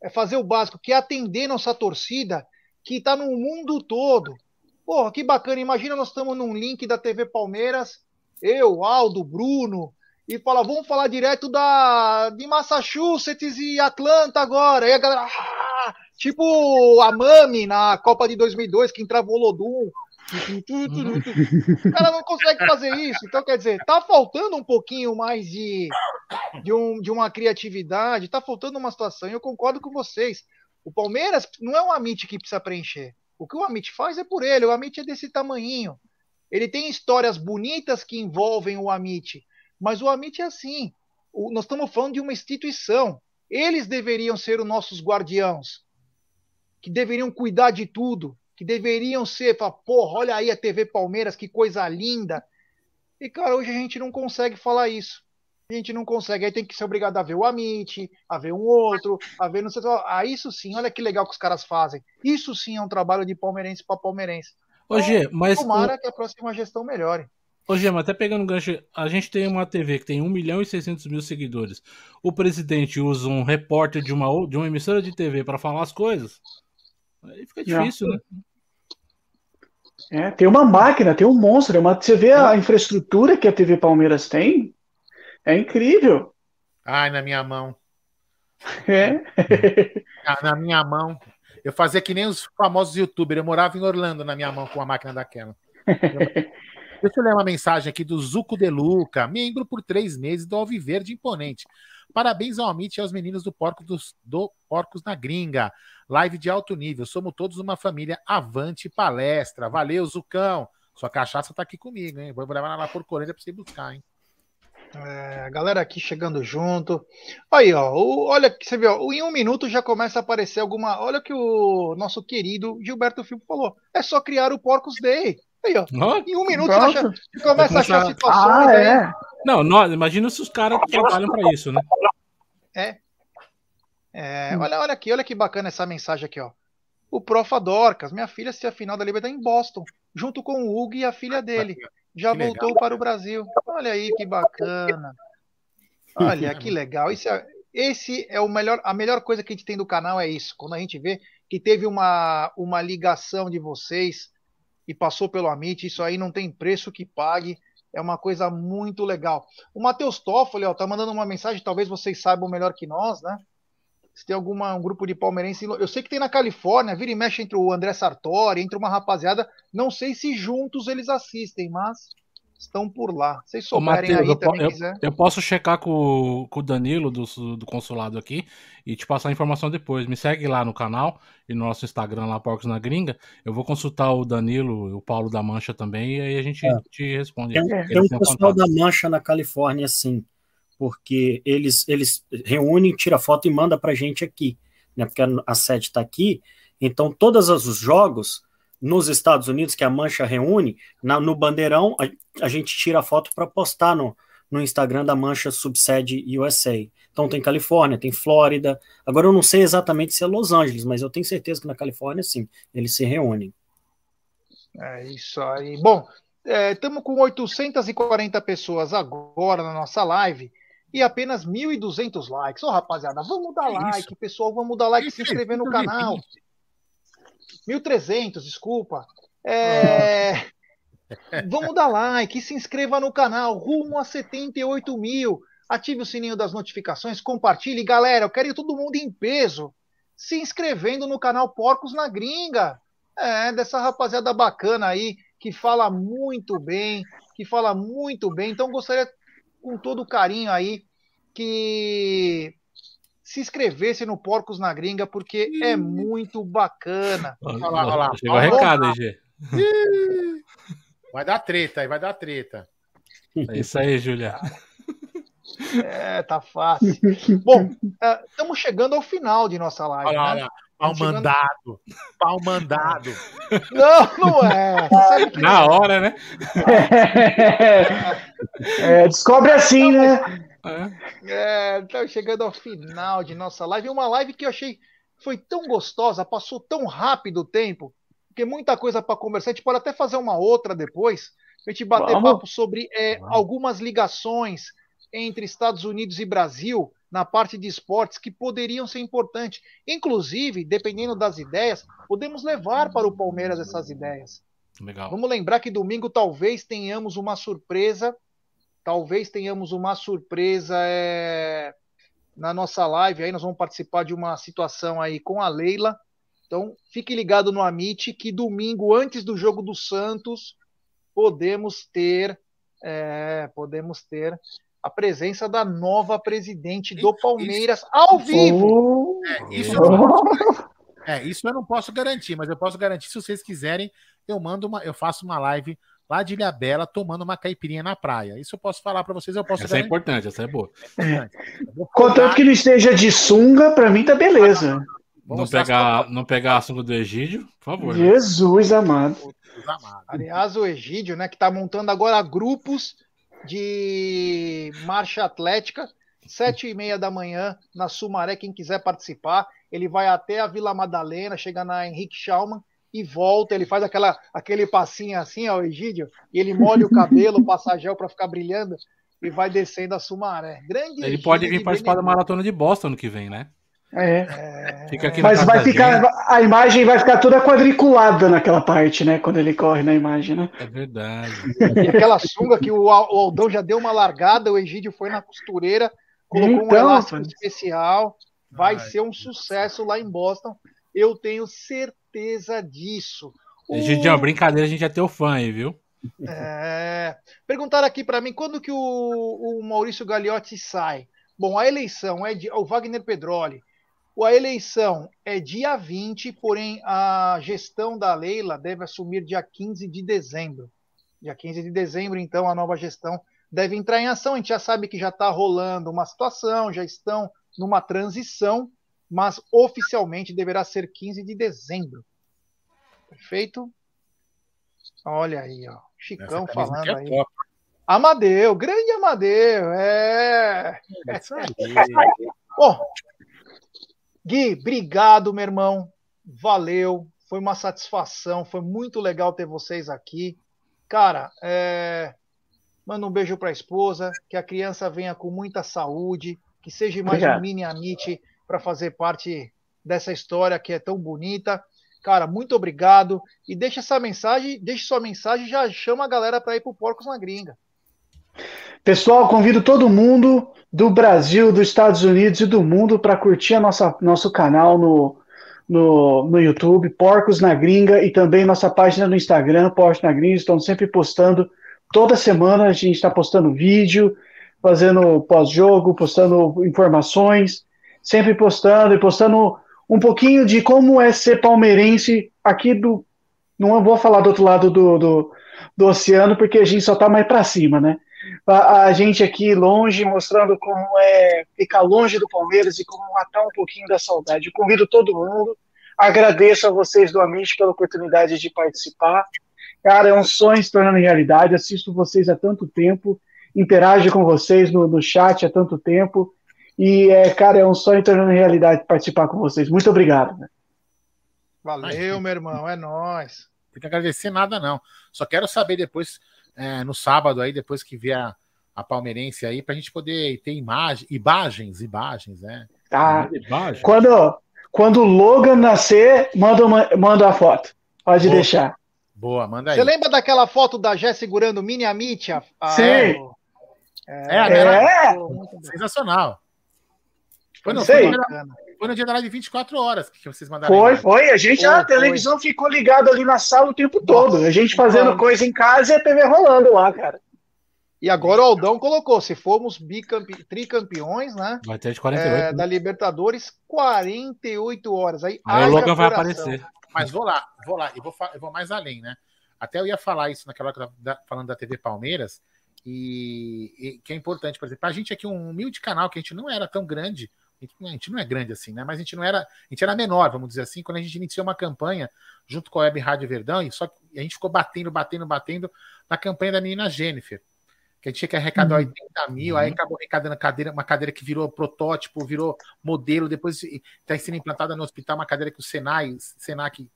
É fazer o básico, que é atender nossa torcida que está no mundo todo. Porra, que bacana. Imagina nós estamos num link da TV Palmeiras, eu, Aldo, Bruno, e fala, vamos falar direto da, de Massachusetts e Atlanta agora. E a galera, ah! tipo a Mami na Copa de 2002, que entrava o Olodum. O cara não consegue fazer isso. Então, quer dizer, tá faltando um pouquinho mais de, de, um, de uma criatividade, tá faltando uma situação. E eu concordo com vocês. O Palmeiras não é um Amit que precisa preencher. O que o Amit faz é por ele. O Amit é desse tamanhinho. Ele tem histórias bonitas que envolvem o Amit mas o Amit é assim. O, nós estamos falando de uma instituição. Eles deveriam ser os nossos guardiãos, que deveriam cuidar de tudo, que deveriam ser, falar, porra, olha aí a TV Palmeiras, que coisa linda. E, cara, hoje a gente não consegue falar isso. A gente não consegue. Aí tem que ser obrigado a ver o Amit, a ver um outro, a ver não sei o Ah, isso sim, olha que legal que os caras fazem. Isso sim é um trabalho de palmeirense para palmeirense. Ô, Gê, mas. Tomara que a próxima gestão melhore. Ô, Gema, até pegando gancho, a gente tem uma TV que tem 1 milhão e 600 mil seguidores. O presidente usa um repórter de uma, de uma emissora de TV para falar as coisas. Aí fica difícil, né? É, tem uma máquina, tem um monstro. é Uma, você vê a infraestrutura que a TV Palmeiras tem, é incrível. Ai, na minha mão. É. Na, na minha mão. Eu fazia que nem os famosos youtubers. Eu morava em Orlando na minha mão com a máquina daquela. Deixa eu ler uma mensagem aqui do Zuco De Luca, membro por três meses do Alviverde Imponente. Parabéns ao Amit e aos meninos do, Porco dos, do Porcos na Gringa. Live de alto nível. Somos todos uma família avante palestra. Valeu, Zucão. Sua cachaça tá aqui comigo, hein? Vou levar lá por Corinthians pra você buscar, hein? É, a galera aqui chegando junto. Aí, ó, o, olha que você viu, em um minuto já começa a aparecer alguma. Olha o que o nosso querido Gilberto Filpo falou. É só criar o Porcos Day. Aí, ó. Em um minuto Pronto. já, já começa a achar situações Ah, aí. é. Não, nós, imagina se os caras trabalham para isso, né? É, olha, olha aqui, olha que bacana essa mensagem aqui, ó. O Profa Dorcas, minha filha assistiu a final da Libertadores em Boston, junto com o Hugo e a filha dele. Já Que voltou para o Brasil. Olha aí que bacana. Olha que legal. Isso é- esse é o melhor, a melhor coisa que a gente tem do canal é isso. Quando a gente vê que teve uma, uma ligação de vocês e passou pelo Amit, isso aí não tem preço que pague. É uma coisa muito legal. O Matheus Toffoli, ó, tá mandando uma mensagem, talvez vocês saibam melhor que nós, né? Se tem alguma, um grupo de palmeirense. Eu sei que tem na Califórnia, vira e mexe entre o André Sartori, entre uma rapaziada. Não sei se juntos eles assistem, mas estão por lá. Vocês Ô, souberem Matheus, aí eu, po- também eu- quiser. eu posso checar com, o- com o Danilo do, do consulado aqui e te passar a informação depois. Me segue lá no canal e no nosso Instagram lá, Porcos na Gringa. Eu vou consultar o Danilo e o Paulo da Mancha também e aí a gente É. te responde. Tem, tem um pessoal contato. da Mancha na Califórnia, sim, porque eles, eles reúnem, tira foto e manda pra gente aqui, né? Porque a, a sede está aqui. Então, todos os jogos nos Estados Unidos que a Mancha reúne, na- no bandeirão, a, a gente tira foto para postar no, no Instagram da Mancha Subsede USA. Então tem Califórnia, tem Flórida. Agora eu não sei exatamente se é Los Angeles, mas eu tenho certeza que na Califórnia, sim, eles se reúnem. É isso aí. Bom, estamos com 840 pessoas agora na nossa live e apenas 1.200 likes. Ô, rapaziada, vamos dar Que like, isso? pessoal. Vamos dar like e se inscrever no canal. 1.300, desculpa. É, Vamos dar like e se inscreva no canal. Rumo a 78 mil. Ative o sininho das notificações, compartilhe. Galera, eu quero ir todo mundo em peso se inscrevendo no canal Porcos na Gringa. É, dessa rapaziada bacana aí, que fala muito bem, que fala muito bem. Então, gostaria, com todo carinho aí, que se inscrevesse no Porcos na Gringa, porque é muito bacana. Olha lá, olha lá. Chegou o recado Gê. Vai dar treta aí, vai dar treta. É isso aí, Julia. É, tá fácil. Bom, estamos chegando ao final de nossa live. Olha né? olha. Pau mandado. Pau mandado. Não, não é. Na hora, né? É, descobre assim, né? É. É, estamos chegando ao final de nossa live. Uma live que eu achei foi tão gostosa, passou tão rápido o tempo, porque muita coisa para conversar. A gente pode até fazer uma outra depois, a gente bater Vamos. papo sobre é, algumas ligações entre Estados Unidos e Brasil na parte de esportes que poderiam ser importantes. Inclusive, dependendo das ideias, podemos levar para o Palmeiras essas ideias. Legal. Vamos lembrar que domingo talvez tenhamos uma surpresa. Talvez tenhamos uma surpresa é, na nossa live. Aí nós vamos participar de uma situação aí com a Leila. Então fique ligado no Amit que domingo, antes do jogo do Santos, podemos ter, é, podemos ter a presença da nova presidente do Palmeiras ao vivo. Oh, É, isso, eu não, oh. é, isso eu não posso garantir, mas eu posso garantir, se vocês quiserem, eu mando uma, eu faço uma live lá de Ilhabela tomando uma caipirinha na praia. Isso eu posso falar para vocês, eu posso Essa é garantir. importante, essa é boa. Vou Contanto que não esteja de sunga, pra mim tá beleza. Vou Não pegar, não pegar assunto do Egídio, por favor. né? Jesus amado. fotos dos amados. Aliás, o Egídio, né, que está montando agora grupos de marcha atlética, sete e meia da manhã, na Sumaré, quem quiser participar, ele vai até a Vila Madalena, chega na Henrique Schaumann e volta, ele faz aquela, aquele passinho assim, ó, Egídio, e ele molha o cabelo, passa gel para ficar brilhando, e vai descendo a Sumaré. Grande Ele pode vir participar da maratona de Boston ano que vem, né? É. Fica aqui na Mas vai ficar. A imagem vai ficar toda quadriculada naquela parte, né? Quando ele corre na imagem, né? É verdade. E aquela sunga que o Al- o Aldão já deu uma largada, o Egídio foi na costureira, colocou um Então, elástico rapaz. especial. Vai Ai, ser um sucesso lá em Boston. Eu tenho certeza disso. O- Egidião, brincadeira, a gente é teu fã aí, viu? É, perguntaram aqui para mim quando que o, o Maurício Gagliotti sai. Bom, a eleição é de, o Wagner Pedroli. A eleição é dia 20, porém a gestão da Leila deve assumir dia 15 de dezembro. Dia 15 de dezembro, então, a nova gestão deve entrar em ação. A gente já sabe que já está rolando uma situação, já estão numa transição, mas oficialmente deverá ser 15 de dezembro. Perfeito? Olha aí, ó. Chicão falando é aí. top. Amadeu, grande Amadeu, é. É isso aí. Bom, Gui, obrigado, meu irmão. Valeu. Foi uma satisfação. Foi muito legal ter vocês aqui. Cara, é... manda um beijo para a esposa. Que a criança venha com muita saúde. Que seja mais Obrigado. um mini Amit para fazer parte dessa história que é tão bonita. Cara, muito obrigado. E deixa essa mensagem, deixa sua mensagem e já chama a galera para ir pro Porcos na Gringa. Pessoal, convido todo mundo do Brasil, dos Estados Unidos e do mundo para curtir a nossa, nosso canal no, no, no YouTube, Porcos na Gringa, e também nossa página no Instagram, Porcos na Gringa. Estão sempre postando, toda semana a gente está postando vídeo, fazendo pós-jogo, postando informações, sempre postando e postando um pouquinho de como é ser palmeirense aqui do. Não vou falar do outro lado do, do, do oceano, porque a gente só está mais para cima, né? A, a gente aqui longe, mostrando como é ficar longe do Palmeiras e como matar um pouquinho da saudade. Eu convido todo mundo, agradeço a vocês do Amit pela oportunidade de participar. Cara, é um sonho se tornando realidade. Assisto vocês há tanto tempo, interajo com vocês no, no chat há tanto tempo. E, é, cara, é um sonho tornando realidade participar com vocês. Muito obrigado. né? Valeu, meu irmão, é nóis. Tem que agradecer nada, não. Só quero saber depois, é, no sábado aí, depois que vier a, a palmeirense aí, pra gente poder ter imagem, imagens, imagens, né? Tá? Imagem. Quando, quando o Logan nascer, manda, uma, manda a foto. Pode Boa. deixar. Boa, manda aí. Você lembra daquela foto da Jé segurando o Mini Amit? A, a, Sim. É, a dela- É, sensacional. Foi no, Sei. foi, foi no dia da live 24 horas que vocês mandaram. Foi, imagem. foi. A gente, Foi, a televisão ficou ligada ali na sala o tempo todo. A gente fazendo Nossa. coisa em casa e a TV rolando lá, cara. E agora o Aldão colocou: se formos bicampe... tricampeões, né? Vai ter de 48. é, né? da Libertadores, 48 horas. Aí, Aí o Logan vai aparecer. Mas vou lá, vou lá, e vou, fa- eu vou mais além, né? Até eu ia falar isso naquela hora que eu tava falando da TV Palmeiras, e, e que é importante, por exemplo, a gente aqui, um humilde canal, que a gente não era tão grande, a gente, a gente não é grande assim, né? Mas a gente não era, a gente era menor, vamos dizer assim, quando a gente iniciou uma campanha junto com a Web Rádio Verdão, e só a gente ficou batendo, batendo, batendo na campanha da menina Jennifer. Que a gente tinha que arrecadar 80 mil, aí acabou arrecadando cadeira, uma cadeira que virou protótipo, virou modelo, depois está sendo implantada no hospital uma cadeira que o Senai, Senac,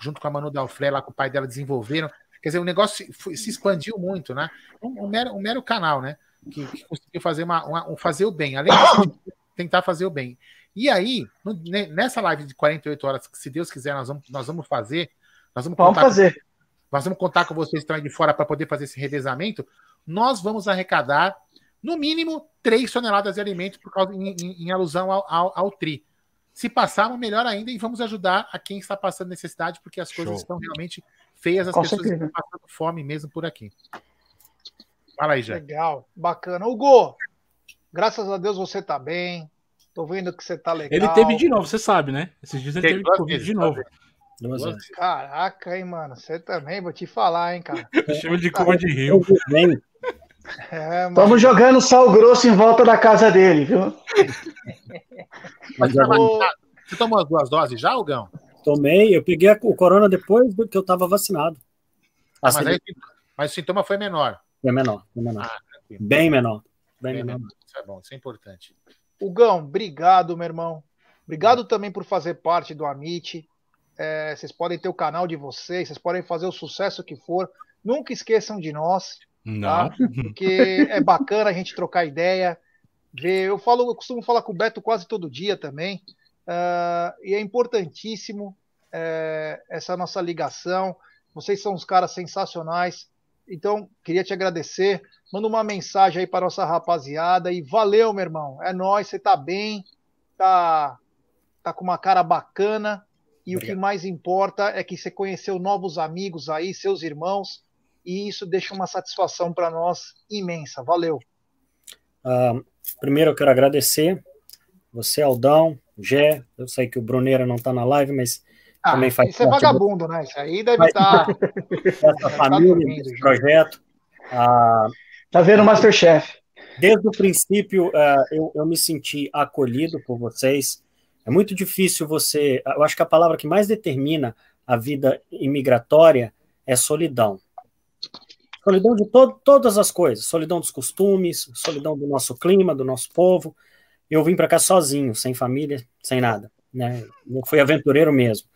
junto com a Manu Dalfré, lá com o pai dela, desenvolveram. Quer dizer, o negócio se, se expandiu muito, né? Um, um mero, um mero canal, né? Que, que conseguiu fazer, uma, uma- um fazer o bem, além de tentar fazer o bem. E aí, no- ne- nessa live de 48 horas, que se Deus quiser, nós vamos, nós vamos fazer. Nós vamos, Vamos contar com- fazer. nós vamos contar com vocês que estão aí de fora para poder fazer esse revezamento. Nós vamos arrecadar, no mínimo, 3 toneladas de alimento por causa, em, em- em alusão ao, ao- ao TRI. Se passarmos, melhor ainda, e vamos ajudar a quem está passando necessidade, porque as coisas Show. estão realmente feias, as Com pessoas certeza. estão passando fome mesmo por aqui. Fala aí, Jé. Legal, bacana. Hugo, graças a Deus você tá bem. Tô vendo que você tá legal. Ele teve de novo, você sabe, né? Esses dias ele Teve Covid de novo. Caraca, hein, mano. Você também, vou te falar, hein, cara. Chama de curva de rio. Bem, É. Estamos jogando sal grosso em volta da casa dele, viu? mas tá vacinado? Você tomou as duas doses já, Hugão? tomei, eu peguei o corona depois do que eu estava vacinado. Mas, Assim, aí, mas o sintoma foi menor. é menor, é menor. Bem menor. Bem, Bem menor. menor. Isso é bom, isso é importante. Hugão, obrigado, meu irmão. Obrigado também por fazer parte do Amit. É, vocês podem ter o canal de vocês, vocês podem fazer o sucesso que for. Nunca esqueçam de nós, Não. tá? Porque é bacana a gente trocar ideia. Ver, eu falo, eu costumo falar com o Beto quase todo dia também. ah, e é importantíssimo é, essa nossa ligação. Vocês são uns caras sensacionais. Então, queria te agradecer. Manda uma mensagem aí para nossa rapaziada e valeu, meu irmão. É nóis, você tá bem, tá, tá com uma cara bacana. E o que mais importa é que você conheceu novos amigos aí, seus irmãos, e isso deixa uma satisfação para nós imensa. Valeu. Ah, primeiro eu quero agradecer você, Aldão, Gé. Eu sei que o Bruneira não está na live, mas Ah, Também faz isso é parte do- vagabundo, né? Isso aí deve estar. essa tá família, desse já. projeto. Ah, Tá vendo o Masterchef? desde o princípio, ah, eu, eu me senti acolhido por vocês. É muito difícil você. Eu acho que a palavra que mais determina a vida imigratória é solidão. Solidão de to todas as coisas, solidão dos costumes, solidão do nosso clima, do nosso povo. Eu vim para cá sozinho, sem família, sem nada. Né? Eu fui aventureiro mesmo.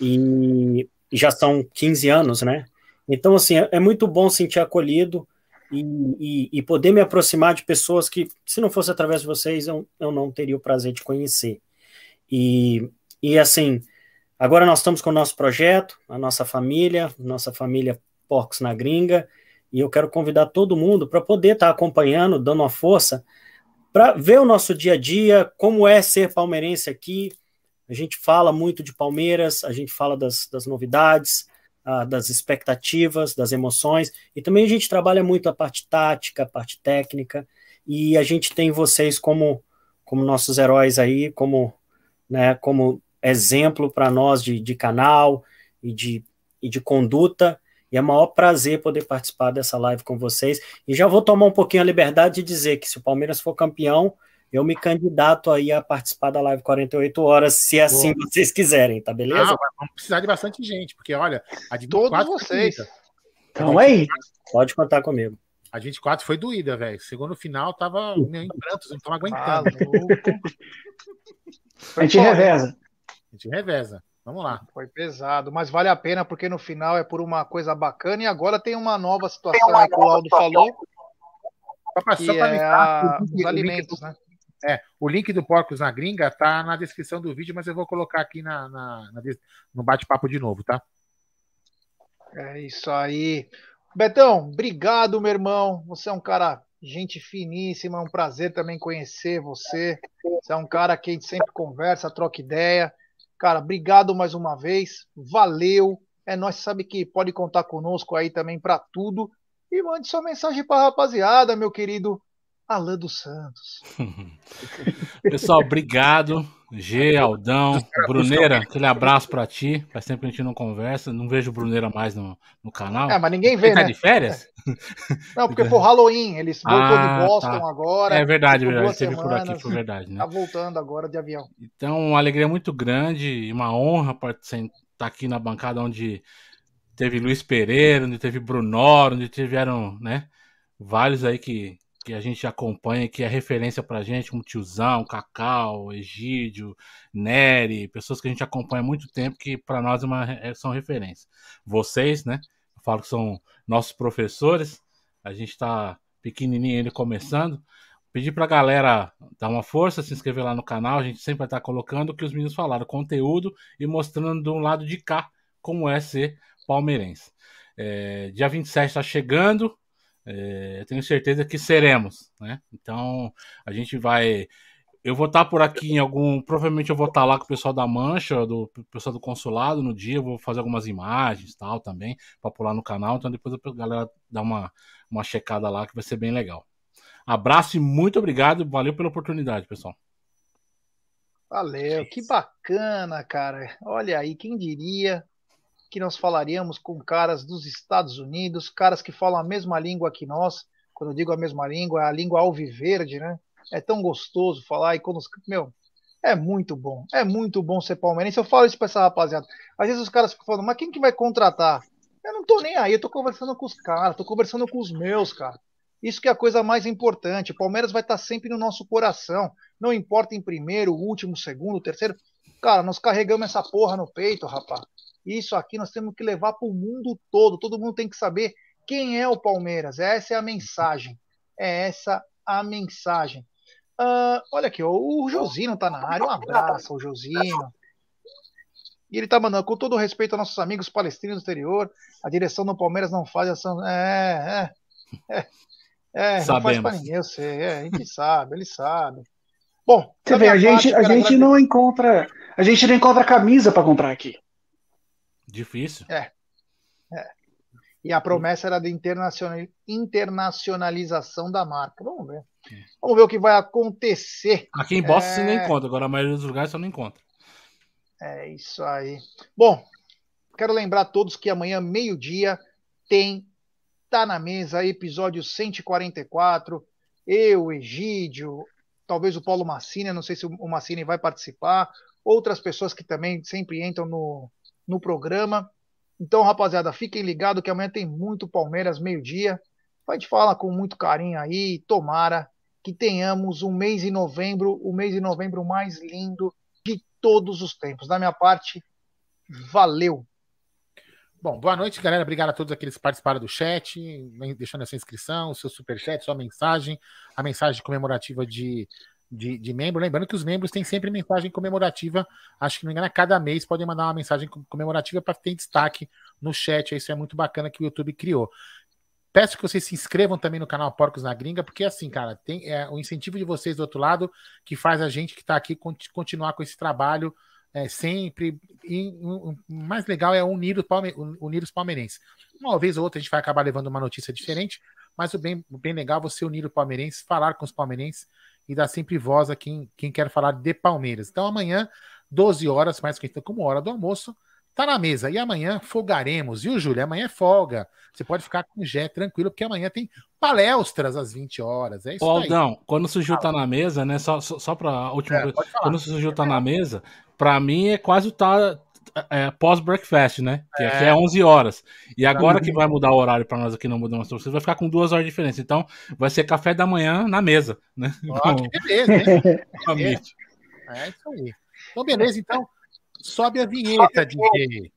E, e já são 15 anos, né? Então, assim, é, é muito bom sentir acolhido e, e- e poder me aproximar de pessoas que, se não fosse através de vocês, eu, eu não teria o prazer de conhecer. E, e assim, agora nós estamos com o nosso projeto, a nossa família, nossa família Porcos na Gringa, e eu quero convidar todo mundo para poder estar acompanhando, dando uma força, para ver o nosso dia a dia, como é ser palmeirense aqui. A gente fala muito de Palmeiras, a gente fala das, das novidades, ah, das expectativas, das emoções, e também a gente trabalha muito a parte tática, a parte técnica, e a gente tem vocês como, como nossos heróis aí, como, né, como exemplo para nós de, de canal e de, e de conduta, e é o maior prazer poder participar dessa live com vocês. E já vou tomar um pouquinho a liberdade de dizer que se o Palmeiras for campeão, eu me candidato aí a participar da live 48 horas, se assim vocês quiserem, tá beleza? Ah, vamos precisar de bastante gente, porque olha, a de Todos 24 foi vocês. Então aí. Pode contar comigo. A 24 foi doída, velho. Segundo final, tava meu, em prantos, não tava aguentando. louco. A gente reveza. A gente reveza. Vamos lá. Foi pesado, mas vale a pena porque no final é por uma coisa bacana e agora tem uma nova situação aí que o Aldo falou, Só pra é a- os alimentos, né? É, o link do Porcos na Gringa tá na descrição do vídeo, mas eu vou colocar aqui na, na- na no bate-papo de novo, tá? É isso aí. Betão, obrigado, meu irmão. Você é um cara, gente finíssima, é um prazer também conhecer você. Você é um cara que a gente sempre conversa, troca ideia. Cara, obrigado mais uma vez. Valeu. É nós sabe que pode contar conosco aí também para tudo. E mande sua mensagem para rapaziada, meu querido Alan dos Santos. Pessoal, obrigado. G, Aldão, Bruneira, aquele abraço pra ti. Faz tempo que a gente não conversa. Não vejo o Bruneira mais no, no canal. É, mas ninguém vê, Ele tá né? de férias? Não, porque foi Halloween. Eles voltou Ah, de Boston tá. agora. É verdade, verdade. Esteve por aqui, foi verdade, né? Tá voltando agora de avião. Então, uma alegria muito grande e uma honra estar aqui na bancada onde teve Luiz Pereira, onde teve Brunoro, onde tiveram, né, vários aí que, que a gente acompanha, que é referência pra gente, como Tiozão, Cacau, Egídio, Nery, pessoas que a gente acompanha há muito tempo, que para nós é uma, é- são referências. Vocês, né, eu falo que são nossos professores, a gente está pequenininho ainda começando, Pedir pra galera dar uma força, se inscrever lá no canal. A gente sempre vai estar colocando o que os meninos falaram, conteúdo e mostrando de um lado de cá como é ser palmeirense. É, dia 27 está chegando, é, eu tenho certeza que seremos, né? Então a gente vai. Eu vou estar por aqui em algum. Provavelmente eu vou estar lá com o pessoal da Mancha, do pessoal do consulado no dia. Eu vou fazer algumas imagens tal também, para pular no canal. Então depois a galera dá uma, uma checada lá que vai ser bem legal. Abraço e muito obrigado. Valeu pela oportunidade, pessoal. Valeu, que bacana, cara. Olha aí, quem diria que nós falaríamos com caras dos Estados Unidos, caras que falam a mesma língua que nós. Quando eu digo a mesma língua, é a língua alviverde, né? É tão gostoso falar e quando os... meu, é muito bom. É muito bom ser palmeirense. Eu falo isso pra essa rapaziada. Às vezes os caras ficam falando, mas quem que vai contratar? Eu não tô nem aí, eu tô conversando com os caras, tô conversando com os meus, cara. Isso que é a coisa mais importante. O Palmeiras vai estar sempre no nosso coração. Não importa em primeiro, último, segundo, terceiro. Cara, nós carregamos essa porra no peito, rapaz. Isso aqui nós temos que levar para o mundo todo. Todo mundo tem que saber quem é o Palmeiras. Essa é a mensagem. É essa a mensagem. Uh, olha aqui, o Josino tá na área. Um abraço ao Josino. E ele tá mandando, com todo respeito aos nossos amigos palestrinos do exterior, a direção do Palmeiras não faz ação. É, é, é. É, não faz pra ninguém, eu sei. É, a gente sabe, ele sabe. Bom, você vê, a gente, a gente não encontra. A gente não encontra camisa para comprar aqui. Difícil. É. é. E a promessa era de internacional, internacionalização da marca. Vamos ver. Vamos ver o que vai acontecer. Aqui em Boston é... você não encontra, agora a maioria dos lugares você não encontra. É isso aí. Bom, quero lembrar a todos que amanhã, meio-dia, tem Tá na Mesa, episódio 144. Eu, Egídio, talvez o Paulo Massini, não sei se o Massini vai participar, outras pessoas que também sempre entram no, no programa. Então, rapaziada, fiquem ligados que amanhã tem muito Palmeiras, meio-dia. A gente fala com muito carinho aí. Tomara que tenhamos um mês de novembro, o mês de novembro mais lindo de todos os tempos. Da minha parte, valeu! Bom, boa noite, galera. Obrigado a todos aqueles que participaram do chat, deixando a sua inscrição, o seu superchat, sua mensagem, a mensagem comemorativa de, de, de, membro. Lembrando que os membros têm sempre mensagem comemorativa. Acho que não engano, cada mês podem mandar uma mensagem comemorativa para ter destaque no chat. Isso é muito bacana que o YouTube criou. Peço que vocês se inscrevam também no canal Porcos na Gringa, porque assim, cara, tem é, o incentivo de vocês do outro lado que faz a gente que está aqui continuar com esse trabalho é, sempre. E o mais legal é unir, o Palme, unir os palmeirenses. Uma vez ou outra a gente vai acabar levando uma notícia diferente, mas o bem, bem legal é você unir o palmeirense, falar com os palmeirenses e dar sempre voz a quem, quem quer falar de Palmeiras. Então amanhã, 12 horas, mais que como hora do almoço, tá na mesa. E amanhã folgaremos, viu, Júlio? Amanhã é folga. Você pode ficar com o Jé tranquilo, porque amanhã tem palestras às 20 horas. É isso Ô, Aldão, quando surgiu Tá na Mesa, né? Só, só, só para a última é, coisa. Quando surgiu Tá na Mesa, para mim é quase o tá é, pós-breakfast, né? Que é. é 11 horas. E agora que vai mudar o horário para nós aqui no Mudamos vocês vai ficar com duas horas de diferença. Então, vai ser café da manhã na mesa, né? Oh, que beleza, hein? é isso aí. Então, beleza, então. Sobe a vinheta, DJ.